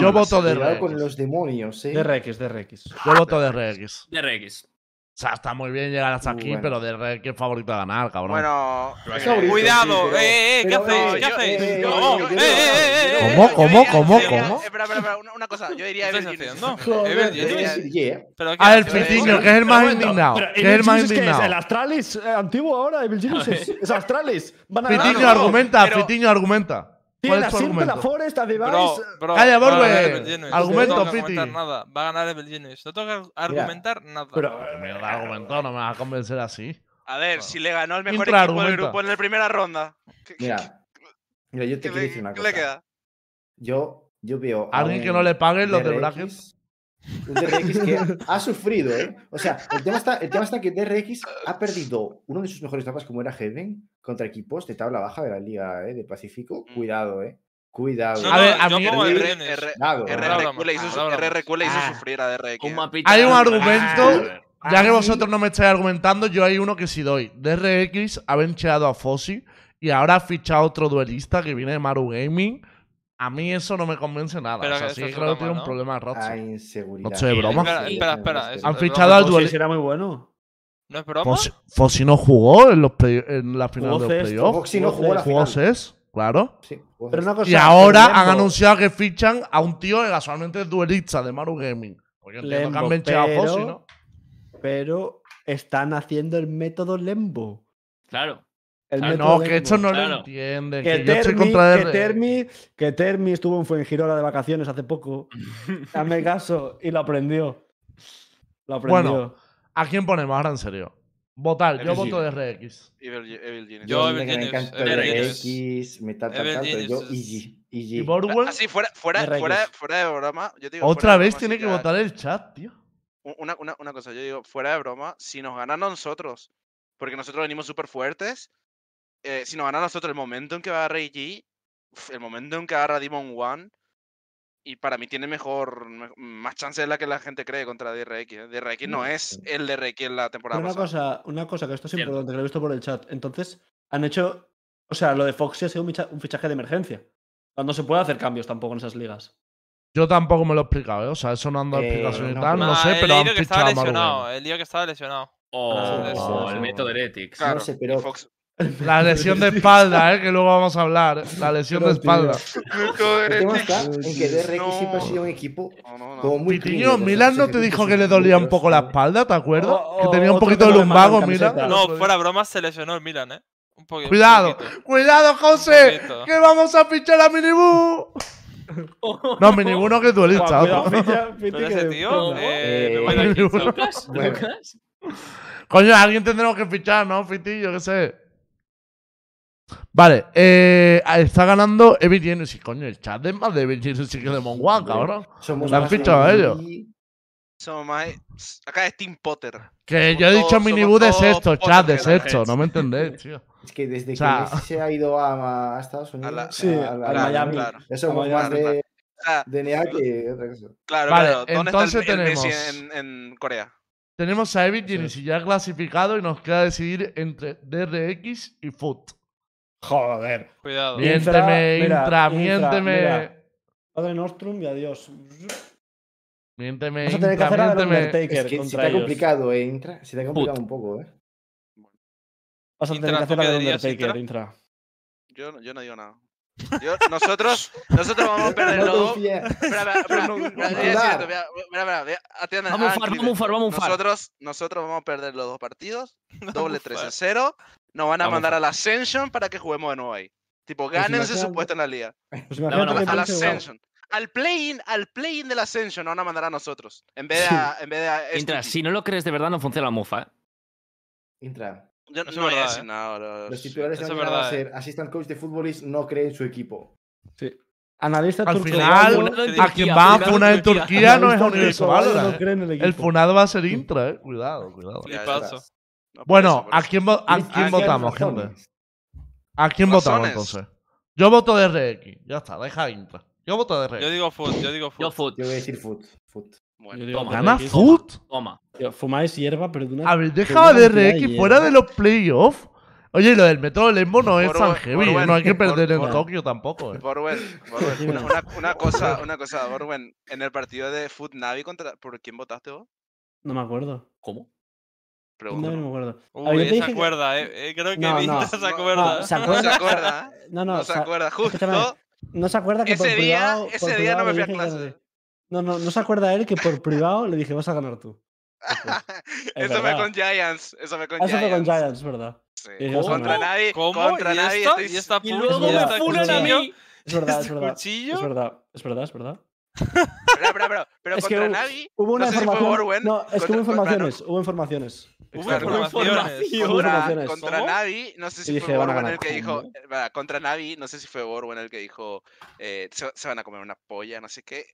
Yo voto de RX. De RX, ¿eh? de Yo ah, voto de RX. De RX. O sea, está muy bien llegar hasta uh, aquí, pero de RX es favorito a ganar, cabrón. Bueno, cuidado, ¿qué hacéis? ¿Qué hacéis? ¿Cómo? ¿Cómo? ¿Cómo? Eh, ¿Cómo? Espera, espera, una cosa, yo diría Ah, el Pitiño, eh, que es el más indignado. Que es el más indignado. ¿El Astralis antiguo ahora? ¿Evil Genius es Astralis? Pitiño argumenta, Pitiño argumenta. Tiene la Simple, la Forest, la Device. Bro, bro, Calla, Borbe. Argumento, Piti. nada. Va a ganar Evil Genius. No tengo que argumentar yeah. nada. Pero, me lo argumentado, no me va a convencer así. A ver, si le ganó el mejor equipo del grupo en la primera ronda. Mira, mira yo te quiero decir una cosa. ¿Qué le queda? Yo, yo veo. Alguien que no le paguen los de Brackets. Un DRX que ha sufrido, ¿eh? O sea, el tema, está, el tema está que DRX ha perdido uno de sus mejores mapas, como era Heaven, contra equipos de tabla baja de la Liga ¿eh? de Pacífico. Mm. Cuidado, ¿eh? Cuidado. No, no, a ver, a mí como RRQ le hizo sufrir a DRX. Hay ah, un argumento. Ah, ya que vosotros no me estáis argumentando, yo hay uno que sí doy. DRX ha vencheado a Fossi y ahora ha fichado otro duelista que viene de Maru Gaming. A mí eso no me convence nada. Pero o sí creo que tiene un problema Roche. Ah, inseguridad. No sé, broma. Espera, eso, Han fichado al duelista. Será muy bueno. ¿No es broma? Fossi, no jugó en, los play, en la final de los playoffs. Fossi no jugó, jugó la final. Claro. Sí, pero una cosa, y ahora han anunciado que fichan a un tío que casualmente es duelista de Maru Gaming. Porque entiendo Lembo, que han pero, a Fossi, ¿no? Pero están haciendo el método Lembo. Claro. El Ah, No, que esto no claro. lo entienden. Que Que, yo estoy Termi, que, Termi, que Termi estuvo en Fuengirola de vacaciones hace poco. Hazme caso y lo aprendió. Lo aprendió. Bueno, ¿A quién ponemos ahora en serio? Votar, yo voto de. RX. Evil, Evil Genius. Yo, Evil me Genius, encanta me tal, tal, tal, yo Easy. ¿Y. Borwell? Así, fuera, fuera, RX. fuera, fuera de broma. Yo te digo, fuera Otra vez broma, tiene que votar el chat, tío. Una, una, una cosa, yo digo, fuera de broma, si nos ganan a nosotros, porque nosotros venimos súper fuertes, eh, si nos ganan a nosotros el momento en que agarra G, el momento en que agarra Demon One, y para mí tiene mejor, me- más chance de la que la gente cree contra DRX. ¿eh? DRX no No, es sí. el DRX en la temporada una pasada. cosa, una cosa que esto es Cierto. importante, que lo he visto por el chat. Entonces, han hecho. O sea, lo de Foxy ha sido un ficha- un fichaje de emergencia. No se puede hacer cambios tampoco en esas ligas. Yo tampoco me lo he explicado, ¿eh? O sea, eso no han dado Eh, explicación y no, tal, pero- no Ah, sé, he pero han que estaba fichado a lesionado. He leído que estaba lesionado. Oh, eso, el método Heretics. Claro, sé, y pero- Fox- La lesión de espalda, ¿eh? Que luego vamos a hablar. ¿eh? La lesión de tío, espalda. El tema está en que DRX No. siempre ha sido un equipo No, no, no. como muy Pitiño, Milan no te dijo que le dolía un poco la espalda, ¿te acuerdas? O- que o- tenía un poquito de lumbago, Milan. No, fuera broma, se lesionó el Milan, ¿eh? Un poquito. Cuidado, cuidado, José, que vamos a fichar a Minibú. No, Minibú no que es duelista. Ese tío, eh, me Eh. Coño, alguien tendremos que fichar, ¿no? Fitillo, qué sé. Vale, eh, está ganando Evil. Y coño, el chat es más de Evil y que de Monguan, cabrón. Somos ¿Le han fichado a ellos? Somos más. Acá es Team Potter. Que Somos yo he dicho todos- Minibú de somos todos sexto, chat de Potterheads. sexto. No me entendéis, tío. Es que desde O sea- que se ha ido a, a Estados Unidos, la- Sí, al la- Miami. claro. somos A más de O sea, DNA que otra cosa. claro, Vale, claro. ¿Dónde entonces está el, el Messi tenemos- en, en Corea? Tenemos a Evil Eso es. y ya clasificado y nos queda decidir entre DRX y Foot. Joder. Cuidado. Miénteme, mira, Intra, miénteme. mira. Padre Nostrum y adiós. Miénteme, Vas a tener que hacer miénteme. Undertaker Es que se contra te ha complicado, eh, Intra. Se te ha complicado Put. un poco, eh. Vas a tener Intra, que hacer ¿tú la qué del dirías, Undertaker, Intra? Intra. Yo, no- yo no digo nada. Yo- nosotros, nosotros vamos a perder No. Espera, espera, espera. Atiendan- Vamos a clip vamos a vamos ufar. Nosotros, nosotros vamos a perder los dos partidos, doble 3 ufar. en 0. Nos van a Vamos mandar a la Ascension para que juguemos de nuevo ahí. Tipo, Pues gánense su imagínate- puesto en la liga. Pues no, imagínate no, que A la piense, guau, Ascension. Al play-in, al play-in de la Ascension nos van a mandar a nosotros. En vez de a, en vez de a Intra, STG. si no lo crees de verdad, no funciona la mufa, ¿eh? Intra. Yo Eso no voy a decir ¿eh? nada. bro. Los titulares de mañana van a ser assistant coach de futbolista no cree en su equipo. Sí. Analista Al turco final, a quien va a funar en Turquía. No es Universo Valorant. no eh. el funado va a ser Intra, eh. Cuidado, cuidado. No, Bueno, ¿a quién, votamos, gente? ¿A quién votamos entonces? Yo voto de RX. Ya está, deja Intra. Yo voto de RX. Yo digo foot, yo digo Yo foot. foot. Yo voy a decir foot. foot. Bueno, digo Toma. ¿Gana DRX. Foot? Toma. Tío, Fumáis hierba, pero de una. Habéis de dejado a cantidad DRX de fuera hierba. de los playoffs. Oye, y lo del método Lembo no es tan heavy. no hay que perder en por- Tokio tampoco. eh. Borwen, Borwen, una, una, una cosa, una cosa, Borwen, en el partido de Foot Navi contra. ¿Por quién votaste vos? No me acuerdo. ¿Cómo? Pregunto. No, no me acuerdo. Uy, ver, yo te se dije que- acuerda, eh. eh, Creo que No, el no. Se acuerda. no, ¿se No se acuerda? acuerda. No, no, No se acuerda. Justo No se acuerda que por ese día, privado. por ese día no me fui a que clase. No, no, no se acuerda él que por privado le dije vas a ganar tú. Eso fue con Giants. Eso fue con Ah, Eso fue con Giants. Giants, ¿verdad? Sí. Yo Contra ¿Cómo? nadie. ¿Cómo? Contra ¿Y nadie. esta? estoy ¿Y esta Y luego Es me verdad, esta es funan a cuchillo? mí. Es verdad, es ¿Este verdad. cuchillo? Es verdad, es verdad, es verdad. Pero, pero, pero, pero Es que contra hubo- Navi. Hubo una no sé si fue información. Borwen. no, es que hubo contra- contra- informaciones. Hubo informaciones. Hubo informaciones. Hubo Contra, informaciones. contra. Navi, no sé si dije, fue Borwen el que dijo. Eh, Contra Navi, no sé si fue Borwen el que dijo. eh, se, se van a comer una polla, no sé qué.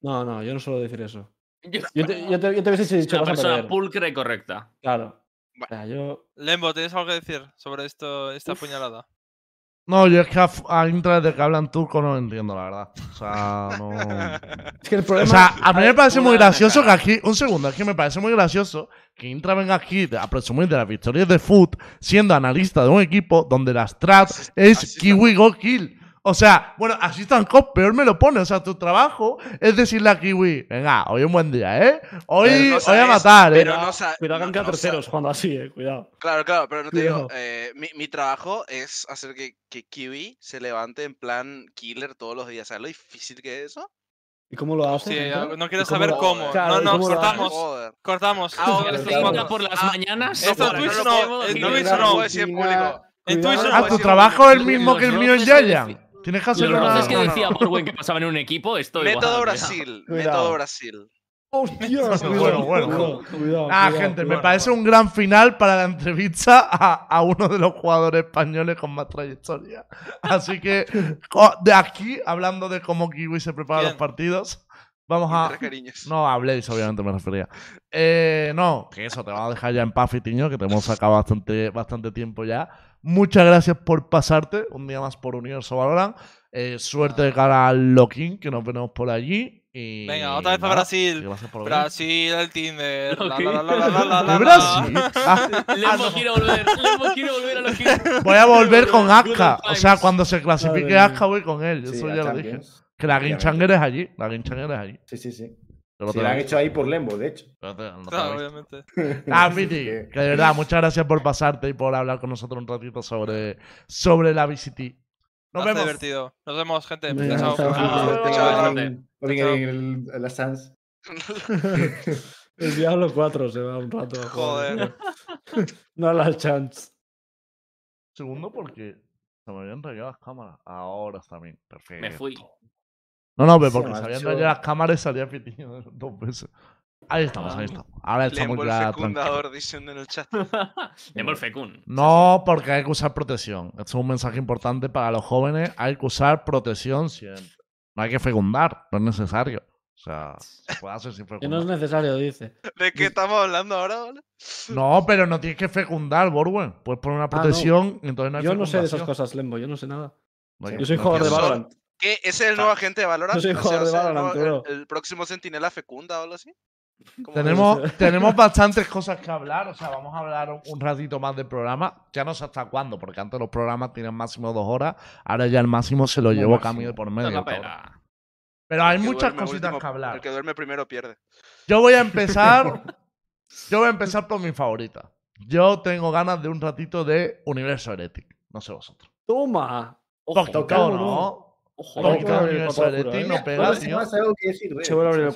No, no, yo no suelo decir eso. Yo- Yo te, yo te, yo te hubiese Es dicho, una persona pulcra y correcta. Claro. Bueno. O sea, yo. Lembo, ¿tienes algo que decir sobre esto, esta puñalada? No, yo es que a, a Intra desde que hablan turco no lo entiendo, la verdad. O sea, no. Es que el O sea, a mí me parece muy gracioso que aquí. Un segundo, es que me parece muy gracioso que Intra venga aquí a presumir de las victorias de Foot siendo analista de un equipo donde la strat Así- es. Kiwi Go Kill. O sea, bueno, Assistant Coach peor me lo pone. O sea, tu trabajo es decirle a Kiwi, venga, hoy un buen día, ¿eh? Hoy, Pero no hoy a sabes, matar, ¿eh? Pero no sa- Cuidado que han no- quedado no sa- terceros jugando así, eh. Cuidado. Claro, claro, pero no te digo. Cuidado. eh, mi, mi trabajo es hacer que, que Kiwi se levante en plan killer todos los días. ¿Sabes lo difícil que es eso? ¿Y cómo lo haces? Sí, no ¿Y quiero cómo saber cómo. Claro, no, ¿y no, cómo cortamos. Cortamos. Ah, es Cuando- cuando- por las ah, mañanas. Esto no, en Twitch no no, en no, Twitch no no. decir en Twitch. Ah, no. tu trabajo es el mismo que el mío en que Giant. Tienes que Los hacer no, una... roces que decía Borwen que pasaban en un equipo, esto igual. Método cuidado. Brasil. Cuidado. Método Brasil. ¡Hostia! Bueno, bueno. cuidado, cuidado, Ah, cuidado, gente, me parece un gran final para la entrevista a, a uno de los jugadores españoles con más trayectoria. Así que de aquí, hablando de cómo Kiwi se prepara Bien. los partidos, vamos a... cariños. No, a Blaze, obviamente me refería. Eh, no, que eso, te vamos a dejar ya en paz, Fitiño, que te hemos sacado bastante, bastante tiempo ya. Muchas gracias por pasarte un día más por Universo Valorant. Eh, suerte de cara al Lokin, que nos vemos por allí. Y Venga, otra vez a nada, Brasil. Gracias por. Brasil, el Tinder. La, Ok. la, la, la, la, la, la, ¿De la. Brasil? Ah, Lembo quiere volver, quiere volver a los que. voy a volver con Aska. O sea, cuando se clasifique. Aska, voy con él. Eso ya lo dije. Que la. Ginchanger es allí. La Ginchanger es allí. Sí, sí, sí. Sí, tengo lo han hecho ahí por Lembo, de hecho. Claro, visto. obviamente. Ah, Fiti, Que- de verdad, muchas gracias por pasarte y por hablar con nosotros un ratito sobre, sobre la VCT. Nos Hace vemos. divertido. Nos vemos, gente. Chao. la Sans. El Diablo 4 se va un rato. Joder. no las chance. Segundo, porque se me habían rayado las cámaras. Ahora está bien. Perfecto. Me fui. No, no, pero porque marchó. rayado las cámaras y salía Fitiño dos veces. Ahí estamos, ahí estamos. Ahora estamos Lembo el ya fecundador, dicen en el chat. Fecún. No, porque hay que usar protección. Esto es un mensaje importante para los jóvenes. Hay que usar protección siempre. No hay que fecundar, no es necesario. O sea, se puede hacer sin Que no fecundar. es necesario, dice. ¿De qué estamos hablando ahora? hola? No, pero no tienes que fecundar, Borwen. Puedes poner una no. protección y entonces no hay Yo no sé de esas cosas, Lembo, yo no sé nada. No Yo soy no jugador de Valorant. ¿Qué? ¿Ese es el nuevo agente de Valorant? Yo soy O sea, de el Valorant, nuevo- el, el próximo Sentinela fecunda o algo así. ¿Cómo Tenemos, tenemos bastantes cosas que hablar, o sea, vamos a hablar un, ratito más del programa. Ya no sé hasta cuándo, porque antes los programas tenían máximo dos horas, ahora ya el máximo se lo llevo máximo. Camilo por medio. Pero hay muchas cositas último- que hablar. El que duerme primero pierde. Yo voy a empezar. yo voy a empezar por mi favorita. Yo tengo ganas de un ratito de Universo Heretic. No sé vosotros. Toma. Tocado, ¿no? Ojo. No, no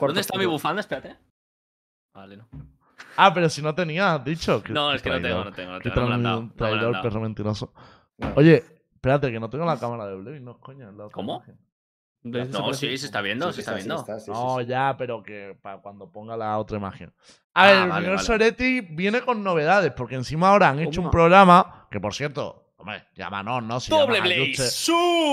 ¿Dónde está mi bufanda? Espérate. Vale, no. Ah, pero si no tenías, has dicho. que- No, es que no tengo, no tengo, no tengo. No traidor, perro mentiroso. Bueno, Oye, espérate, que no tengo la cámara de Blaze, no, coño. ¿Cómo? No, sí, se está viendo, sí, se sí, está sí, viendo. está, sí, sí, No, sí. ya, pero que para cuando ponga la otra imagen. Ah, A ver, el vale, universo vale. Heretic viene con novedades, porque encima ahora han hecho un programa, que por cierto, hombre, llámanos, ¿no? Si ¡Doble.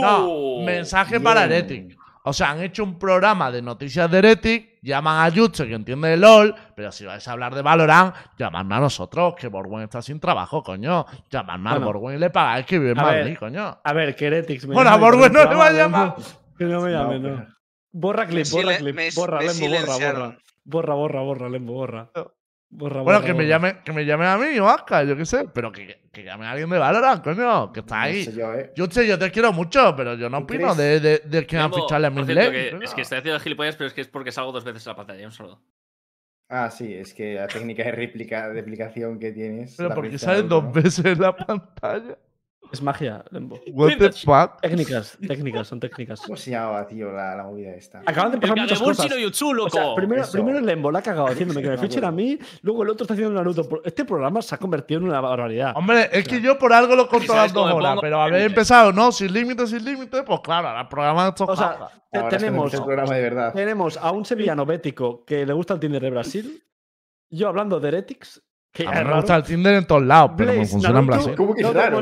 No, mensaje para. Heretic. O sea, han hecho un programa de noticias de Heretic, llaman a Yuche, que entiende de LOL, pero si vais a hablar de Valorant, llamadnos a nosotros, que Borwen está sin trabajo, coño. Llamadnos Bueno. a Borwen y le pagáis que vive en Madrid, coño. A ver, que Heretics me Bueno, a Borwen no le va a llamar. Que no me llame, No, Borra clip, borra clip. borra, Lembo, borra, borra. Borra, borra, borra, Lembo, borra. Borra, Bueno, borra, que me llame, que me llame a mí o a Aska, yo qué sé, pero que, que llame a alguien de Valorant, coño, que está No ahí. sé yo, ¿eh? Yo sé, yo te quiero mucho, pero yo no ¿Tú opino de, de, de que van a Lembo, ficharle a coño. Es que estoy haciendo gilipollas, pero es que es porque salgo dos veces en la pantalla. Un saludo. Ah, sí, es que la técnica de réplica, de aplicación que tienes. Pero porque sales dos veces en la pantalla. Es magia, Lembo. What the fuck? Técnicas, técnicas, son técnicas. ¿Cómo se llamaba, tío, la, la movida esta? Acaban de El pasar muchas Kagebushi cosas. no Yutsu, O loco. sea, primero, Eso. primero el Lembo la ha cagado diciéndome que me fichen a mí, luego el otro está haciendo Naruto. Este programa se ha convertido en una barbaridad. Hombre, es que yo por algo lo corto las dos horas, pero haber empezado, no, sin límites, sin límites, pues claro, ahora el programa de estos O sea, tenemos, el programa de verdad. tenemos a un sevillano bético que le gusta el Tinder de Brasil, yo hablando de Heretics, que A mí me gusta el Tinder en todos lados, pero me Blaze, funciona en Brasil. ¿Cómo que raro?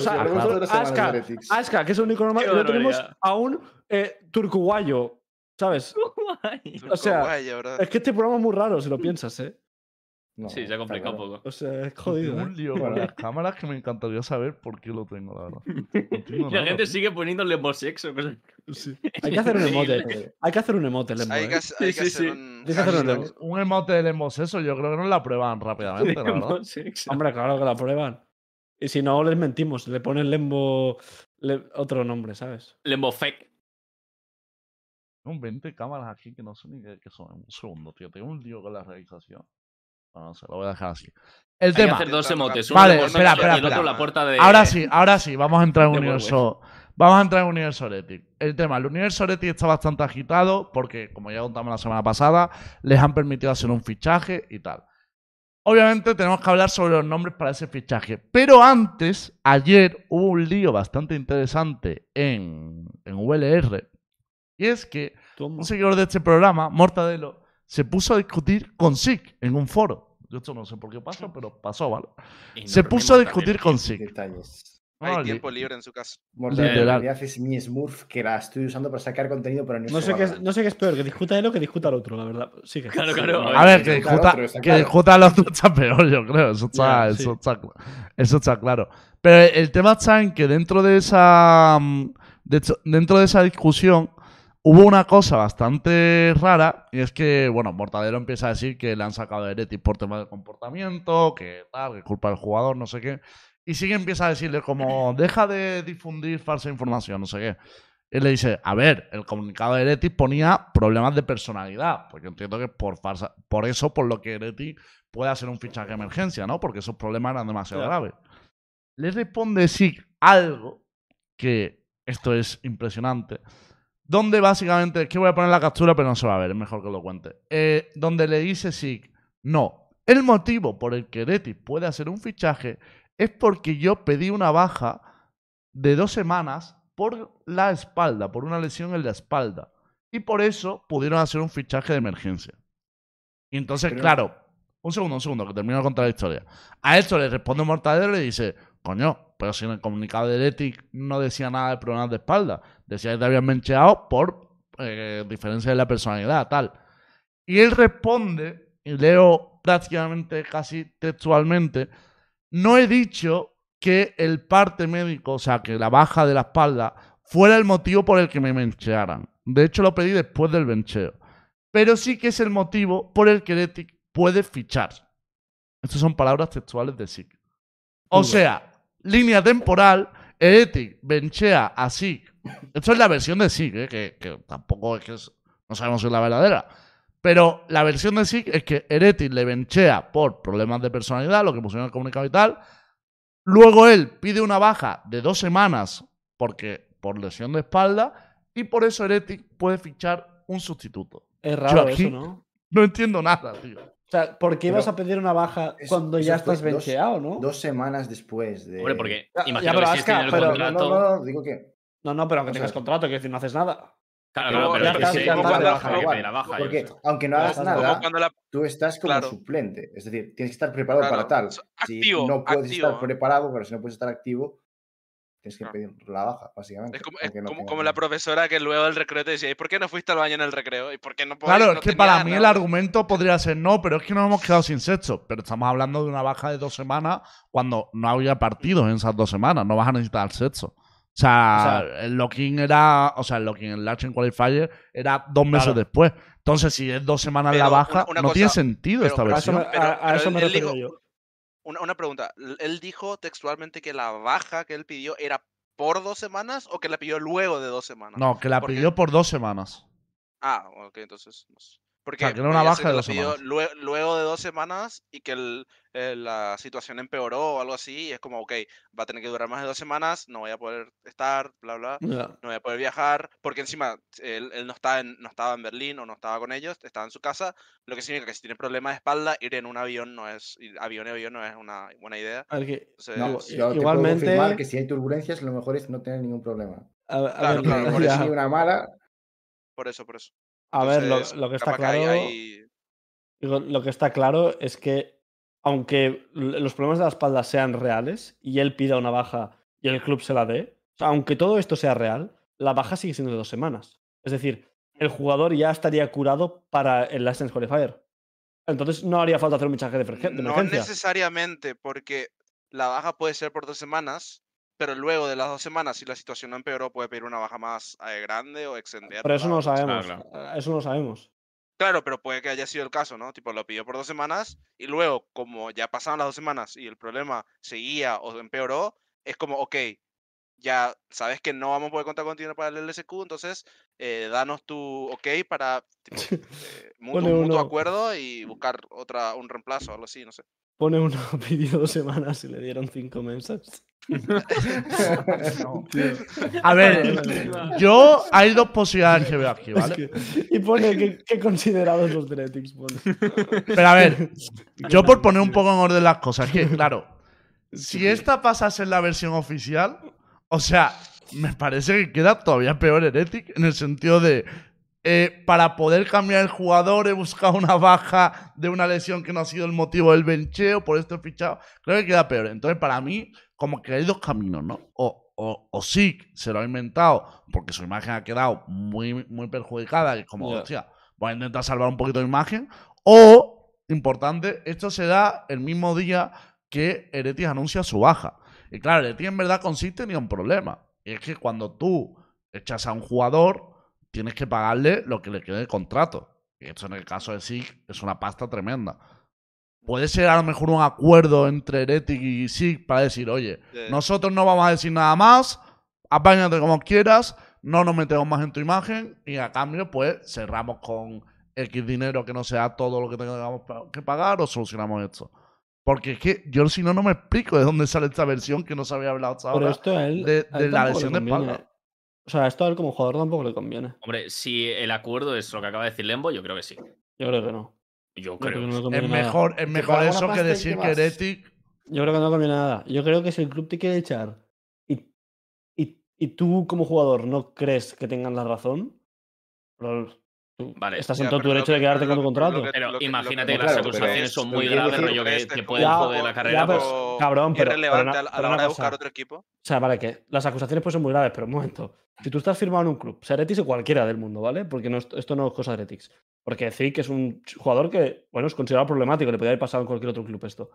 Aska, que es el único normal, luego tenemos a un eh, turcuguayo, ¿sabes? O sea. Es que este programa es muy raro si lo piensas, ¿eh? No, Sí, se ha complicado un poco. O sea, es Tengo jodido. ¿eh? un lío con las cámaras que me encantaría saber por qué lo tengo, la verdad. No La nada, gente tío. sigue poniendo Lembo sexo. cosas- Hay que hacer un emote. Hay que hacer un emote, Lembo. Hay ¿eh? que, hacer- hay Sí, que sí, hacer sí. un. Tienes que hacer un. Lembo. Un emote del eso, yo creo que nos la prueban rápidamente, la verdad. Lembo sexo. Hombre, claro que la prueban. Y si no, les mentimos. Le ponen Lembo Le- otro nombre, ¿sabes? Lembofec. Tengo 20 cámaras aquí que no sé ni qué, qué son. Un segundo, tío. Tengo un lío con la realización. No, no sé, lo voy a dejar así. El Hay que tema. hacer dos Intentando emotes. cambiar. Uno Vale, de espera, espera, y el otro espera. la puerta de. Ahora sí, ahora sí, vamos a entrar en de universo. Vamos a entrar en universo Heretic. El tema, el universo Heretic está bastante agitado porque, como ya contamos la semana pasada, les han permitido hacer un fichaje y tal. Obviamente tenemos que hablar sobre los nombres para ese fichaje. Pero antes, ayer hubo un lío bastante interesante en, en VLR. Y es que Toma. un seguidor de este programa, Mortadelo, se puso a discutir con Sig en un foro. Yo esto no sé por qué pasó, pero pasó, ¿vale? Se puso a discutir con Sig. Detalles. Hay tiempo libre en su Literal. realidad es mi Smurf que la estoy usando para sacar contenido, pero No sé, qué es, no sé qué es peor, que discuta él o que discuta el otro, la verdad. Sí, que Claro, claro. A ver, que discuta el discuta, otro, está que discuta el otro está peor, yo creo. Eso está, Ya, sí. eso, está, eso está claro. Pero el tema está en que dentro de esa. mm, de hecho, dentro de esa discusión hubo una cosa bastante rara. Y es que, bueno, Mortadelo empieza a decir que le han sacado de Heretic por tema de comportamiento, que tal, que es culpa del jugador, no sé qué. Y sigue empieza a decirle como, deja de difundir falsa información, no sé qué. Y le dice, a ver, el comunicado de Heretic ponía problemas de personalidad, porque entiendo que por falsa, por eso, por lo que Heretic puede hacer un fichaje de emergencia, ¿no? Porque esos problemas eran demasiado graves. Le responde Sig algo que esto es impresionante. Donde básicamente, es que voy a poner la captura, pero no se va a ver, es mejor que lo cuente. Eh, donde le dice Sig, no, el motivo por el que Heretic puede hacer un fichaje es porque yo pedí una baja de dos semanas por la espalda, por una lesión en la espalda. Y por eso pudieron hacer un fichaje de emergencia. Y entonces, Pero- claro, un segundo, un segundo, que termino de contar la historia. A esto le responde Mortadelo y le dice, coño, pero si en el comunicado de Heretic no decía nada de problemas de espalda, decía que te habían mencheado por eh, diferencia de la personalidad, tal. Y él responde, y leo prácticamente casi textualmente, no he dicho que el parte médico, o sea, que la baja de la espalda, fuera el motivo por el que me menchearan. De hecho, lo pedí después del bencheo. Pero sí que es el motivo por el que Heretic puede fichar. Estas son palabras textuales de Sig. O sea, línea temporal, Heretic benchea a Sig. Esto es la versión de Sig, ¿eh? que, que tampoco es que es- no sabemos si es la verdadera. Pero la versión de Sig es que Heretic le benchea por problemas de personalidad, lo que pusieron en el comunicado y tal. Luego él pide una baja de dos semanas porque, por lesión de espalda y por eso Heretic puede fichar un sustituto. Es raro aquí- eso, ¿no? No entiendo nada, tío. O sea, ¿por qué Pero ibas a pedir una baja cuando ya estás dos- bencheado, no? Dos semanas después de. Hombre, porque Ya- ya, imagino pero que si el pero- No, contrato. no, no, digo que. No, no, pero aunque O sea, tengas contrato, quiero decir, no haces nada. Claro, claro, pero ya es que estás- sí, ya como cuando de baja, la baja, Porque aunque no Ya hagas estás nada, la, tú estás como Claro. suplente. Es decir, tienes que estar preparado Claro, para tal. so- si activo, no puedes estar preparado, pero si no puedes estar activo, tienes que Claro. pedir la baja, básicamente. es como, es no como, la profesora que luego del recreo te decía, ¿y por qué no fuiste al baño en el recreo? ¿Y por qué no podías- Claro, no es que para mí el nada?". argumento podría ser no, pero es que nos hemos quedado sin sexo. Pero estamos hablando de una baja de dos semanas cuando no había partidos en esas dos semanas. No vas a necesitar sexo. O sea, O el locking era. O sea, el locking, el Lachen Qualifier era dos meses Claro. después. Entonces, si es dos semanas la Pero baja, una- una no tiene sentido pero- esta pero A eso me, versión. Pero- a- a pero eso me refiero dijo- yo. Una, una pregunta, ¿él dijo textualmente que la baja que él pidió era por dos semanas o que la pidió luego de dos semanas? No, que la porque- pidió por dos semanas. Ah, ok, entonces. no sé. Porque que era una podía baja de dos semanas. lue- luego de dos semanas y que el- eh, la situación empeoró o algo así. Y es como, ok, va a tener que durar más de dos semanas, no voy a poder estar, bla, bla. Ya. no voy a poder viajar, porque encima él, él no, estaba en, no estaba en Berlín o no estaba con ellos, estaba en su casa, lo que significa que si tiene problemas de espalda, ir en un avión no es, ir avión a avión no es una buena idea. Que, Entonces, No, yo te puedo igualmente- que si hay turbulencias, lo mejor es no tener ningún problema. a, a Claro, ver, claro, por eso Ni una mala, por eso, por eso. A ver, lo, que está que claro. hay- lo que está claro es que, aunque los problemas de la espalda sean reales y él pida una baja y el club se la dé, o sea, aunque todo esto sea real, la baja sigue siendo de dos semanas. Es decir, el jugador ya estaría curado para el Last Dance Qualifier. Entonces no haría falta hacer un mensaje de, emergen- de No emergencia. necesariamente, porque la baja puede ser por dos semanas, pero luego de las dos semanas, si la situación no empeoró, puede pedir una baja más eh, grande o extender. Pero eso no lo sabemos. sabemos. eh, Eso no lo sabemos. Claro, pero puede que haya sido el caso, ¿no? Tipo, lo pidió por dos semanas y luego, como ya pasaron las dos semanas y el problema seguía o empeoró, es como, ok, ya sabes que no vamos a poder contar contigo para el LSQ, entonces eh, danos tu ok para tipo, eh, mutuo, Pone mutuo uno- acuerdo y buscar otra, un reemplazo o algo así, no sé. Pone uno, pidió dos semanas y le dieron cinco meses. No. A ver, yo hay dos posibilidades que veo aquí, Es ¿vale? que- y pone que, que considerados los Dretix. Pone. Pero a ver, yo por poner un poco en orden las cosas, que claro, si esta pasa a ser la versión oficial, o sea, me parece que queda todavía peor Heretic en el sentido de eh, para poder cambiar el jugador he buscado una baja de una lesión que no ha sido el motivo del bencheo, por esto he fichado. Creo que queda peor. Entonces, para mí, como que hay dos caminos, ¿no? O, o, o Zeke se lo ha inventado porque su imagen ha quedado muy, muy perjudicada, y es como, Ya. hostia, voy a intentar salvar un poquito de imagen. O, importante, esto se da el mismo día que Heretic anuncia su baja. Y claro, Heretic en verdad consiste en un problema. Y es que cuando tú echas a un jugador, tienes que pagarle lo que le quede de contrato. Y esto en el caso de SIG es una pasta tremenda. Puede ser a lo mejor un acuerdo entre Heretic y SIG para decir, oye, nosotros no vamos a decir nada más, apáñate como quieras, no nos metemos más en tu imagen y a cambio pues cerramos con X dinero que no sea todo lo que tengamos que pagar o solucionamos esto. Porque es que yo si no, no me explico de dónde sale esta versión que no se había hablado hasta Pero ahora. esto a él, de- a él de la le lesión de espalda. O sea, esto a él como jugador tampoco le conviene. Hombre, si el acuerdo es lo que acaba de decir Lembo, yo creo que sí. Yo creo que no. Yo creo creo. que no le Es mejor, es mejor eso que decir que. Heretic Yo creo que no conviene nada. Yo creo que si el club te quiere echar y, y, y tú como jugador no crees que tengan la razón, pero Vale. estás Ya, en todo tu derecho de que- quedarte con tu que- pero contrato. que- Pero que- imagínate que las acusaciones es- son muy graves, decir rollo que te pueden joder la ya, carrera. pero- por- cabrón, pero- irrelevante pero a una- la- a hora de buscar otro equipo. O sea, vale, que las acusaciones pueden ser muy graves, pero un momento. Si tú estás firmado en un club, sea Heretics o cualquiera del mundo, ¿vale? Porque no, esto no es cosa de Heretics. Porque Zik es un jugador que, bueno, es considerado problemático, le podría haber pasado en cualquier otro club esto.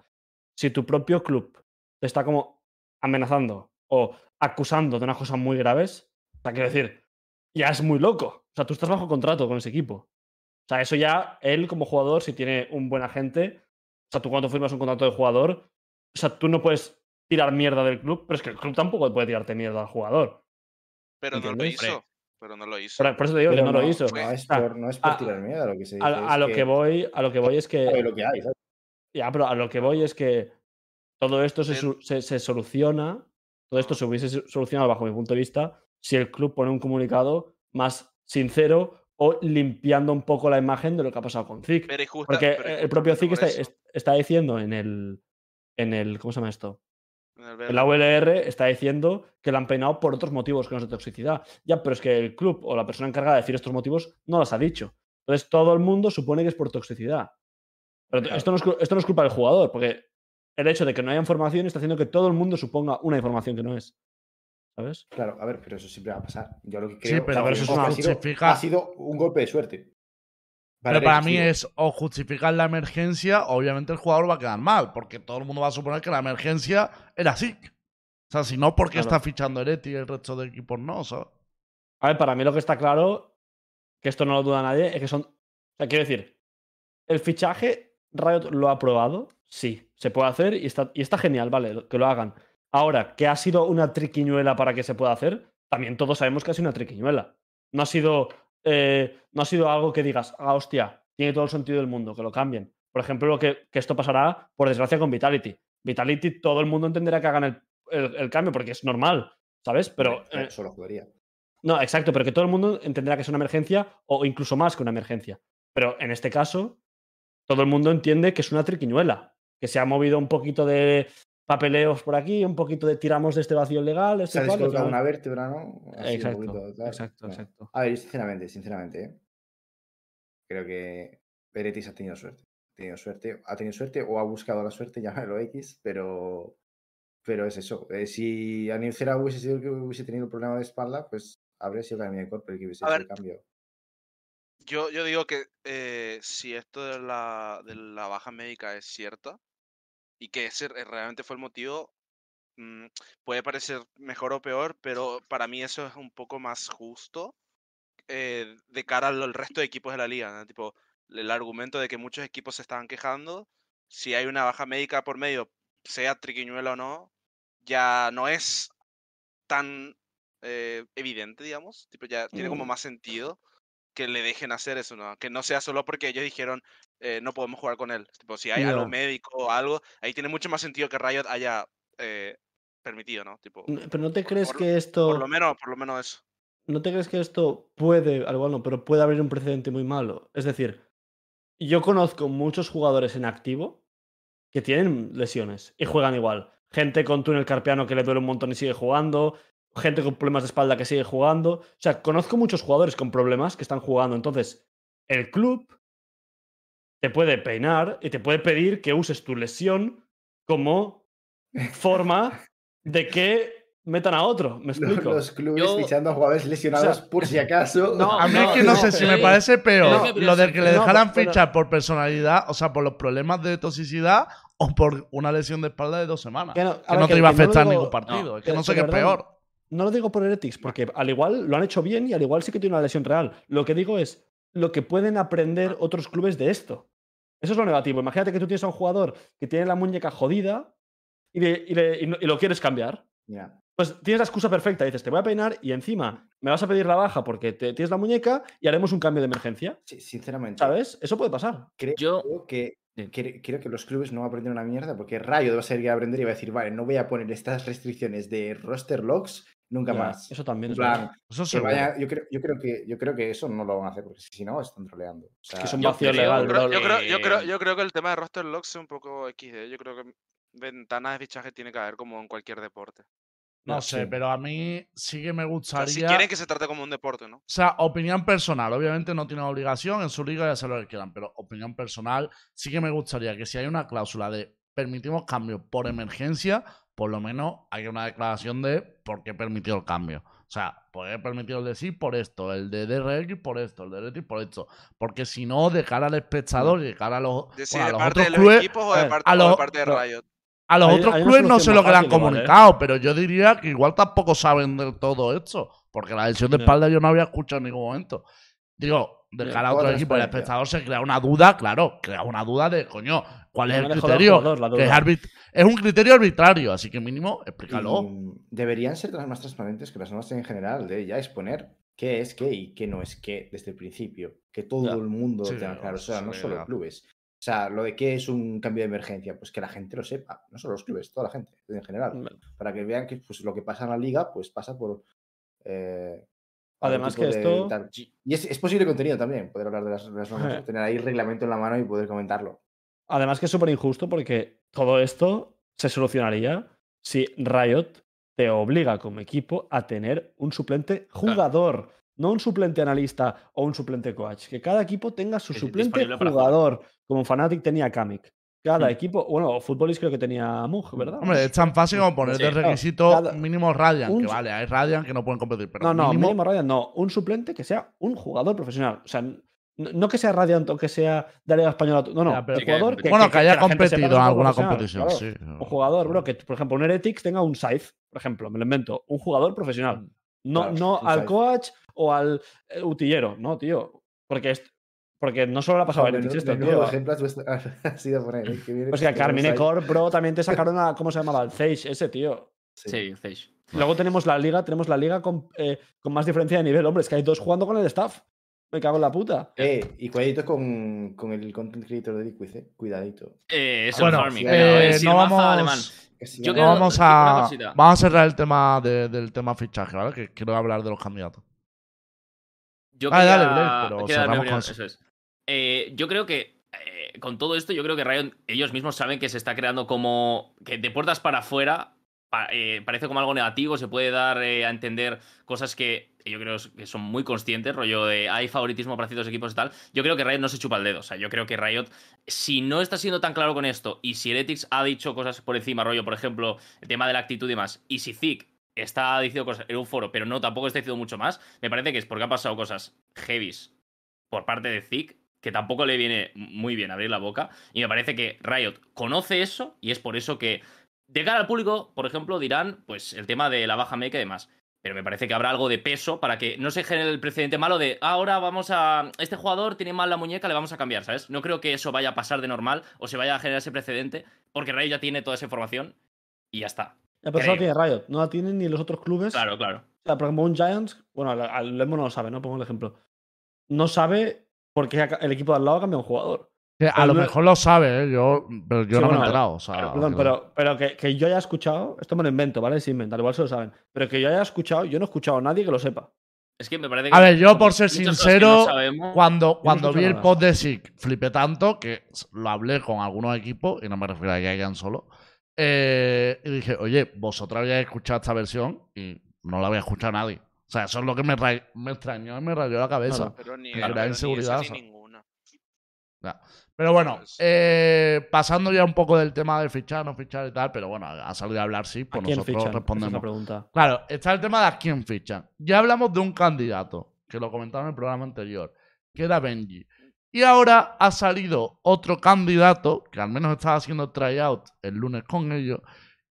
Si tu propio club te está como amenazando o acusando de unas cosas muy graves, o sea, quiero decir, ya es muy loco. O sea, tú estás bajo contrato con ese equipo. O sea, eso ya, él como jugador, si tiene un buen agente, o sea, tú cuando firmas un contrato de jugador, o sea, tú no puedes tirar mierda del club, pero es que el club tampoco puede tirarte mierda al jugador. Pero no lo hizo. Pero no lo hizo. Por, por eso te digo Pero que no, lo hizo. No es O sea, por, no es por a- tirar miedo lo que se dice. a, lo que... voy, a lo que voy es que. lo que hay, ¿sabes? Ya, pero a lo que voy es que todo esto se, soluciona, todo esto se hubiese solucionado bajo mi punto de vista si el club pone un comunicado más sincero o limpiando un poco la imagen de lo que ha pasado con. Pero justa- Porque pero el propio Zik justamente está, diciendo en el, en el. ¿Cómo se llama esto? en el ULR está diciendo que la han peinado por otros motivos que no es de toxicidad. Ya, pero es que el club o la persona encargada de decir estos motivos no los ha dicho. Entonces todo el mundo supone que es por toxicidad. Pero Claro. esto, no es, esto no es culpa del jugador, porque el hecho de que no haya información está haciendo que todo el mundo suponga una información que no es. ¿Sabes? Claro, a ver, pero eso siempre va a pasar. Yo lo que Sí, creo pero que eso es ha una sido- justifica- ha sido un golpe de suerte. Pero para mí es o justificar la emergencia, obviamente el jugador va a quedar mal, porque todo el mundo va a suponer que la emergencia era así. O sea, si no, ¿por qué Claro. está fichando Ereti y el resto de equipos no? ¿sabes? A ver, para mí lo que está claro, que esto no lo duda nadie, es que son. O sea, quiero decir, el fichaje Riot lo ha probado, sí, se puede hacer y está, y está genial, vale, que lo hagan. Ahora, que ha sido una triquiñuela para que se pueda hacer, también todos sabemos que ha sido una triquiñuela. No ha sido, eh, no ha sido algo que digas, ah, hostia, tiene todo el sentido del mundo, que lo cambien. Por ejemplo, lo que, que esto pasará, por desgracia, con Vitality. Vitality, todo el mundo entenderá que hagan el, el- el cambio, porque es normal, ¿sabes? Pero. Eh, Solo jugaría. no, exacto, pero que todo el mundo entenderá que es una emergencia o incluso más que una emergencia. Pero en este caso, todo el mundo entiende que es una triquiñuela, que se ha movido un poquito de papeleos por aquí, un poquito de tiramos de este vacío legal, Se este ha cual, y al descolocado una vértebra, ¿no? Así un Exacto, poquito, exacto, Bueno. exacto. A ver, yo sinceramente, sinceramente, ¿eh? creo que Peretis ha tenido suerte. Ha tenido suerte, ha tenido suerte o ha buscado la suerte, llámalo X, pero, pero es eso. Eh, si Anicera hubiese sido el que hubiese tenido el problema de espalda, pues habría sido Academia de Corp el que hubiese A hecho ver, el cambio. Yo, yo digo que eh, si esto de la, de la baja médica es cierta y que ese re- realmente fue el motivo, mm, puede parecer mejor o peor, pero para mí eso es un poco más justo eh, de cara al al resto de equipos de la liga. ¿no? Tipo, el argumento de que muchos equipos se estaban quejando, si hay una baja médica por medio, sea triquiñuela o no, ya no es tan eh, evidente, digamos. Tipo, ya tiene como Mm. más sentido que le dejen hacer eso, ¿no? Que no sea solo porque ellos dijeron eh, no podemos jugar con él. Tipo, si hay algo médico o algo, ahí tiene mucho más sentido que Riot haya eh, permitido, ¿no? Tipo, Pero ¿no te crees por- que esto... por lo menos, por lo menos eso. ¿No te crees que esto puede, al igual no, pero puede abrir un precedente muy malo? Es decir, yo conozco muchos jugadores en activo que tienen lesiones y juegan igual. Gente con túnel carpiano que le duele un montón y sigue jugando. Gente con problemas de espalda que sigue jugando. O sea, conozco muchos jugadores con problemas que están jugando. Entonces, el club te puede peinar y te puede pedir que uses tu lesión como forma de que metan a otro. ¿Me Los, explico? los clubes Yo- fichando a jugadores lesionados por si acaso. No, A mí es no, que no, no, sé si me eh, parece peor es que lo de que le dejaran fichar por personalidad, o sea, por los problemas de toxicidad o por una lesión de espalda de dos semanas. Que Que no, a ver, te que- iba a que afectar digo- ningún partido. es que que- no sé que qué es peor. No lo digo por Heretics, porque al igual lo han hecho bien y al igual sí que tiene una lesión real. Lo que digo es lo que pueden aprender otros clubes de esto. Eso es lo negativo. Imagínate que tú tienes a un jugador que tiene la muñeca jodida y, le- y le- y no- y lo quieres cambiar. Pues tienes la excusa perfecta. Dices, te voy a peinar y encima me vas a pedir la baja porque te, tienes la muñeca y haremos un cambio de emergencia. sí, sinceramente, ¿Sabes? Eso puede pasar. creo Yo- que, creo que los clubes no van a aprender una mierda porque Rayo va a seguir a aprender y va a decir, vale, no voy a poner estas restricciones de roster logs nunca Ya, más. Eso también En es plan. Eso que vaya- yo, creo, yo, creo que, yo creo que eso no lo van a hacer porque si no están troleando. O sea, que son yo vacío creo- legal, Yo creo, bro. yo, creo, yo, creo, Eh, yo creo que el tema de roster locks es un poco XD. Yo creo que ventanas de fichaje tiene que haber como en cualquier deporte. No Ya, sé, sí. pero a mí sí que me O gustaría. sea, si quieren que se trate como un deporte, ¿no? O sea, opinión personal. Obviamente no tienen obligación en su liga de hacer lo que quieran, pero opinión personal sí que me gustaría que si hay una cláusula de permitimos cambios por emergencia, por lo menos hay una declaración de por qué permitió el cambio. O sea, por qué permitió el de sí por esto, el de DRX por esto, el de DRX por esto. Porque si no, de cara al espectador y de cara a los, De, si bueno, a de los parte otros de los clubes, equipos o a de parte, a o de los- parte de no. Riot. a los Hay- otros hay clubes no sé lo que le han ¿eh? comunicado, pero yo diría que igual tampoco saben de todo esto. Porque la lesión de espalda yo no había escuchado en ningún momento. Digo, de cara a otro equipo, el espectador se crea una duda, claro, crea una duda de, coño, ¿cuál es No el criterio? jugador la Que es, duda. arbit- es un criterio arbitrario, así que mínimo, explícalo. Y, deberían ser las más transparentes que las normas en general, de ya exponer qué es qué y qué no es qué desde el principio. Que todo Ya. el mundo Sí, tenga claro, o sea, sí, no solo ya. clubes. O sea, lo de qué es un cambio de emergencia, pues que la gente lo sepa, no solo los clubes, toda la gente en general, para que vean que pues, lo que pasa en la liga, pues pasa por... eh, Además que de esto- tal. Y es, es posible contenido también, poder hablar de las, de las normas, tener ahí el reglamento en la mano y poder comentarlo. Además que es súper injusto porque todo esto se solucionaría si Riot te obliga como equipo a tener un suplente jugador, no un suplente analista o un suplente coach. Que cada equipo tenga su suplente jugar. jugador, como Fnatic tenía Kamik. Cada Hmm. equipo, bueno, Futbolist creo que tenía Mug, ¿verdad? Hombre, es tan fácil como poner Sí. de No, requisito cada- mínimo Radiant, un- que vale, hay Radiant que no pueden competir, pero no, no, mínimo, mínimo Radiant no. Un suplente que sea un jugador profesional. O sea, no que sea Radiant o que sea de la Liga Española. No, no. Pero un que- jugador que, bueno, que, haya gente sepa competido que en alguna jugador competición, profesional, sí. claro. Un jugador, bro, que por ejemplo un Heretics tenga un Scythe, por ejemplo, me lo invento. Un jugador profesional. No, Claro, no al Scythe. coach o al eh, utillero, no, tío. Porque, es- porque no solo le ha pasado a Heretics esto, tío. ejemplo has puesto- has ido a poner, ¿eh? Que viene O sea, que Carmine. Corp, bro, también te sacaron a. ¿Cómo se llamaba? El Zeish, ese tío. Sí, Zeish. Luego tenemos la liga, tenemos la liga con, eh, con más diferencia de nivel. Hombre, es que hay dos jugando con el staff. Me cago en la puta. Eh, y cuidadito con, con el content creator de Liquid, eh. Cuidadito. Eh, es Bueno, el farming. eh, eh, no vamos, alemán. Yo no- a vamos a cerrar el tema de- del tema fichaje, ¿vale? Que quiero hablar de los candidatos. Yo Dale, quería- dale, pero quería con eso. eso es. Eh, yo creo que eh, con todo esto, yo creo que Riot, ellos mismos saben que se está creando como que de puertas para afuera pa- eh, parece como algo negativo, se puede dar eh, a entender cosas que yo creo que son muy conscientes, rollo de hay favoritismo para ciertos equipos y tal. Yo creo que Riot no se chupa el dedo, o sea, yo creo que Riot, si no está siendo tan claro con esto y si Heretics ha dicho cosas por encima, rollo, por ejemplo, el tema de la actitud y demás, y si Zik está diciendo cosas en un foro, pero no tampoco está diciendo mucho más, me parece que es porque han pasado cosas heavies por parte de Zik, que tampoco le viene muy bien abrir la boca, y me parece que Riot conoce eso, y es por eso que, de cara al público, por ejemplo, dirán, pues, el tema de la baja meca y demás. Pero me parece que habrá algo de peso para que no se genere el precedente malo de "Ah, ahora vamos a. Este jugador tiene mal la muñeca, le vamos a cambiar, ¿sabes? No creo que eso vaya a pasar de normal o se vaya a generar ese precedente, porque Riot ya tiene toda esa información y ya está. Ya, pero solo Creo. tiene Riot, no la tienen ni los otros clubes. Claro, claro. O sea, por ejemplo, un Giants, bueno, al Lembo no lo sabe, ¿no? Pongo el ejemplo. No sabe por qué el equipo de al lado ha cambiado un jugador. Que a lo no- mejor lo sabe, ¿eh? yo, pero yo Sí, no me he enterado. O sea, Pero, perdón, que- pero, pero que, que yo haya escuchado, esto me lo invento, ¿vale? Es inventar, igual se lo saben. Pero que yo haya escuchado, yo no he escuchado a nadie que lo sepa. Es que me parece que. A ver, yo por ser que sincero, no Cuando, cuando vi el post de SIC, flipé tanto que lo hablé con algunos equipos, y no me refiero a Giants solo. eh, y dije, oye, vosotros habíais escuchado esta versión y no la había escuchado nadie. O sea, eso es lo que me, me extrañó y me rayó la cabeza. Claro. Pero ni, Claro, pero la ni inseguridad, esa ni Pero bueno, Pues- eh, pasando ya un poco del tema de fichar, no fichar y tal, pero bueno, ha salido a hablar sí, ¿A pues quién nosotros fichan? Esa es la respondemos. pregunta. Claro, está el tema de a quién fichan. Ya hablamos de un candidato, que lo comentaba en el programa anterior, que era Benji. Y ahora ha salido otro candidato, que al menos estaba haciendo tryout el lunes con ellos,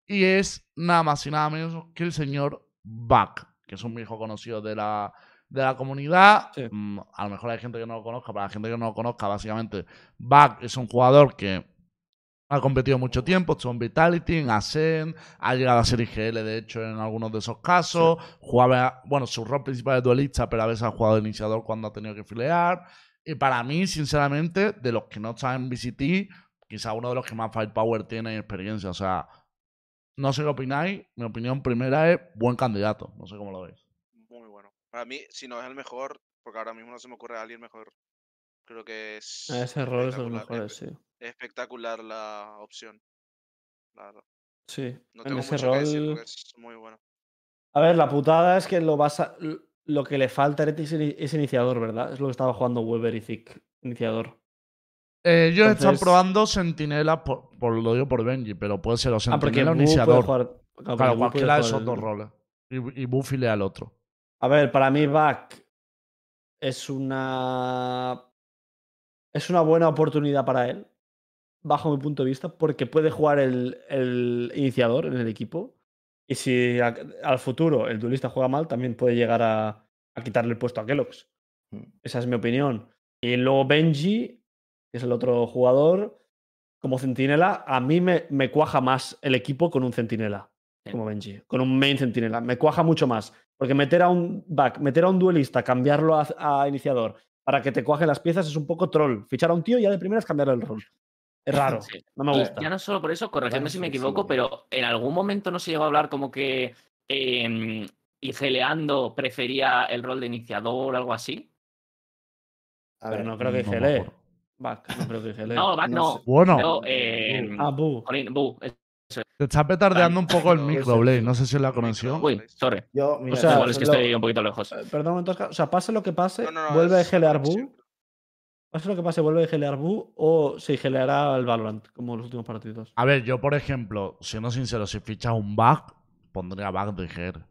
y es nada más y nada menos que el señor Buck, que es un viejo conocido de la, de la comunidad. Sí. Mm, a lo mejor hay gente que no lo conozca, para la gente que no lo conozca, básicamente, Buck es un jugador que ha competido mucho tiempo, estuvo en Vitality, en Ascent, ha llegado a ser IGL, de hecho, en algunos de esos casos. Jugaba, bueno, su rol principal es duelista, pero a veces ha jugado de iniciador cuando ha tenido que filear. Y para mí, sinceramente, de los que no están en VCT, quizá uno de los que más firepower tiene y experiencia. O sea, no sé qué opináis. Mi opinión primera es buen candidato. No sé cómo lo veis. Para mí, si no es el mejor, porque ahora mismo no se me ocurre a alguien mejor, creo que es. A ese rol es de los mejores, sí. Espectacular la opción. la verdad. Sí. No en tengo ese mucho rol. que decir porque es muy bueno. A ver, la putada es que lo vas a- Lo que le falta a Heretics es ini- es iniciador, ¿verdad? Es lo que estaba jugando Weber y Zick. Iniciador. Eh, ellos están Entonces- probando Sentinela, por, por lo digo por Benji, pero puede ser o Ah, Sentinela o Bu puede iniciador. jugar. claro, Claro, cualquiera de esos dos roles. Y, y Buffy le al otro. A ver, para mí Back es una es una buena oportunidad para él, bajo mi punto de vista, porque puede jugar el, el iniciador en el equipo. Y si a- al futuro el duelista juega mal, también puede llegar a, a quitarle el puesto a Kellogg's. Mm. Esa es mi opinión. Y luego Benji, que es el otro jugador, como centinela, a mí me, me cuaja más el equipo con un centinela, como Benji, con un main centinela. Me cuaja mucho más. Porque meter a un back, meter a un duelista, cambiarlo a, a iniciador para que te cuaje las piezas es un poco troll. Fichar a un tío y ya de primeras cambiarle el rol. Es raro. Sí. No me Y gusta. ya no solo por eso, corregidme si me equivoco, pero en algún momento no se llegó a hablar como que eh, Igeleando prefería el rol de iniciador o algo así. A Pero ver, no creo que acuerdo. Back, no creo que. No, Back no no. sé. Bueno, No, eh, Ah, Bu. Bu, te está petardeando un poco el micro, Blade. No sé si es la conexión. Uy, sorry. Yo, mira, sea, Igual es que estoy un poquito lejos. Eh, Perdón, entonces, o sea, pase lo que pase, No, no, no, vuelve a gelear. Bu. Pase lo que pase, vuelve a gelear Bu o se geleará el Valorant, como los últimos partidos. A ver, yo, por ejemplo, siendo sincero, si fichas un bug, pondría bug de GR.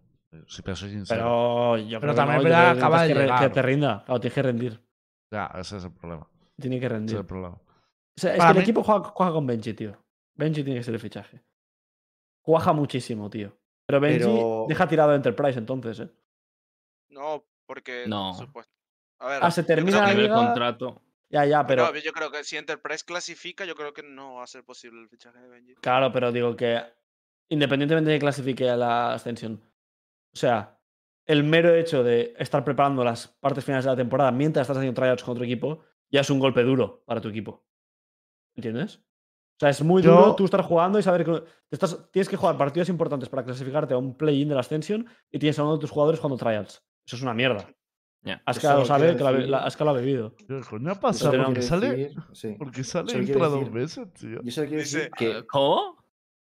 Si te soy sincero. Pero yo Pero creo que también que acaba de llegar. que te rinda. Claro, tienes que rendir. Ya, ese es el problema. Tiene que Ese rendir. es el problema. O sea, es Para que el mí- equipo juega, juega con Benji, tío. Benji tiene que ser el fichaje. Cuaja muchísimo, tío. Pero Benji Pero- deja tirado a Enterprise entonces, ¿eh? No, porque. No. supuesto- A ver, Ah, se termina que- liga. contrato. Ya, ya, pero. no, yo creo que si Enterprise clasifica, yo creo que no va a ser posible el fichaje de Benji. Claro, pero digo que independientemente de que clasifique a la ascensión, o sea, el mero hecho de estar preparando las partes finales de la temporada mientras estás haciendo tryouts con otro equipo, ya es un golpe duro para tu equipo. ¿Entiendes? O sea, es muy Yo- duro tú estar jugando y saber que estás, tienes que jugar partidos importantes para clasificarte a un play-in de la Ascension y tienes a uno de tus jugadores jugando tryouts. Eso es una mierda. Lo sabe, quiero que la, la- Aska lo ha bebido. ¿Qué coño ha pasado? solo ¿Por qué quiero sale, decir- sí. por qué sale entra dos veces, tío? Yo solo quiero Dice- decir que, ¿Cómo?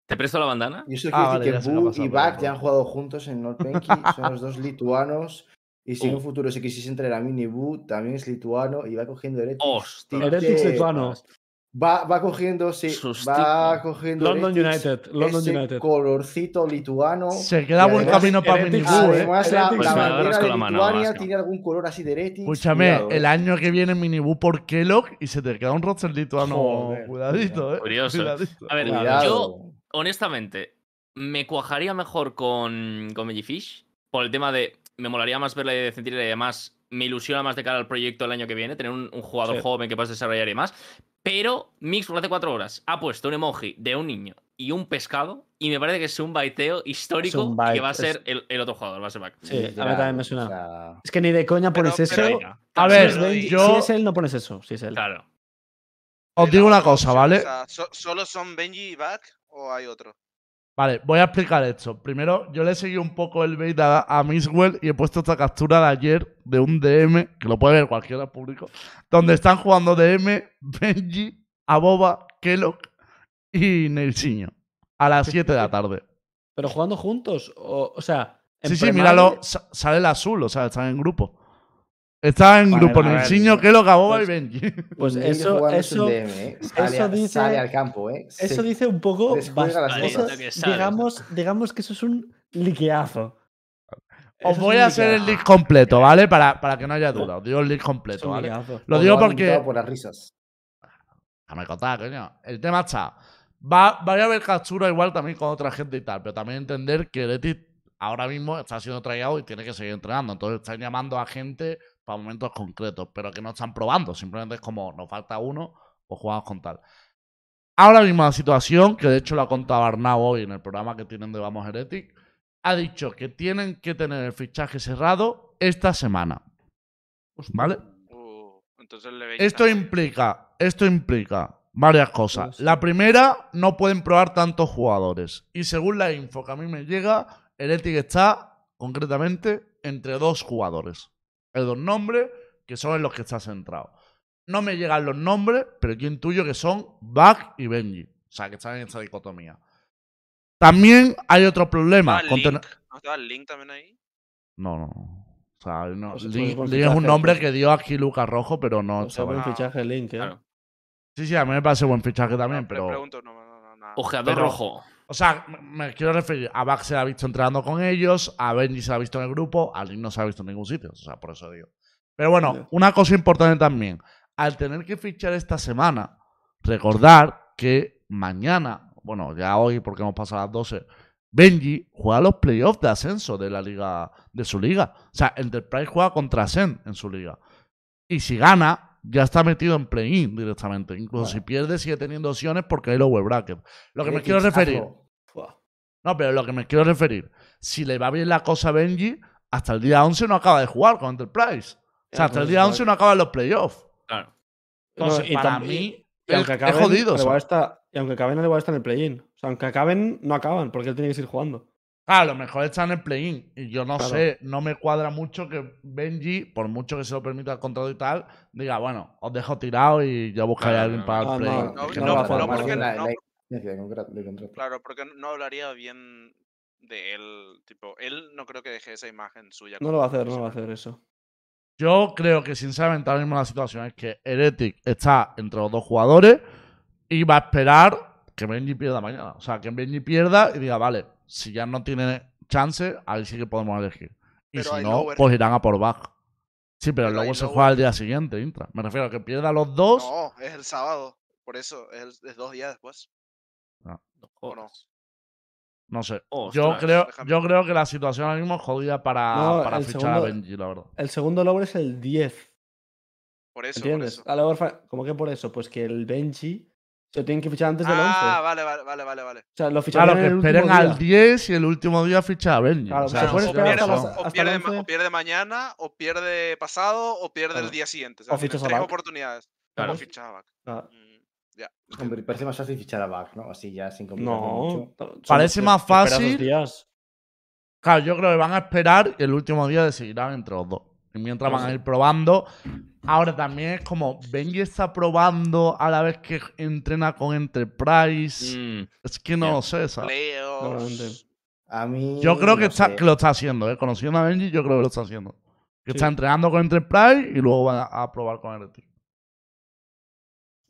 ¿Te presto la bandana? yo solo Ah, quiero decir sé que pasado, y Bak ya han jugado juntos en Norpenki, son los dos lituanos. Y si en un futuro se quisiese entrar a Mini Bu, también es lituano y va cogiendo Heretics. Ostras. Heretics Tite- lituano. Va, va cogiendo, sí, va cogiendo London United, London ese United. colorcito lituano. Se queda buen además, camino para Minibú, ¿eh? Además, la, la bandera de con la mano, Lituania tiene algún color así de. Escúchame, cuidado, el eh. año que viene Minibú por Kellogg y se te queda un roster lituano. Joder, cuidadito, eh. Curioso. Cuidadito. A ver, Cuidado. yo, honestamente, me cuajaría mejor con, con Fish por el tema de. Me molaría más verla de Centinela y demás. Me ilusiona más de cara al proyecto el año que viene, tener un, un jugador Sí. joven que puedas desarrollar y demás. Pero Mix, por hace cuatro horas, ha puesto un emoji de un niño y un pescado. Y me parece que es un baiteo histórico un que va a ser el, el otro jugador, va a ser Back. Sí, a mí también me o suena. sea, Es que ni de coña Pero- pones pero- eso. A Si ver, Benji- yo- Si es él, no pones eso. Si es él. Claro. Os digo una cosa, ¿vale? O sea, so- ¿Solo son Benji y Back o hay otro? Vale, voy a explicar esto. Primero, yo le seguí un poco el bait a, a Misswell y he puesto esta captura de ayer de un DM, que lo puede ver cualquiera público, donde están jugando DM, Benji, Aboba, Kellogg y Nelsinho a las 7 de la tarde. Pero jugando juntos. O, o sea. en Sí, sí, míralo, sa- sale el azul, o sea, están en grupo. Está en Vale, grupo a ver, Nelsinho, Kellogg, Aboba pues- y Benji. Pues Benji eso, jugando es un eso, DM, ¿eh? Sale, eso dice- sale al campo, ¿eh? eso dice un poco. desjuega las bast- cosas. eso- que sale. digamos, digamos que eso es un liqueazo. Os Eso voy a hacer el link completo, ¿vale? Para, para que no haya duda. Os digo el link completo, ¿vale? Lo digo lo porque. por las risas. Déjame contar, coño. El tema está. Va, vaya a haber captura igual también con otra gente y tal, pero también entender que Leti ahora mismo está siendo traído y tiene que seguir entrenando. Entonces están llamando a gente para momentos concretos, pero que no están probando. Simplemente es como, nos falta uno, pues jugamos con tal. Ahora mismo la situación, que de hecho lo ha contado Arnau hoy en el programa que tienen de Vamos Heretic, ha dicho que tienen que tener el fichaje cerrado esta semana. ¿Vale? Uh, entonces le Benji Esto implica, esto implica varias cosas. Pues. La primera, no pueden probar tantos jugadores. Y según la info que a mí me llega, el Ethic está concretamente entre dos jugadores. Hay dos nombres que son en los que está centrado. No me llegan los nombres, pero yo intuyo que son Bug y Benji. O sea, que están en esta dicotomía. También hay otro problema. ¿No estaba el Link también ahí? No, no. O sea, no. Pues Link- es buen Link es un nombre que dio aquí Lucas Rojo, pero no O sea, buen fichaje Link, ¿eh? Claro. Sí, sí, a mí me parece buen fichaje también, pero. Pregunto, no, no, no, nada. Ojeador Pero- rojo. O sea, me- quiero referir. A Bach se la ha visto entrenando con ellos, a Benji se la ha visto en el grupo, a Link no se la ha visto en ningún sitio. O sea, por eso digo. Pero bueno, una cosa importante también. Al tener que fichar esta semana, recordar que mañana, bueno, ya hoy porque hemos pasado a las 12, Benji juega los playoffs de ascenso de la liga, de su liga. O sea, Enterprise juega contra Sen en su liga. Y si gana, ya está metido en play-in directamente. Incluso si pierde, sigue teniendo opciones porque hay lower bracket. Lo que me quiero referir. No, pero lo que me quiero referir, si le va bien la cosa a Benji, hasta el día 11 no acaba de jugar con Enterprise. O sea, hasta el día igual. 11 no acaban los playoffs. Claro. Entonces, No, y para mí, Y aunque es acaben, jodido. y aunque acaben, al igual está en el play-in. O sea, aunque acaben, no acaban, porque él tiene que seguir jugando. Ah, a lo mejor está en el play-in. Y yo no Claro. sé, no me cuadra mucho que Benji, por mucho que se lo permita el contrato y tal, diga, bueno, os dejo tirado y ya buscaré a alguien no, para el no. play-in. No, No, no no, no-. Claro, porque no hablaría bien de él. Tipo, él no creo que deje esa imagen suya. No lo va a hacer, no lo va a hacer eso. Yo creo que sinceramente ahora mismo la situación es que Heretic está entre los dos jugadores y va a esperar que Benji pierda mañana. O sea, que Benji pierda y diga, vale, si ya no tiene chance, ahí sí que podemos elegir. Y Pero si no, lower. pues irán a por back. Sí, pero, Pero luego se lower. juega el día siguiente, Intra. Me refiero a que pierda los dos. No, es el sábado. Por eso, es, el- es dos días después. No ¿O no? No sé. yo, creo, déjame. yo creo que la situación ahora mismo es jodida para, No, para fichar segundo- a Benji, la verdad. El segundo logro es el 10. Por eso, por ¿Entiendes? eso. A la orfa- ¿Cómo que por eso? Pues que el Benji se tienen que fichar antes del 11. Ah, vale, vale, vale, vale, vale. O sea, lo ficharían Claro, que en el esperen último al día. 10 y el último día fichar a Benji. Claro, o sea, se no puede o, esperar pierde, hasta razón. las- o hasta pierde el ma- 11. o pierde mañana, o pierde pasado, o pierde Claro. el día siguiente. O O sea, fichas a tres oportunidades. Claro. O fichas a Bach. Ah, Mm, Ya. Hombre, parece más fácil fichar a Bach, ¿no? Así ya sin complicarse No. mucho. son- Parece más dos fácil. días. Claro, yo creo que van a esperar y el último día decidirán entre los dos. Y mientras van a ir probando. Ahora también es como Benji está probando a la vez que entrena con Enterprise. Mm, Es que no lo sé, ¿sabes? A mí. Yo creo que, no está, que lo está haciendo, ¿eh? Conociendo a Benji, yo creo que lo está haciendo. Que Sí. está entrenando con Enterprise y luego va a, a probar con Heretic.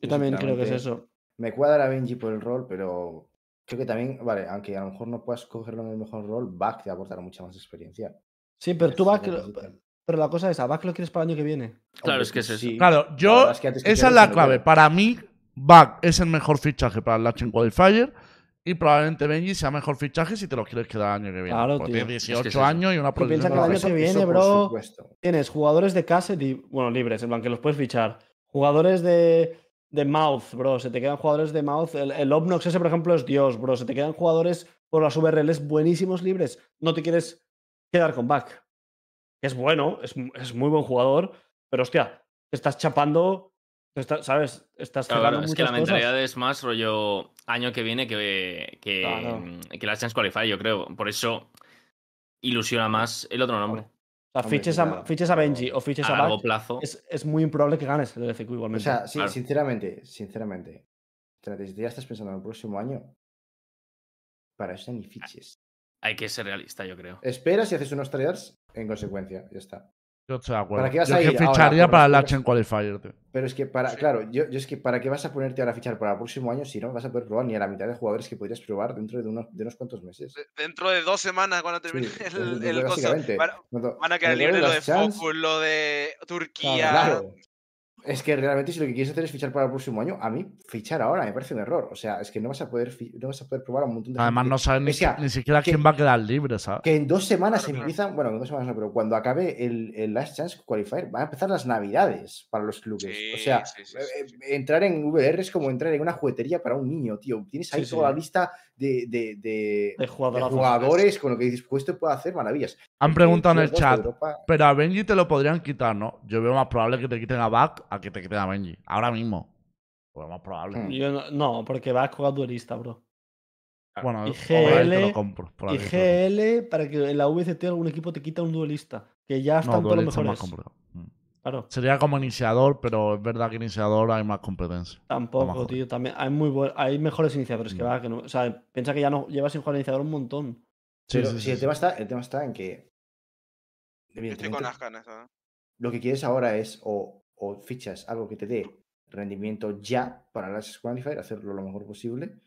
Yo también creo que es eso. Me cuadra a Benji por el rol, pero creo que también, vale, aunque a lo mejor no puedas cogerlo en el mejor rol, Bach te va a aportar mucha más experiencia. Sí, pero tú Sí, Pero la cosa es, ¿a Bach lo quieres para el año que viene? Claro, Hombre, es que es eso. sí. Claro, La yo. verdad es que antes que Esa es la clave. Para mí, Bug es el mejor fichaje para el Latin Qualifier. Y probablemente Benji sea mejor fichaje si te lo quieres quedar el año que viene. Claro, tío. tiene Es que 18 es eso. años y una proyección que el año que viene, bro. Tienes jugadores de casa, li- bueno, libres, en plan que los puedes fichar. Jugadores de de mouth, bro. Se te quedan jugadores de mouth. El, el Obnox ese, por ejemplo, es Dios, bro. Se te quedan jugadores por las VRLs buenísimos libres. No te quieres quedar con back. Es bueno, es, es muy buen jugador, pero hostia, te estás chapando, te ¿sabes? Estás Claro, claro, es que la cosas. mentalidad es más rollo año que viene que, que, Claro. que la Chance Qualify, yo creo. Por eso ilusiona más el otro nombre. O sea, Hombre, fiches, a, fiches a Benji o fiches A a largo Back, plazo. es, es muy improbable que ganes el LCQ O igualmente. sea, sí, sinceramente, sinceramente, si ya estás pensando en el próximo año, para eso ni fiches. Hay que ser realista, yo creo. Esperas y haces unos tryouts en consecuencia, ya está. Yo estoy de acuerdo. ¿Para qué vas yo a ir ficharía para el Lachen Qualifier, tío. Pero es que para, Sí. claro, yo, yo es que para qué vas a ponerte ahora a fichar para el próximo año si no vas a poder probar ni a la mitad de jugadores que podrías probar dentro de unos, de unos cuantos meses. De- Dentro de dos semanas, cuando termine el, el básicamente. van, a quedar libres lo de Focus, lo de Turquía. Claro. Es que realmente si lo que quieres hacer es fichar para el próximo año, a mí fichar ahora me parece un error. O sea, es que no vas a poder, no vas a poder probar a un montón de Además, gente no sabes ni, o sea, ni siquiera que- quién va a quedar libre, ¿sabes? Que en dos semanas Claro, claro. empiezan, bueno, en dos semanas no, pero cuando acabe el, el Last Chance Qualifier, van a empezar las navidades para los clubes. o sea, sí, sí, eh, sí, eh, entrar en VR es como entrar en una juguetería para un niño, tío. Tienes ahí Sí, toda sí. la lista de, de, de- de de jugadorazos. jugadores con lo que dices, pues esto puede hacer maravillas. Han preguntado en el chat, Europa- pero a Benji te lo podrían quitar, ¿no? Yo veo más probable que te quiten a Back a que te quiten a Benji. Ahora mismo. Pues más probable. Hmm. Yo no, no, porque va a jugar duelista, bro. Bueno, Y ahí te GL lo compro. por Y GL, para que en la VCT algún equipo te quita un duelista. Que ya están No, todos los más mejores. Mm. Claro. Sería como iniciador, pero es verdad que iniciador hay más competencia. Tampoco, tío. También hay muy buen- hay mejores iniciadores que Mm. va. Que no, o sea, piensa que ya no llevas sin jugar iniciador un montón. Sí, Pero sí, el, sí. tema está, el tema está en que. Estoy con ¿no? lo que quieres ahora es o, o fichas algo que te dé rendimiento ya para las Qualifier, hacerlo lo mejor posible,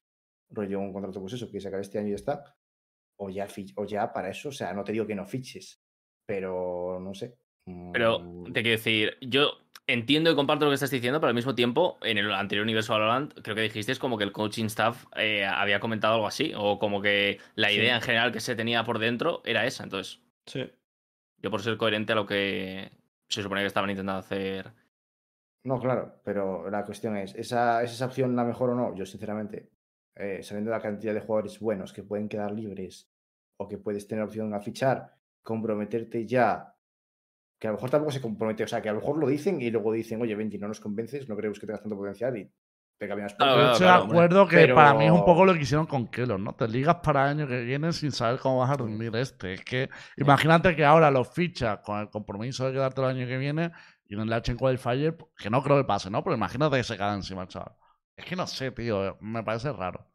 rollo un contrato pues eso, que sacar este año y ya está, o ya, o ya para eso, o sea, no te digo que no fiches, pero no sé. Pero mm, te quiero decir, yo entiendo y comparto lo que estás diciendo, pero al mismo tiempo, en el anterior universo Valorant, creo que dijiste como que el coaching staff eh, había comentado algo así, o como que la Sí. idea en general que se tenía por dentro era esa. Entonces, Sí. yo por ser coherente a lo que se supone que estaban intentando hacer. No, claro, pero la cuestión es, ¿esa, ¿es esa opción la mejor o no? Yo, sinceramente, eh, sabiendo la cantidad de jugadores buenos que pueden quedar libres o que puedes tener opción a fichar, comprometerte ya, que a lo mejor tampoco se compromete, o sea, que a lo mejor lo dicen y luego dicen, oye, Benji, no nos convences, no creemos que tengas tanto potencial y te caminas por Claro, estoy de hombre. acuerdo que Pero- para mí es un poco lo que hicieron con Kelos, ¿no? Te ligas para el año que viene sin saber cómo vas a rendir este. Es que imagínate que ahora los fichas con el compromiso de quedarte el año que viene y en el Lachen Qualifier, que no creo que pase, ¿no? Pero imagínate que se cae encima chaval. Es que no sé, tío, me parece raro.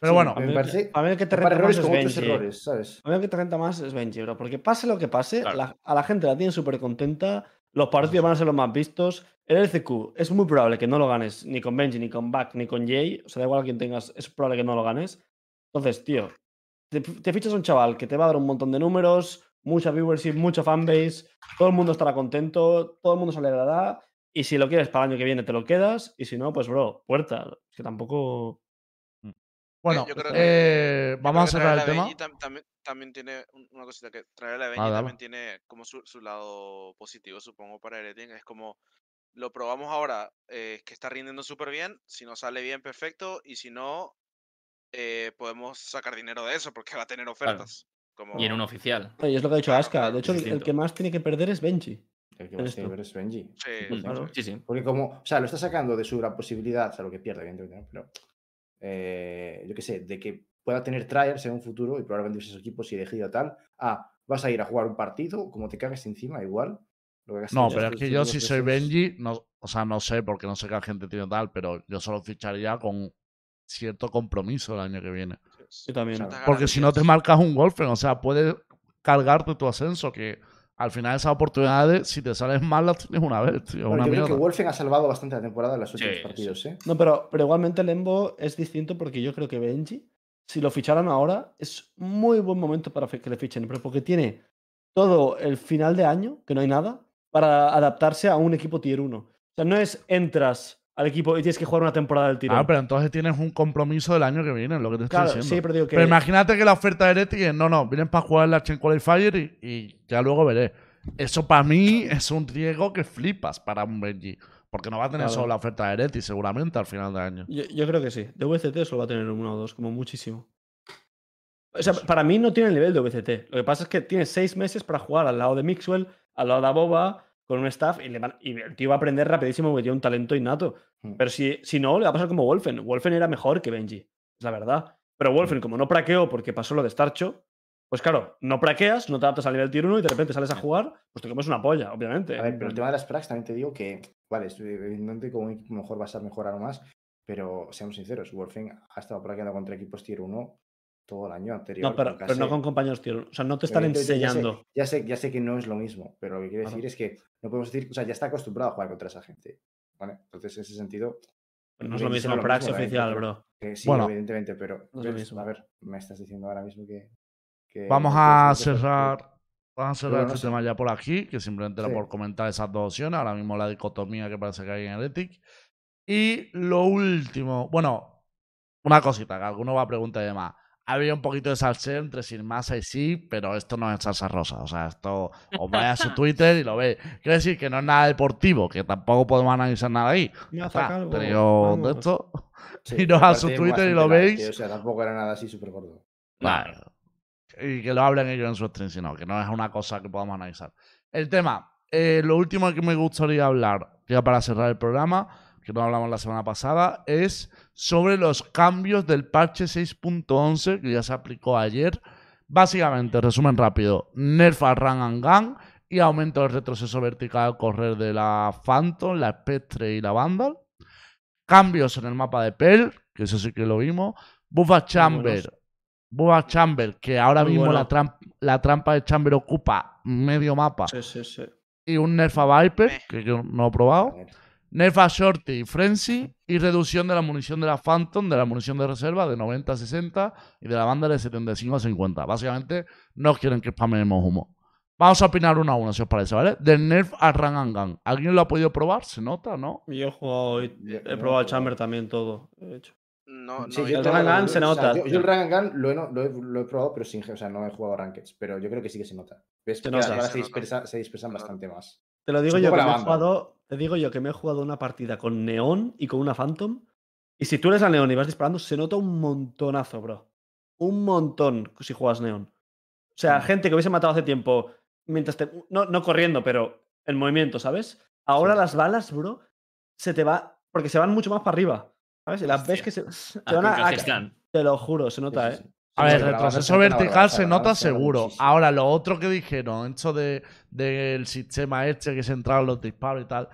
Pero Sí, bueno, A mí, Me el parece- que, a mí el que te renta más errores es Benji. errores, ¿sabes? A mí el que te renta más es Benji, bro. Porque pase lo que pase, Claro. la- a la gente la tienen súper contenta. Los partidos van a ser los más vistos. El LCQ es muy probable que no lo ganes ni con Benji, ni con Back, ni con Jay. O sea, da igual a quien tengas, es probable que no lo ganes. Entonces, tío, te, fichas un chaval que te va a dar un montón de números, mucha viewership, mucha fanbase, todo el mundo estará contento, todo el mundo se alegrará. Y si lo quieres para el año que viene, te lo quedas. Y si no, pues, bro, puerta. Es que tampoco. Bueno, yo creo que- eh, Yo vamos a creo que cerrar traer el a tema. Benji tam- también, también tiene un- una cosita que traer a Benji Ah, dale. también tiene como su, su lado positivo, supongo, para Ereting. Es como lo probamos ahora, eh, que está rindiendo súper bien. Si no sale bien, perfecto. Y si no, eh, podemos sacar dinero de eso porque va a tener ofertas. Como... Y en un oficial. Y es lo que ha dicho Aska. De hecho, el- que más tiene que perder es Benji. El que más tiene que ver es Benji. Sí, Mm, sí, claro. sí. Sí. Porque como, o sea, lo está sacando de su gran posibilidad, o sea, lo que pierde, evidentemente, ¿no? Pero, eh, yo qué sé, de que pueda tener trials en un futuro y probablemente esos equipos y elegido tal. Ah, vas a ir a jugar un partido, como te cagas encima, igual. lo que gastas No, pero es que yo si soy. Benji, no, o sea, no sé, porque no sé qué gente tiene tal, pero yo solo ficharía con cierto compromiso el año que viene. Yo también. Porque si no te marcas un Wolfen, o sea, puedes cargarte tu ascenso, que al final esas oportunidades, si te sales mal, las tienes una vez, tío. Una yo creo que. Wolfen ha salvado bastante la temporada en los últimos Sí, partidos, ¿eh? No, pero, pero igualmente Lembo es distinto porque yo creo que Benji, si lo ficharan ahora, es muy buen momento para que le fichen, pero porque tiene todo el final de año, que no hay nada, para adaptarse a un equipo tier 1. O sea, no es entras al equipo y tienes que jugar una temporada del tirón. Ah, pero entonces tienes un compromiso del año que viene, es lo que te estoy claro, diciendo. sí, pero digo que. Pero imagínate que la oferta de Ereti es, no, no, vienen para jugar la Chen Qualifier y, y ya luego veré. Eso para mí es un riesgo que flipas para un Benji. Porque no va a tener Claro. solo la oferta de Ereti seguramente al final del año. Yo, yo creo que sí. De VCT solo va a tener uno o dos, como muchísimo. O sea, para mí no tiene el nivel de VCT. Lo que pasa es que tiene seis meses para jugar al lado de Mixwell, al lado de Boba, con un staff, y, le van- y el tío va a aprender rapidísimo porque tiene un talento innato. Mm. Pero si, si no, le va a pasar como Wolfen. Wolfen era mejor que Benji, es la verdad. Pero Wolfen, como no praqueó porque pasó lo de Starcho, pues claro, no praqueas, no te adaptas al nivel tier 1 y de repente sales a jugar, pues te comes una polla, obviamente. A ver, pero el tema de las prax también te digo que, vale, evidentemente como equipo mejor va a mejorando más, pero seamos sinceros, Wolfen ha estado praqueando contra equipos tier 1 todo el año anterior. No, pero, pero no con compañeros 1. O sea, no te están Evidentemente, ya sé- enseñando. Ya sé, ya sé que no es lo mismo, pero lo que quiero decir es que no podemos decir, o sea, ya está acostumbrado a jugar contra esa gente. ¿vale? Entonces, en ese sentido. Pero no es lo mismo la praxis obviamente, oficial, bro. que sí, Bueno. evidentemente, pero. No es lo mismo. A ver, me estás diciendo ahora mismo que. que Vamos a cerrar, vamos a cerrar Bueno, no este sé. tema ya por aquí, que simplemente era Sí. por comentar esas dos opciones. Ahora mismo la dicotomía que parece que hay en el Ethic. Y lo último, bueno, una cosita que alguno va a preguntar y demás. Había un poquito de salseo entre sin masa y sí, pero esto no es salsa rosa. O sea, esto os vais a su Twitter y lo veis. Quiero decir que no es nada deportivo, que tampoco podemos analizar nada ahí. Me O sea, tenido de esto. Sí, a su Twitter y lo veis. tío, O sea, tampoco era nada así súper gordo. Vale. Y que lo hablen ellos en su stream, sino que no es una cosa que podamos analizar. El tema, eh, lo último que me gustaría hablar, ya para cerrar el programa, que no hablamos la semana pasada, es sobre los cambios del parche 6.11 que ya se aplicó ayer. Básicamente, resumen rápido, nerf al run and gun y aumento del retroceso vertical al correr de la Phantom, la Spectre y la Vandal. Cambios en el mapa de Pearl, que eso sí que lo vimos. Buffa Chamber, Buffa Chamber, que ahora Muy mismo bueno. la, tram- la trampa de Chamber ocupa medio mapa. Sí, sí, sí. Y un nerf a Viper, que yo no he probado. A ver, Nerf a Shorty y Frenzy. Y reducción de la munición de la Phantom, de la munición de reserva, de 90 a 60. Y de la banda de 75 a 50. Básicamente, no quieren que spamemos humo. Vamos a opinar uno a uno, si os parece, ¿vale? Del nerf a Run and Gun. ¿Alguien lo ha podido probar? ¿Se nota, no? Yo he jugado He yo probado el Chamber también, todo. he hecho. No, no, Sí, vi yo el Run and Gun se o sea, nota. yo, yo el Run and Gun lo he, no- lo he- lo he probado, pero sin, o sea, no he jugado Rankeds. Pero yo creo que sí que se nota. ¿Ves? Se nota. ahora se, se nota. dispersa- se dispersan bastante más. Te lo digo yo que he jugado. Te digo yo que me he jugado una partida con Neón y con una Phantom. Y si tú eres la Neón y vas disparando, se nota un montonazo, bro. Un montón si juegas Neón. O sea, gente que hubiese matado hace tiempo. Mientras te. No, no corriendo, pero en movimiento, ¿sabes? Ahora Sí. las balas, bro, se te va. Porque se van mucho más para arriba. ¿Sabes? Y las ves que se. se van a- a- te lo juro, se nota, sí, ¿eh? A ver, retroceso vertical se nota seguro. Ahora, lo otro que dijeron, esto de, del sistema este que se entraron los disparos y tal,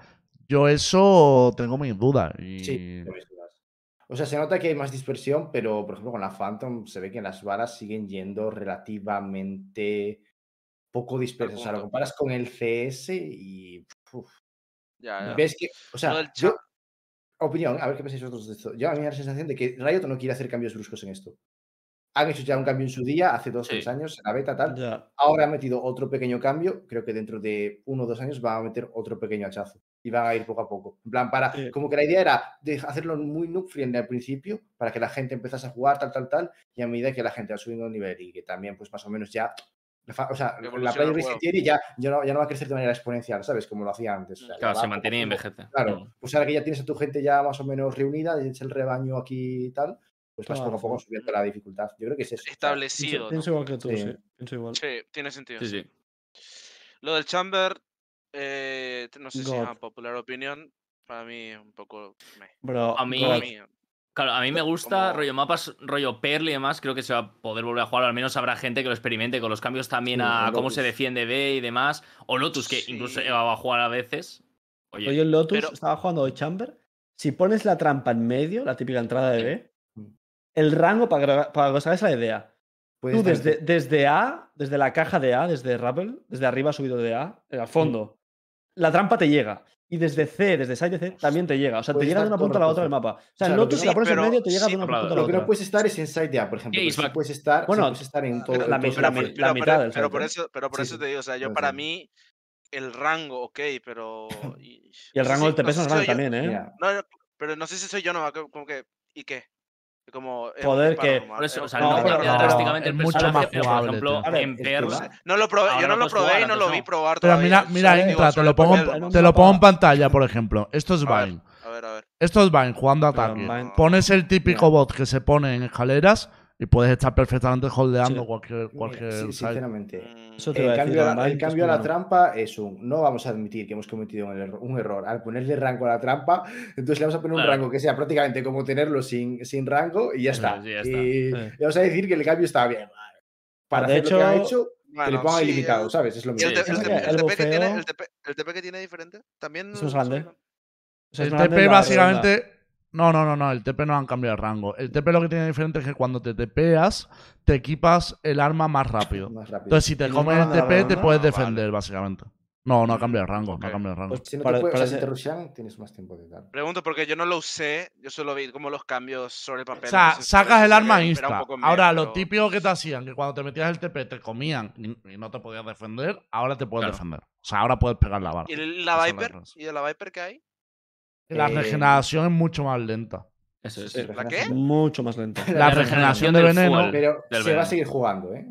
yo eso tengo mis dudas. Y... Sí, tengo mis dudas. O sea, se nota que hay más dispersión, pero por ejemplo con la Phantom se ve que las balas siguen yendo relativamente poco dispersas. O sea, lo comparas con el CS y uf, Ya, ya. ves que, o sea, del yo- opinión, a ver qué pensáis vosotros de esto. Yo a mí me da la sensación de que Riot no quiere hacer cambios bruscos en esto. Han hecho ya un cambio en su día, hace dos o Sí. tres años, en la beta tal. Ya. Ahora han metido otro pequeño cambio. Creo que dentro de uno o dos años van a meter otro pequeño hachazo. Y van a ir poco a poco. En plan, para. Sí. Como que la idea era de hacerlo muy noob friendly al principio, para que la gente empezase a jugar, tal, tal, tal. Y a medida que la gente va subiendo el nivel y que también, pues más o menos ya. O sea, la player que tiene ya, ya, no, ya no va a crecer de manera exponencial, ¿sabes? Como lo hacía antes. O sea, Claro, se mantiene y envejece. Claro, Mm. pues ahora que ya tienes a tu gente ya más o menos reunida, y el rebaño aquí y tal, pues vas poco a poco subiendo la dificultad. Yo creo que es eso. o sea, Establecido. Pienso, igual que tú, Sí. sí. Pienso igual. Sí, tiene sentido. Sí, sí. Lo del Chamber, eh, no sé si es una popular opinión. Para mí, un poco. Bro, A mí- God. Claro, a mí me gusta Como- rollo mapas, rollo Perl y demás. Creo que se va a poder volver a jugar. Al menos habrá gente que lo experimente con los cambios también Sí, a cómo se defiende B y demás. O Lotus, que incluso Sí. he llegado a jugar a veces. Oye, Oye, el Lotus pero- estaba jugando hoy Chamber. Si pones la trampa en medio, la típica entrada de. B. el rango, para que, para que os hagáis la idea, puedes tú desde, desde A, desde la caja de A, desde Rappel, desde arriba subido de A, eh, al fondo, la trampa te llega. Y desde C, desde side de C, también te llega. O sea, te llega de una punta a la otra del mapa. O sea, no- si la pones en medio, te llega sí, de una punta a la Lo que otra. no puedes estar es en side A, por ejemplo. Sí, sí puedes estar, sí Bueno, puedes estar en todo. la todo la pero, pero mitad por, del pero por ¿eh? eso, pero por Sí, eso sí, te digo, o sea, yo para mí, el rango, ok, pero. Y, Y el rango del TP no es grande también, ¿eh? No, pero no sé si soy yo, no, como que. ¿Y qué? Como Poder que- Por eso, es o sea, No, no, cambia drásticamente el es mucho personaje, más pero, por ejemplo, ver, en es que Per... va- No lo probé, yo no lo probé jugar, y no lo vi probar Pero todavía. mira, mira, Intra, te lo pongo, en te lo pongo en pantalla, por ejemplo. Esto es. Vine. A ver, a ver. Esto es Vine jugando ataque. Pones el típico bot que se pone en escaleras y puedes estar perfectamente holdeando Sí. cualquier, cualquier sí, sinceramente. Mm, Eso te El a decir, cambio, a el cambio a la trampa es un. No vamos a admitir que hemos cometido un error, un error al ponerle rango a la trampa. Entonces le vamos a poner un Claro. rango que sea prácticamente como tenerlo sin, sin rango y ya Eso está. es, y ya está. Y Sí. le vamos a decir que el cambio está bien. Para De hacer lo que ha hecho, hecho, que le bueno, pongan ilimitado, el- ¿sabes? Es lo ¿Y mismo. el, TP que tiene, diferente? También. Es más se grande. es El grande TP básicamente. No, no, no, no. El TP no han cambiado el rango. El TP lo que tiene diferente es que cuando te tepeas, te equipas el arma más rápido. Más rápido. Entonces, si te ¿Y no comes el TP, te puedes Ah, vale. defender, básicamente. No, no ha cambiado el rango. No ha cambiado el rango. Pues si no para- te puede- o sea, si te rushean, tienes más tiempo de dar. Pregunto porque yo no lo usé, yo solo vi como los cambios sobre el papel. O sea, entonces, sacas el arma insta. Ahora, lo pero- típico que te hacían, que cuando te metías el TP te comían y, y no te podías defender, ahora te puedes Claro. defender. O sea, ahora puedes pegar la bala. ¿Y la Viper? ¿Y de la Viper qué hay? La Eh, regeneración es mucho más lenta. Eso es. Sí, ¿La qué? Mucho más lenta. La, regeneración de veneno fuel. Pero se va a seguir jugando, ¿eh?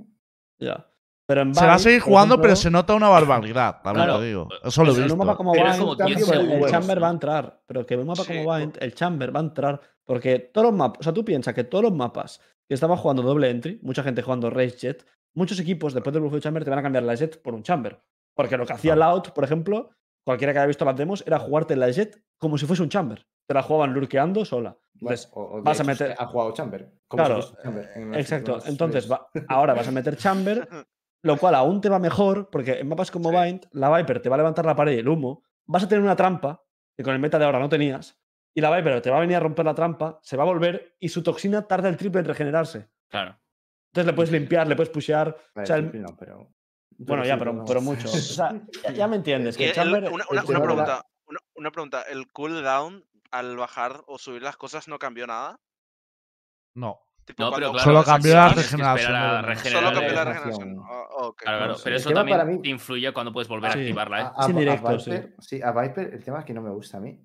Ya. Pero en se va a seguir jugando, ejemplo, pero se nota una barbaridad, también Claro. lo digo. Eso lo he visto. mapa como Pero Vine, es como un cambio 10 muy el. Chamber va a entrar. Pero que en un mapa Sí, como Vine, el Chamber va a entrar. Porque todos los mapas, o sea, tú piensas que todos los mapas que estaban jugando doble entry, mucha gente jugando Race Jet, muchos equipos después del bufeo Chamber te van a cambiar la Jet por un Chamber. Porque lo que hacía Loud, por ejemplo, cualquiera que haya visto las demos, era jugarte la Jet como si fuese un Chamber. Te la jugaban lurkeando sola. Bueno, Entonces, o- o de vas a meter- Ha jugado Chamber. como Claro, si fuese Chamber en Exacto. últimas Entonces, va- ahora vas a meter Chamber, lo cual aún te va mejor, porque en mapas como Sí. Bind, la Viper te va a levantar la pared y el humo, vas a tener una trampa, que con el meta de ahora no tenías, y la Viper te va a venir a romper la trampa, se va a volver, y su toxina tarda el triple en regenerarse. Claro. Entonces le puedes limpiar, le puedes pushear. Vale, o sea, el- triple no, pero. bueno, ya, sí, pero, no. pero mucho. O sea, ya, ya me entiendes. Que el una, el una- una la- pregunta, una, pregunta. ¿El cooldown al bajar o subir las cosas no cambió nada? No. Tipo, No, pero cuando claro, Solo cambió la regeneración Solo cambió la regeneración. Ah. Claro, pero El eso también mí- influye cuando puedes volver a activarla, ¿eh? A, a- directo, sí. Viper, sí, a Viper, el tema que no me gusta a mí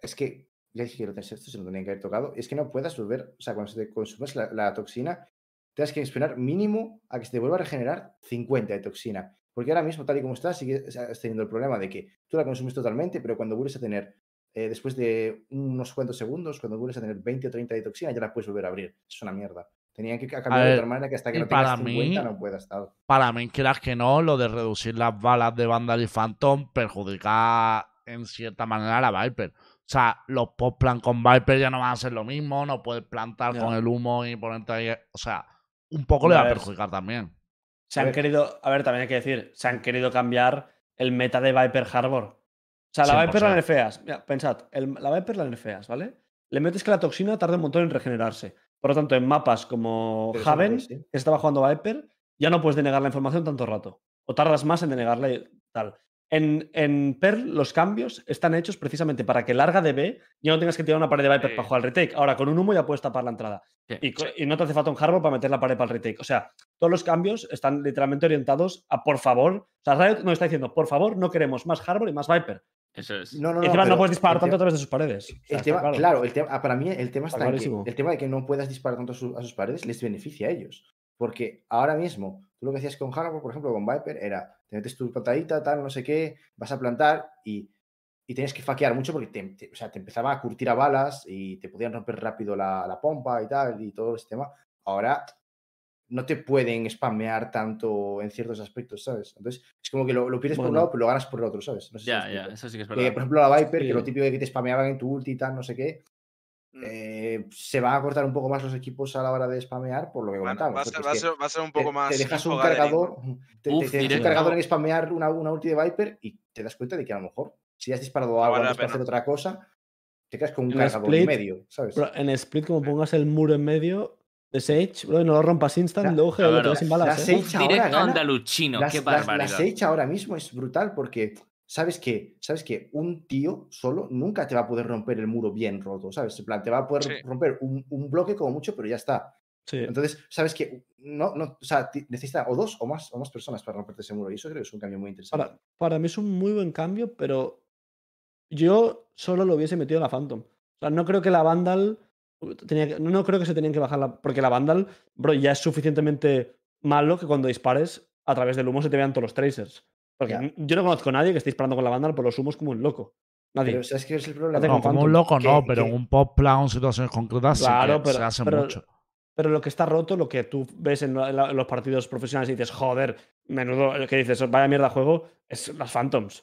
es que, ya dije que lo esto, se lo tenían que haber tocado, es que no puedas volver, o sea, cuando se te consumes la, la toxina, tienes que esperar mínimo a que se te vuelva a regenerar 50 de toxina. Porque ahora mismo, tal y como estás, sigues teniendo el problema de que tú la consumes totalmente, pero cuando vuelves a tener, eh, después de unos cuantos segundos, cuando vuelves a tener 20 o 30 de toxina, ya la puedes volver a abrir. Es una mierda. Tenían que ca- cambiar de tal manera que hasta que no tengas para 50 mí- no puedas estar. Para mí, quieras que no, lo de reducir las balas de Vandal y Phantom perjudica en cierta manera a la Viper. O sea, los post plan con Viper ya no van a ser lo mismo, no puedes plantar con el humo y ponerte ahí. O sea, un poco le va A perjudicar también. Se han querido. A ver, también hay que decir, se han querido cambiar el meta de Viper Harbor. O sea, la Viper la 100%. nerfeas. Mira, pensad, el- la Viper la nerfeas, ¿vale? Le metes que la toxina tarda un montón en regenerarse. Por lo tanto, en mapas como Pero no Haven, es, ¿sí? que se estaba jugando Viper, ya no puedes denegar la información tanto rato. O tardas más en denegarla y tal. En, en Perl, los cambios están hechos precisamente para que larga de B ya no tengas que tirar una pared de Viper Sí. para jugar al retake. Ahora, con un humo ya puedes tapar la entrada. Sí. Y, no te hace falta un hardware para meter la pared para el retake. O sea, todos los cambios están literalmente orientados a por favor. O sea, Riot nos está diciendo, por favor, no queremos más hardware y más Viper. Eso es. No, no, y encima no, pero puedes disparar tanto a tema- través de sus paredes. O sea, El está tema, claro. claro, el tema, para mí el tema Está está, en que clarísimo. el tema de que no puedas disparar tanto a, a sus paredes les beneficia a ellos. Porque ahora mismo, tú lo que hacías con Harbor, por ejemplo, con Viper, era te metes tu patadita, tal, no sé qué, vas a plantar y, y tienes que faquear mucho porque te, te- o sea, te empezaba a curtir a balas y te podían romper rápido la, la pompa y tal, y todo ese tema. Ahora no te pueden spamear tanto en ciertos aspectos, ¿sabes? Entonces, es como que lo, lo pierdes por un lado, pero lo ganas por el otro, ¿sabes? No sé si Ya, eso sí que es Que, verdad. por ejemplo, la Viper, que lo típico de que te spameaban en tu ulti y tal, no sé qué. Eh, se van a cortar un poco más los equipos a la hora de spamear, por lo que Bueno, comentamos. va, a ser, porque va, a es que ser, va a ser un te- poco más. te dejas un cargador, te, te- Uf, te dejas un cargador en spamear una, una ulti de Viper y te das cuenta de que a lo mejor, si has disparado algo vale la antes para hacer otra cosa, te quedas con un En cargador Split, en medio, ¿sabes? Bro, en Split, como pongas el muro en medio de Sage, bro, y no lo rompas instant, La- luego claro, te vas sin balas. la ¿eh? Sage Uf, ahora directo gana- andaluchino, Las- qué las- la. Sage ahora mismo es brutal porque sabes que, sabes que un tío solo nunca te va a poder romper el muro bien roto, ¿sabes? En plan, te va a poder Sí. romper un, un bloque como mucho, pero ya está. Sí. Entonces, sabes que no, no, o sea, necesita o dos o más, o más personas para romperte ese muro. Y eso creo que es un cambio muy interesante. Para, para mí es un muy buen cambio, pero yo solo lo hubiese metido en la Phantom. O sea, no creo que la Vandal tenía que- no, no creo que se tenían que bajar la. Porque la Vandal, bro, ya es suficientemente malo que cuando dispares a través del humo se te vean todos los tracers. Porque Ya. yo no conozco a nadie que esté disparando con la Vandal por los humos como un loco. Nadie. Pero ¿sabes qué es el problema? No, como un loco no, pero en un pop plan en situaciones concretas sí Claro, que pero- se hace pero- mucho. Pero lo que está roto, lo que tú ves en, la- en la- en los partidos profesionales y dices, joder, menudo, que dices, vaya mierda juego, es las Phantoms.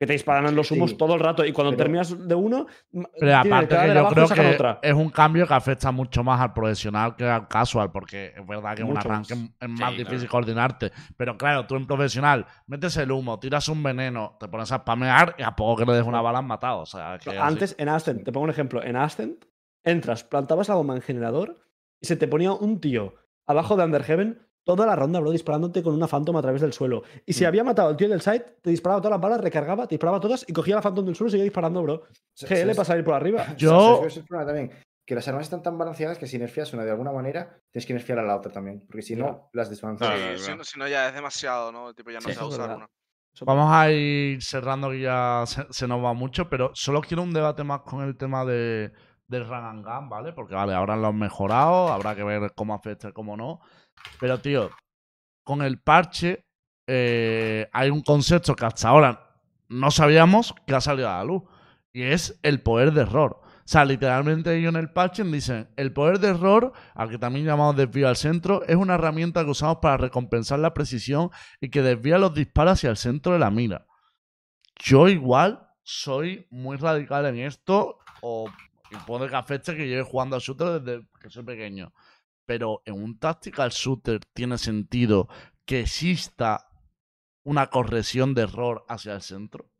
Que te disparan en los humos Sí, todo el rato y cuando pero- terminas de uno, m- Pero aparte que yo creo que otra. es un cambio que afecta mucho más al profesional que al casual, porque es verdad que en un Mucho arranque más. es más Sí, difícil claro. coordinarte. Pero claro, tú en profesional metes el humo, tiras un veneno, te pones a spamear y a poco que le des una bala has matado. O sea, así. Antes, en Ascent, te pongo un ejemplo, en Ascent, entras, plantabas la bomba en generador y se te ponía un tío abajo de Underheaven toda la ronda, bro, disparándote con una Phantom a través del suelo. Y si Mm. había matado al tío del site, te disparaba todas las balas, recargaba, te disparaba todas y cogía la Phantom del suelo y seguía disparando, bro. ¿Sabes- GL para salir por arriba. Yo- ¿Sabes cuál es el problema también? Que las armas están tan balanceadas que si nerfeas una de alguna manera, tienes que nerfear a la otra también. Porque si no, las desbalanceas. Sí, si, no- si no ya es demasiado, ¿no? Tipo, ya no Sí, se va a usar una. Vamos a ir cerrando que ya se, se nos va mucho, pero solo quiero un debate más con el tema de, del run and gun, ¿vale? Porque vale, ahora lo han mejorado, habrá que ver cómo afecta y cómo no. Pero, tío, con el parche eh, hay un concepto que hasta ahora no sabíamos que ha salido a la luz. Y es el poder de error. O sea, literalmente ellos en el parche dicen, el poder de error, al que también llamamos desvío al centro, es una herramienta que usamos para recompensar la precisión y que desvía los disparos hacia el centro de la mira. Yo igual soy muy radical en esto, o y puede que afecte que lleve jugando al shooter desde que soy pequeño. Pero en un tactical shooter tiene sentido que exista una corrección de error hacia el centro.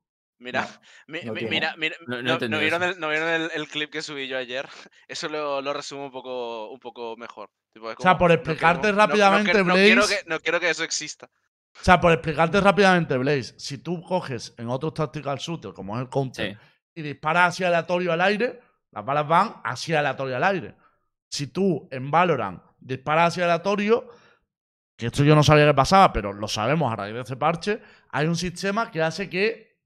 Mira, mi- no mi- mira, mira, No- no he ¿no, no entendido vieron, el, no vieron el, el clip que subí yo ayer? Eso lo, lo resumo un poco, un poco mejor. Tipo, O sea, por no explicarte queremos- no- no rápidamente, quer- no quiero Blaze- que- no quiero que eso exista. O sea, por explicarte rápidamente, Blaze, si tú coges en otros tactical shooter, como es el Counter, Sí. y disparas así aleatorio al aire, las balas van así aleatorio al aire. Si tú en Valorant disparas así aleatorio, que esto yo no sabía que pasaba, pero lo sabemos a raíz de este parche, hay un sistema que hace que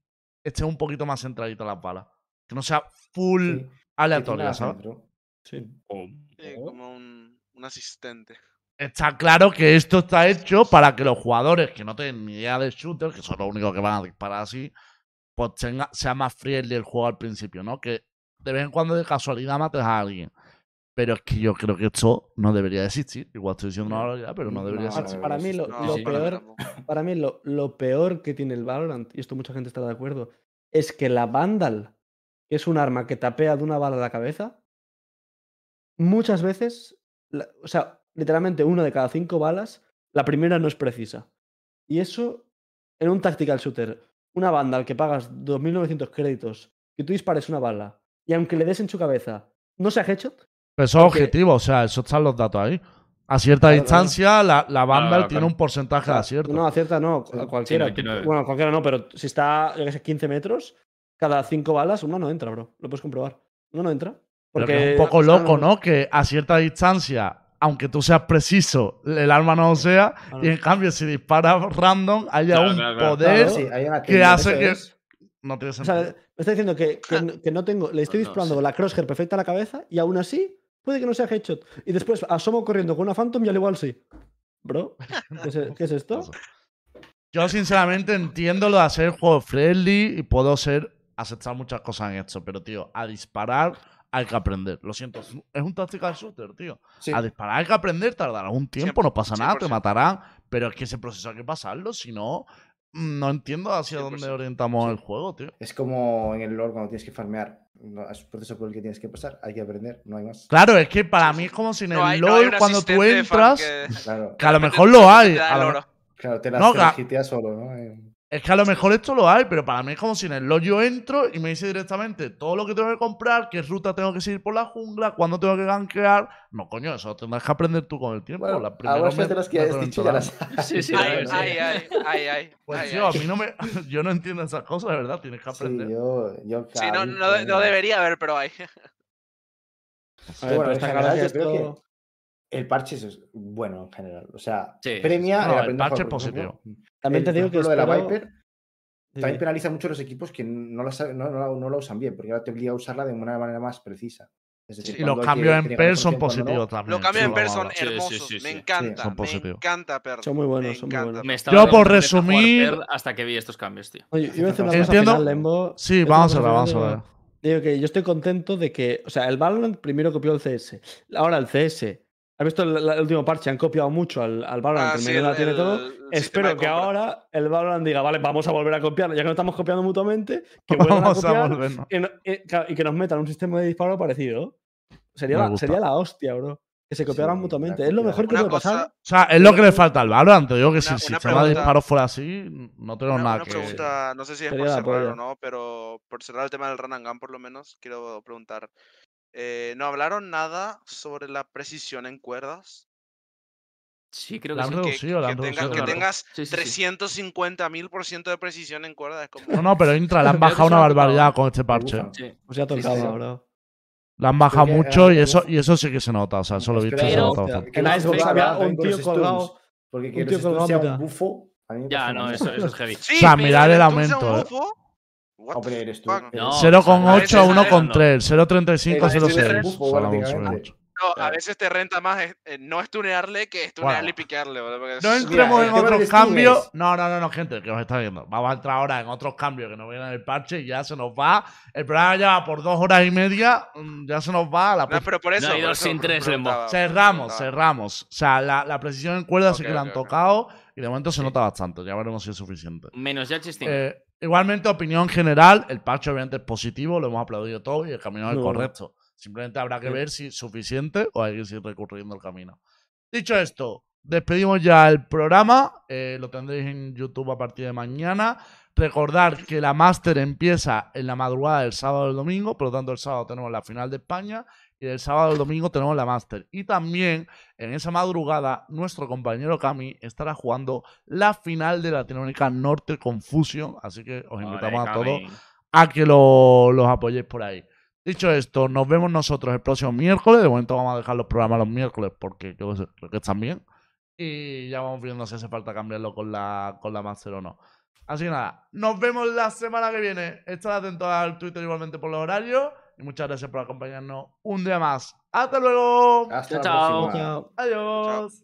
esté un poquito más centradito las balas. Que no sea full Sí, aleatoria, la ¿sabes? centro. Sí. Sí, como un, un asistente. Está claro que esto está hecho para que los jugadores que no tienen ni idea de shooter, que son los únicos que van a disparar así, pues tenga, sea más friendly el juego al principio, ¿no? Que de vez en cuando de casualidad mates a alguien. Pero es que yo creo que esto no debería de existir. Igual estoy diciendo una barbaridad, pero no debería No, existir. Para mí lo, No, lo sí. para mí peor, para mí lo, lo peor que tiene el Valorant, y esto mucha gente estará de acuerdo, es que la Vandal, que es un arma que tapea de una bala a la cabeza, muchas veces, la- o sea, literalmente una de cada cinco balas, la primera no es precisa. Y eso, en un tactical shooter, una Vandal que pagas 2.900 créditos, que tú dispares una bala, y aunque le des en su cabeza, no sea headshot, Pero eso es porque- objetivo, o sea, eso están los datos ahí. A cierta Claro, claro. distancia, la, la claro, tiene claro. un porcentaje de acierto. No, acierta no, a cualquiera. 99. Bueno, cualquiera no, pero si está, yo qué sé, 15 metros, cada 5 balas, una no entra, bro. Lo puedes comprobar. Una no entra. Porque que es un poco loco, ¿no? Que a cierta distancia, aunque tú seas preciso, el arma no lo sea. Ah, Y en cambio, si disparas random, haya Claro, un poder. Sí, hay que hace que- es. No tiene O sea, sentido. me está diciendo que, que, no- que no tengo, le estoy No, no, disparando sí. la crosshair perfecta a la cabeza y aún así puede que no sea headshot. Y después asomo corriendo con una Phantom y al igual sí. Bro, ¿qué es, qué es esto? Yo, sinceramente, entiendo lo de hacer juego friendly y puedo ser aceptar muchas cosas en esto. Pero, tío, a disparar hay que aprender. Lo siento, es un- tactical shooter, tío. Sí. A disparar hay que aprender, tardará un tiempo, no pasa nada, te 100%. matarán. Pero es que ese proceso hay que pasarlo, si no, no entiendo hacia dónde 100%. orientamos Sí. el juego, tío. Es como en el lore cuando tienes que farmear. No, es un proceso por el que tienes que pasar. Hay que aprender, no hay más. Claro, es que para Sí, mí sí. es como si en No el no hay un cuando tú entras, que- Claro, que a lo mejor lo hay. claro, te las, No, solo, ¿no? Es que a lo mejor esto lo hay, pero para mí es como si en el LoL yo entro y me dice directamente todo lo que tengo que comprar, qué ruta tengo que seguir por la jungla, cuándo tengo que gankear. No, coño, eso lo tendrás que aprender tú con el tiempo. Bueno, La primera de las que has dicho ya las. Sí, sí, Ay, sí. ay, ay, ay, ay, Pues ay, tío, a mí no me. Yo no entiendo esas cosas, de verdad, tienes que Sí, aprender. yo, yo Sí, no, no, no debería haber, pero hay. A ver, bueno, pero en está general yo creo que- esto- El parche es bueno en general. O sea, Sí, sí, premia sí. No, el a parche es ejemplo. También te digo que lo de la Viper también penaliza mucho a los equipos que no la, saben- no, no la- no la usan bien, porque ahora te obliga a usarla de una manera más precisa. Es decir, Sí. Y los cambios en PER son positivos también. Los cambios en PER son hablar. Sí, sí, hermosos. sí, Me sí. encanta. Son me positivos. encanta PER. Son muy buenos, me son muy buenos. Me Yo, por resumir- hasta que vi estos cambios, tío. Oye, yo voy a decir una cosa Entiendo- final, Lembo. Sí, vamos a ver, vamos a ver. Digo que yo estoy contento de que, o sea, el Valorant primero copió el CS. Ahora el CS. ¿Has visto el, el último parche? Han copiado mucho al, al Valorant, Ah, que el sí, menú la el- tiene el- todo. el Espero que ahora el Valorant diga, vale, vamos a volver a copiarlo. Ya que nos estamos copiando mutuamente, que a Vamos a copiar volvernos. y, no- y- claro, y que nos metan un sistema de disparo parecido. Sería, la, sería la hostia, bro. Que se copiaran Sí, mutuamente. Es lo mejor que puede pasar. cosa, O sea, es lo que le falta al Valorant. Te digo que si el sistema de disparos fuera así, no tenemos una, nada una que. pregunta, no sé si es por cerrar o no, pero por cerrar el tema del run and gun por lo menos, quiero preguntar. Eh, ¿No hablaron nada sobre la precisión en cuerdas? Sí, creo La que han sí. Que, reducido, la que han tenga- reducido. que claro. tengas Sí, sí, sí. 350 mil por ciento de precisión en cuerdas. Como... No, no, pero Intra le han que bajado una tocado. barbaridad con este parche. Bufan. Sí. Pues ya Sí, sí, tocaba, sí. bro. Le han bajado que mucho era y eso, y eso sí que se nota. O sea, eso lo he visto se nota Pero- Icebox pero- había un tío colgado. Porque un que tío los colgado sea un bufo. Ya, no, eso, es heavy. Sí, sea, mirad el aumento, sea un eh. bufo. Hombre, eres tú. No, 0,8 a a veces- 1,3. 0,35 a Eres- eres 0,6. bufo, O sea, la hemos subido prácticamente. mucho. No, a veces te renta más eh, eh, no estunearle que estunearle Bueno. y piquearle. porque No entremos el en otros cambios. No, no, no, no, gente, que os está viendo. Vamos a entrar ahora en otros cambios que nos vienen en el parche y ya se nos va. El programa ya va por dos horas y media. mm, Ya se nos va a la No, pero por eso. hay por eso sin tres, preguntaba. Cerramos, preguntaba. cerramos. O sea, la, la precisión en cuerda sí Ok, que la ok, han ok. tocado y de momento se nota bastante. Ya veremos si es suficiente. Menos ya chistín. Eh, igualmente, opinión general, el parche obviamente es positivo, lo hemos aplaudido todo y el camino es No. correcto. Simplemente habrá que ver si es suficiente o hay que seguir recurriendo el camino. Dicho esto, despedimos ya el programa. eh, lo tendréis en YouTube a partir de mañana. Recordar que la Master empieza en la madrugada del sábado y el domingo, por lo tanto el sábado tenemos la final de España y el sábado el domingo tenemos la Master. Y también en esa madrugada nuestro compañero Cami estará jugando la final de Latinoamérica Norte Confusion, así que os invitamos a todos a que lo- los apoyéis por ahí. Dicho esto, nos vemos nosotros el próximo miércoles. De momento vamos a dejar los programas los miércoles porque creo que, creo que están bien. Y ya vamos viendo si hace falta cambiarlo con la, con la Master o no. Así que nada, nos vemos la semana que viene. Estad atentos al Twitter igualmente por los horarios. Y muchas gracias por acompañarnos un día más. ¡Hasta luego! Hasta la Chao. Chao. Adiós.